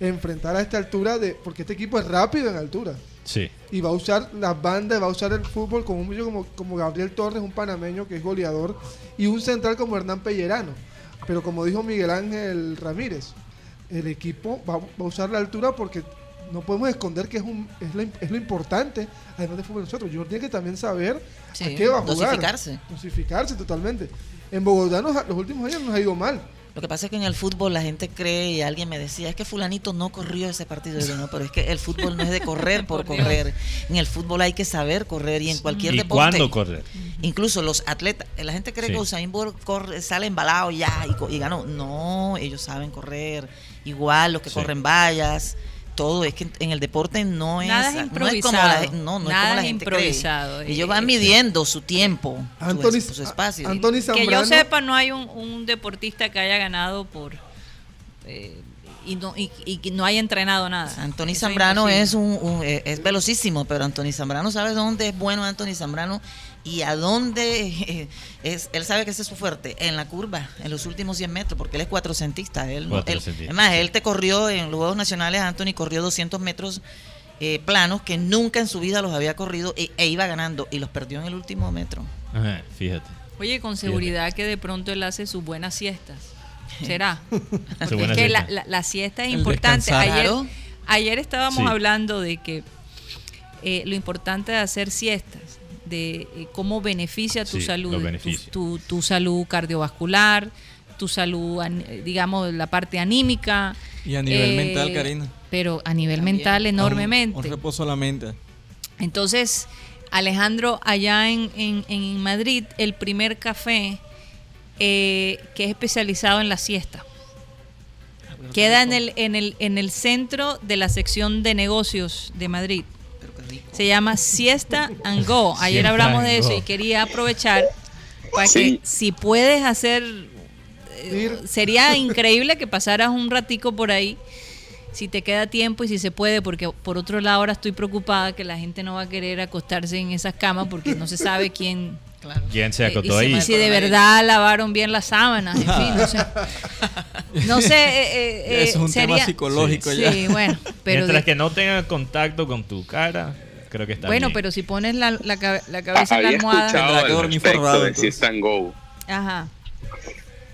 enfrentar a esta altura, de porque este equipo es rápido en altura. Sí. Y va a usar las bandas, va a usar el fútbol como un muchacho como, como Gabriel Torres, un panameño que es goleador, y un central como Hernán Pellerano. Pero como dijo Miguel Ángel Ramírez, el equipo va, va a usar la altura porque no podemos esconder que es, un, es, la- es lo importante, además de fútbol nosotros. Junior tiene que también saber Sí, a qué va a jugar. dosificarse. Dosificarse totalmente. En Bogotá nos ha- los últimos años nos ha ido mal. Lo que pasa es que en el fútbol la gente cree y alguien me decía, es que fulanito no corrió ese partido. Y yo, no, pero es que el fútbol no es de correr por (laughs) correr. En el fútbol hay que saber correr y en cualquier ¿Y deporte. cuándo correr? Incluso los atletas, la gente cree Sí. que Usain Bolt corre, sale embalado ya y, co- y ganó. No, ellos saben correr. Igual los que Sí. corren vallas, todo. Es que en el deporte no es, Nada es no es improvisado. como la, no, no es como la gente improvisado. cree. Ellos Eh, van midiendo su tiempo, su, Anthony, su espacio. Anthony que yo sepa, no hay un, un deportista que haya ganado por... eh, y no, y, y que no haya entrenado nada. Anthony Eso Zambrano es un, un- eh, es velocísimo, pero Anthony Zambrano sabe dónde es bueno Anthony Zambrano y a dónde (laughs) es. Él sabe que ese es su fuerte, en la curva, en los últimos 100 metros, porque él es cuatrocentista. Él, no- él- es más, sí. él te corrió en los Juegos Nacionales, Anthony corrió 200 metros eh, planos que nunca en su vida los había corrido e, e iba ganando y los perdió en el último metro. Ajá, fíjate. Oye, con seguridad que de pronto él hace sus buenas siestas. (laughs) ¿Será? Porque es que la, siesta. la- la siesta es El importante. Ayer, ayer estábamos Sí. hablando de que eh, lo importante de hacer siestas, de eh, cómo beneficia tu Sí, salud, tu- beneficios. tu, tu salud cardiovascular, tu salud, eh, digamos, la parte anímica. Y a nivel eh, mental, Karina. Pero a nivel También. mental enormemente. Un, un reposo a la mente. Entonces, Alejandro, allá en, en- en Madrid, el primer café eh, que es especializado en la siesta. Queda en el, en, el, en el centro de la sección de negocios de Madrid. Rico. Se llama Siesta and Go. Ayer Siesta hablamos de eso Go. y quería aprovechar para Sí. que si puedes hacer, eh, sería increíble que pasaras un ratico por ahí, si te queda tiempo y si se puede, porque por otro lado ahora estoy preocupada que la gente no va a querer acostarse en esas camas porque no se sabe quién... (laughs) Claro. ¿Quién se eh, acotó y si, ahí? y si de verdad lavaron bien las sábanas, en fin, no sé. (laughs) No sé, eh, eh, eh, Eso es un tema psicológico Sí, ya. bueno, (laughs) pero Mientras de- que no tenga contacto con tu cara, creo que está bueno, bien. pero si pones la, la, cabe- la cabeza en la almohada, Tendrá que dormir forrado, Go. ajá.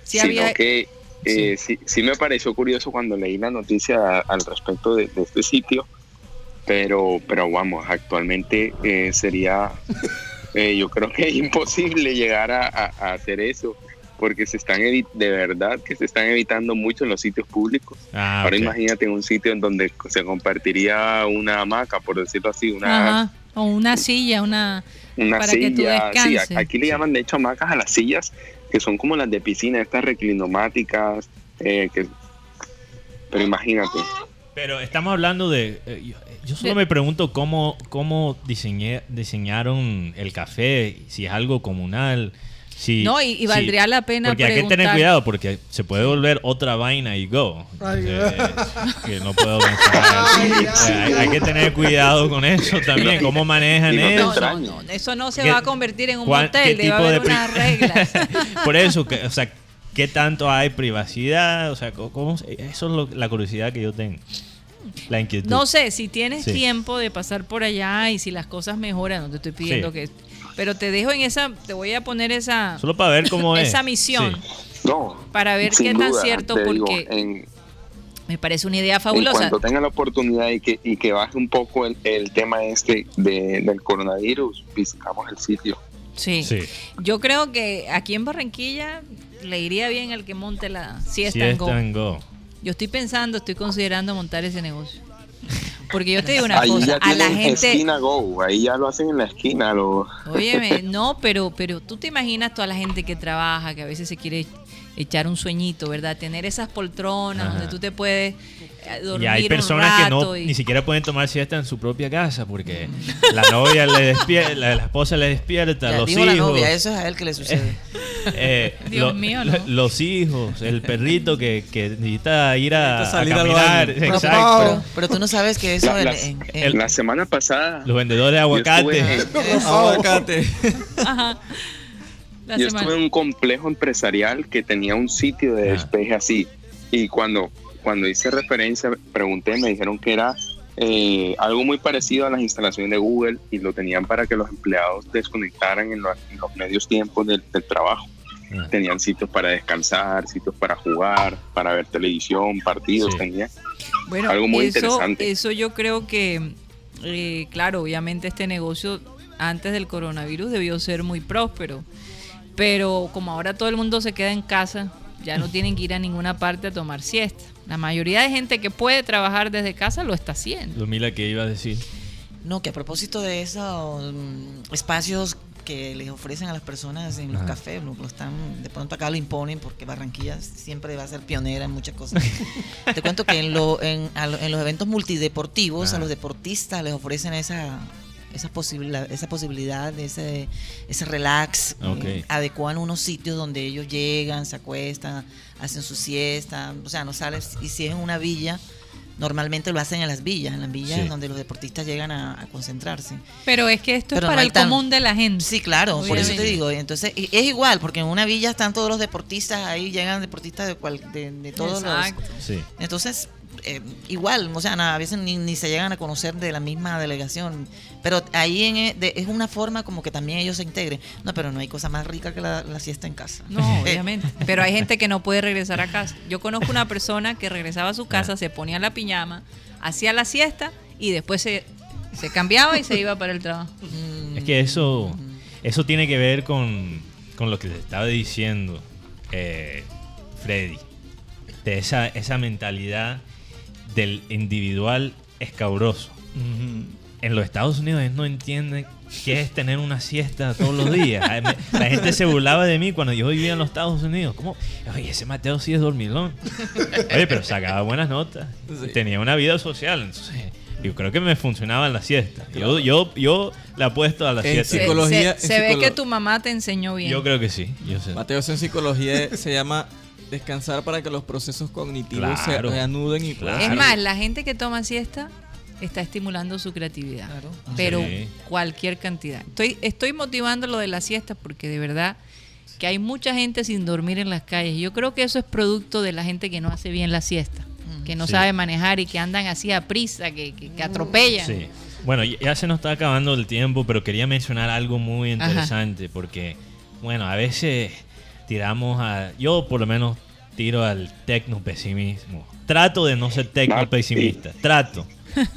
Sí sino había, que eh, sí. Sí, me pareció curioso cuando leí la noticia al respecto de, de este sitio, pero, pero vamos, actualmente eh, sería, (laughs) eh, yo creo que es (laughs) imposible llegar a, a- a hacer eso, porque se están de verdad que se están evitando mucho en los sitios públicos. Ah, Ahora imagínate un sitio en donde se compartiría una hamaca, por decirlo así, una, Ajá, o una silla, una una para que tú silla. Sí, aquí le llaman de hecho hamacas a las sillas que son como las de piscina, estas reclinomáticas, eh, que, pero imagínate. Pero estamos hablando de... eh, yo, yo solo me pregunto cómo, cómo diseñé- diseñaron el café, si es algo comunal, No, y- valdría la pena Porque hay que tener cuidado, porque se puede volver otra vaina y go. Entonces, que no puedo. Eh, (laughs) hay, hay que tener cuidado con eso también, cómo manejan no eso. No, no, eso no se ¿Qué- va a convertir en un ¿Cuál- motel, debe haber de unas reglas. (laughs) Por eso, que, o sea, ¿qué tanto hay privacidad? O sea, ¿cómo, eso es lo- la curiosidad que yo tengo. La inquietud. No sé, si tienes Sí. tiempo de pasar por allá y si las cosas mejoran, no te estoy pidiendo Sí. que... Pero te dejo en esa, te voy a poner esa, Solo para ver cómo es. esa misión Sí. No, para ver qué tan duda, cierto, te digo, porque en, me parece una idea en fabulosa. cuanto tenga la oportunidad y que, y que baje un poco el, el tema este de, del coronavirus, visitamos el sitio. Sí. Sí. Yo creo que aquí en Barranquilla le iría bien al que monte la siesta Sí, en Go. en Go. Yo estoy pensando, estoy considerando montar ese negocio. Porque yo te digo una Ahí cosa, ya a la gente, esquina go, ahí ya lo hacen en la esquina. Lo, óyeme, no, pero, pero tú te imaginas toda la gente que trabaja, que a veces se quiere echar un sueñito, ¿verdad? Tener esas poltronas Ajá. donde tú te puedes eh, dormir Y hay un personas que no y- ni siquiera pueden tomar siesta en su propia casa porque (laughs) la novia le despierta, la, la esposa le despierta, Ya los dijo hijos. la novia, eso es a él que le sucede. (laughs) eh, (laughs) Dios lo- mío. Los hijos, el perrito que, que necesita ir a, Necesita a salir al caminar. Pero, Exacto. pero- pero tú no sabes que eso La- en- las- en- en- la semana pasada Los vendedores de aguacate. estuve- Aguacate. Ajá. La Yo semana- estuve en un complejo empresarial que tenía un sitio de Ah. despeje así. Y cuando, cuando hice referencia, pregunté, me dijeron que era eh, algo muy parecido a las instalaciones de Google y lo tenían para que los empleados desconectaran en, lo- en los medios tiempos del, del trabajo. Ah. Tenían sitios para descansar, sitios para jugar, para ver televisión, partidos, Sí. tenía. Bueno, Algo muy eso, interesante. eso yo creo que, eh, claro, obviamente este negocio antes del coronavirus debió ser muy próspero, pero como ahora todo el mundo se queda en casa, ya no tienen que ir a ninguna parte a tomar siesta. La mayoría de gente que puede trabajar desde casa lo está haciendo. Lumila, ¿qué iba a decir? No, que a propósito de esos mm, espacios que les ofrecen a las personas en los Ajá. cafés, lo, lo están, de pronto acá lo imponen porque Barranquilla siempre va a ser pionera en muchas cosas. (laughs) Te cuento que en, lo, en, a lo- en los eventos multideportivos a los deportistas les ofrecen esa esa posibilidad, esa posibilidad de ese, ese relax, eh, adecuan unos sitios donde ellos llegan, se acuestan, hacen su siesta, o sea, no sales, y si es en una villa, normalmente lo hacen en las villas, en las villas Sí. donde los deportistas llegan a, a concentrarse. Pero es que esto Pero es para el tan- común de la gente. Sí, claro, por eso te digo. Entonces, y- es igual, porque en una villa están todos los deportistas, ahí llegan deportistas de, cual, de, de todos Exacto. los... Sí. Entonces, eh, igual, o sea, na- a veces ni, ni se llegan a conocer de la misma delegación, pero ahí en, e- de- es una forma como que también ellos se integren. No, pero no hay cosa más rica que la, la siesta en casa. No, (laughs) obviamente. Pero hay gente que no puede regresar a casa. Yo conozco una persona que regresaba a su casa, se ponía la piñama, hacía la siesta y después se, se cambiaba y se iba para el trabajo. mm, Es que eso, eso tiene que ver con, con lo que te estaba diciendo eh, Freddy. De esa, esa mentalidad del individual escabroso. En los Estados Unidos no entienden qué es tener una siesta todos los días. La gente se burlaba de mí cuando yo vivía en los Estados Unidos. ¿Cómo? Oye, ese Mateo sí es dormilón. Oye, pero sacaba buenas notas. Sí. Tenía una vida social. Entonces, yo creo que me funcionaba en la siesta. Yo, yo, yo le apuesto a la En siesta. Psicología- se- se en ve psicolo- que tu mamá te enseñó bien. Yo creo que sí. Yo sé. Mateo, eso en psicología se llama descansar para que los procesos cognitivos Claro. se reanuden y puedan- Es Claro. más, la gente que toma siesta está estimulando su creatividad. Claro. Pero Sí. cualquier cantidad. Estoy, estoy motivando lo de la siesta porque de verdad que hay mucha gente sin dormir en las calles. Yo creo que eso es producto de la gente que no hace bien la siesta, que no Sí. sabe manejar y que andan así a prisa, que, que- que atropellan. Sí. Bueno, ya- se nos está acabando el tiempo, pero quería mencionar algo muy Ajá. interesante porque, bueno, a veces tiramos a... Yo por lo menos tiro al tecno pesimismo. Trato de no ser tecno pesimista. Trato.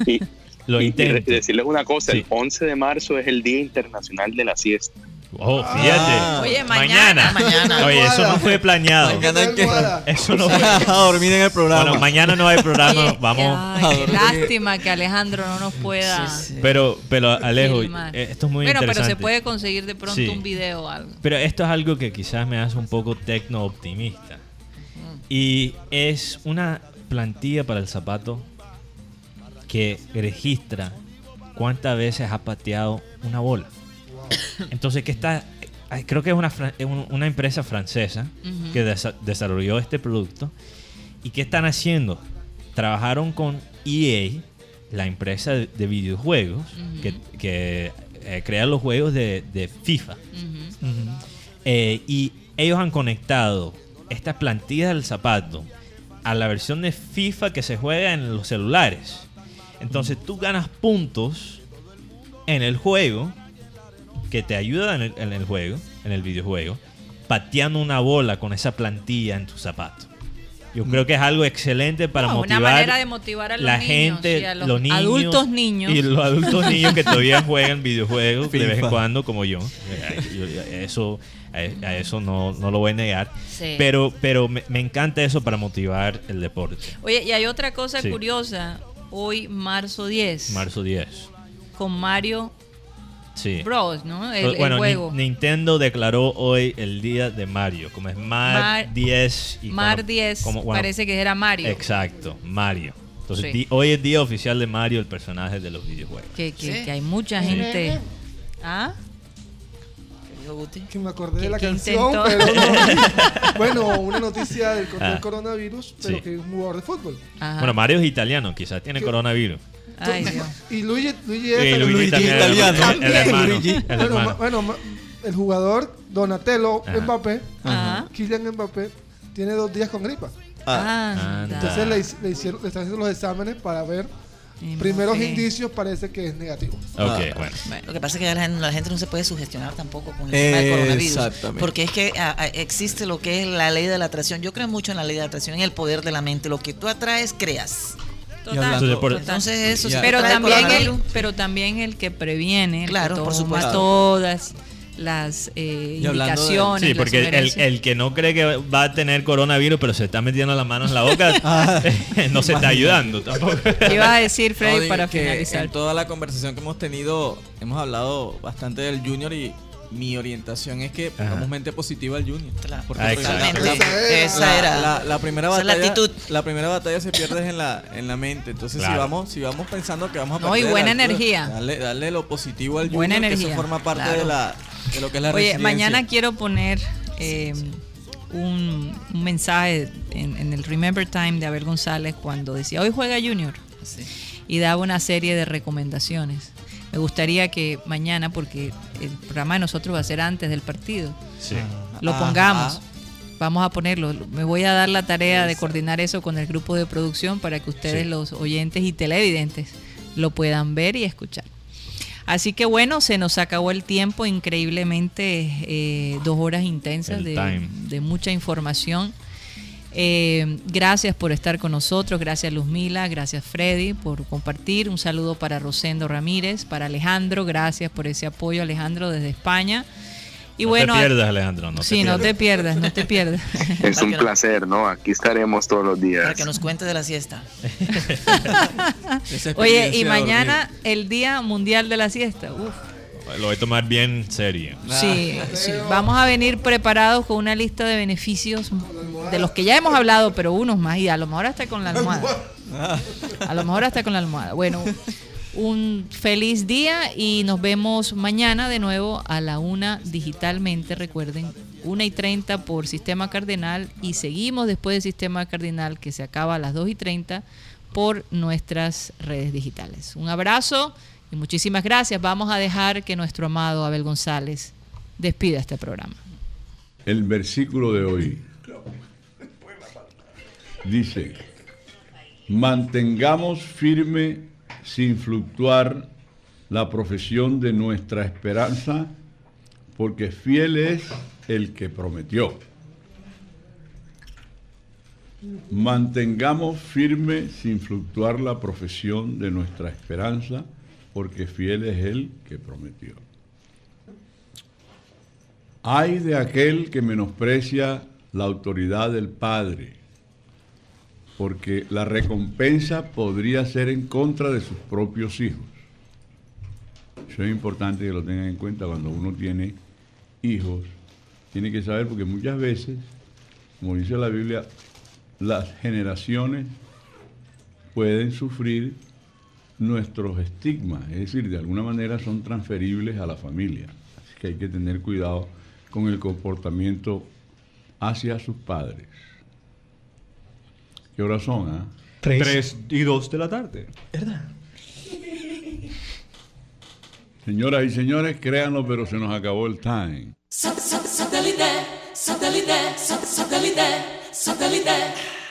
Y, Lo y- y intento. decirles una cosa, Sí. el 11 de marzo es el Día Internacional de la Siesta. Oh, fíjate. Ah. Oye, mañana. Mañana. Oye, eso no fue planeado. Mañana que- Eso no (laughs) fue... a dormir en el programa. Bueno, mañana no hay programa. Oye, Vamos... ay, qué lástima que Alejandro no nos pueda. Sí, sí. Pero, pero Alejo, filmar. eh, esto es muy bueno, pero interesante. se puede conseguir de pronto Sí. un video o algo. Pero esto es algo que quizás me hace un poco tecno optimista. Y es una plantilla para el zapato que registra cuántas veces ha pateado una bola. Entonces, que está, creo que es una, una empresa francesa que desa- desarrolló este producto. ¿Y qué están haciendo? Trabajaron con EA, la empresa de, de videojuegos, que, que, eh, crea los juegos de, de FIFA. Eh, y ellos han conectado esta plantilla del zapato a la versión de FIFA que se juega en los celulares. Entonces tú ganas puntos en el juego que te ayuda en el, en el juego, en el videojuego, pateando una bola con esa plantilla en tu zapato. Yo creo que es algo excelente para No, motivar una manera de motivar a los la niños gente, y a los, los niños adultos niños. y los adultos (laughs) niños que todavía juegan videojuegos de vez en FIFA. cuando como yo. Eh, yo- Eso, a a eso no, no lo voy a negar. Sí. Pero, pero me, me encanta eso para motivar el deporte. Oye, y hay otra cosa Sí. curiosa. Hoy, marzo 10, Marzo 10. con Mario Sí. Bros, ¿no? El, bueno, juego. Nintendo declaró hoy el día de Mario, como es Mar, Mar- 10 y Mar cuando- 10 como- bueno, parece que era Mario. Exacto, Mario. Entonces, Sí. di- hoy es día oficial de Mario, el personaje de los videojuegos. Que, que- Sí. que hay mucha gente. ¿Ah? ¿Qué dijo Guti? Que me acordé ¿Qué- de la canción, intentó? pero no. (laughs) Bueno, una noticia del, Ah. coronavirus, pero Sí. que es un jugador de fútbol. Ajá. Bueno, Mario es italiano, quizás tiene coronavirus. Ay, Dios. Y Luigi, Luigi es el- Luigi también, italiano. el, el hermano. Luigi. el bueno, hermano. bueno, el jugador Donatello Ajá. Mbappé, Ajá. Kylian Mbappé, tiene dos días con gripa. Ah, Anda. Entonces le, hic- le hicieron, le están haciendo los exámenes para ver primeros indicios, parece que es negativo. Ok, Ah. bueno. Bueno, Lo que pasa es que la, gente- la gente no se puede sugestionar tampoco con el tema del coronavirus. Porque es que ah, ah, existe lo que es la ley de la atracción. Yo creo mucho en la ley de la atracción, en el poder de la mente. Lo que tú atraes, creas. Total, Entonces, por- Entonces eso Ya. pero también el, pero también el que previene, el Claro, que por toma supuesto. todas las eh, hablando de- indicaciones. Sí, porque el, el que no cree que va a tener coronavirus, pero se está metiendo las manos en la boca, (laughs) (laughs) no se está ayudando tampoco. ¿Qué ibas a decir, Freddy, No, para que finalizar? En toda la conversación que hemos tenido, hemos hablado bastante del Junior y mi orientación es que pongamos mente positiva al Junior. Claro. Porque Ah, la- Esa era- la, la primera esa es la batalla. actitud. La primera batalla se pierde en la, en la mente. Entonces, si vamos, si vamos pensando que vamos a No, y buena energía. Darle, darle lo positivo al Buena Junior, que energía, eso forma parte claro. de la de lo que es la Oye, mañana quiero poner eh, un, un mensaje en, en el Remember Time de Abel González cuando decía, hoy juega Junior. Sí. y daba una serie de recomendaciones. Me gustaría que mañana, porque el programa de nosotros va a ser antes del partido, Sí. lo Ajá. pongamos. Vamos a ponerlo. Me voy a dar la tarea de coordinar eso con el grupo de producción para que ustedes, Sí. los oyentes y televidentes, lo puedan ver y escuchar. Así que bueno, se nos acabó el tiempo, increíblemente eh, dos horas intensas de mucha información. Eh, gracias por estar con nosotros, gracias Luzmila, gracias Freddy por compartir. Un saludo para Rosendo Ramírez, para Alejandro, gracias por ese apoyo Alejandro desde España. Y no bueno, te pierdas, Alejandro. No sí, te no te pierdas. no te pierdas. (laughs) Es un placer, ¿no? Aquí estaremos todos los Para días. que nos cuente de la siesta. (laughs) Oye, y mañana el Día Mundial de la Siesta. Uf. Lo voy a tomar bien serio. Sí, sí. Vamos a venir preparados con una lista de beneficios de los que ya hemos hablado, pero unos más y a lo mejor hasta con la almohada. A lo mejor hasta con la almohada. Bueno, un feliz día y nos vemos mañana de nuevo a la una digitalmente. Recuerden, una y 30 por Sistema Cardenal y seguimos después del Sistema Cardenal que se acaba a las 2 y 30 por nuestras redes digitales. Un abrazo y muchísimas gracias. Vamos a dejar que nuestro amado Abel González despida este programa. El versículo de hoy dice, mantengamos firme sin fluctuar la profesión de nuestra esperanza, porque fiel es el que prometió. Mantengamos firme sin fluctuar la profesión de nuestra esperanza, porque fiel es el que prometió. Hay de aquel que menosprecia la autoridad del Padre, porque la recompensa podría ser en contra de sus propios hijos. Eso es importante que lo tengan en cuenta cuando uno tiene hijos. Tiene que saber porque muchas veces, como dice la Biblia, las generaciones pueden sufrir nuestros estigmas, es decir, de alguna manera son transferibles a la familia. Así que hay que tener cuidado con el comportamiento hacia sus padres. ¿Qué horas son? ah? 3 y 2 de la tarde. Señoras y señores, créanlo, pero se nos acabó el time. Satellite, satellite, satellite, satellite.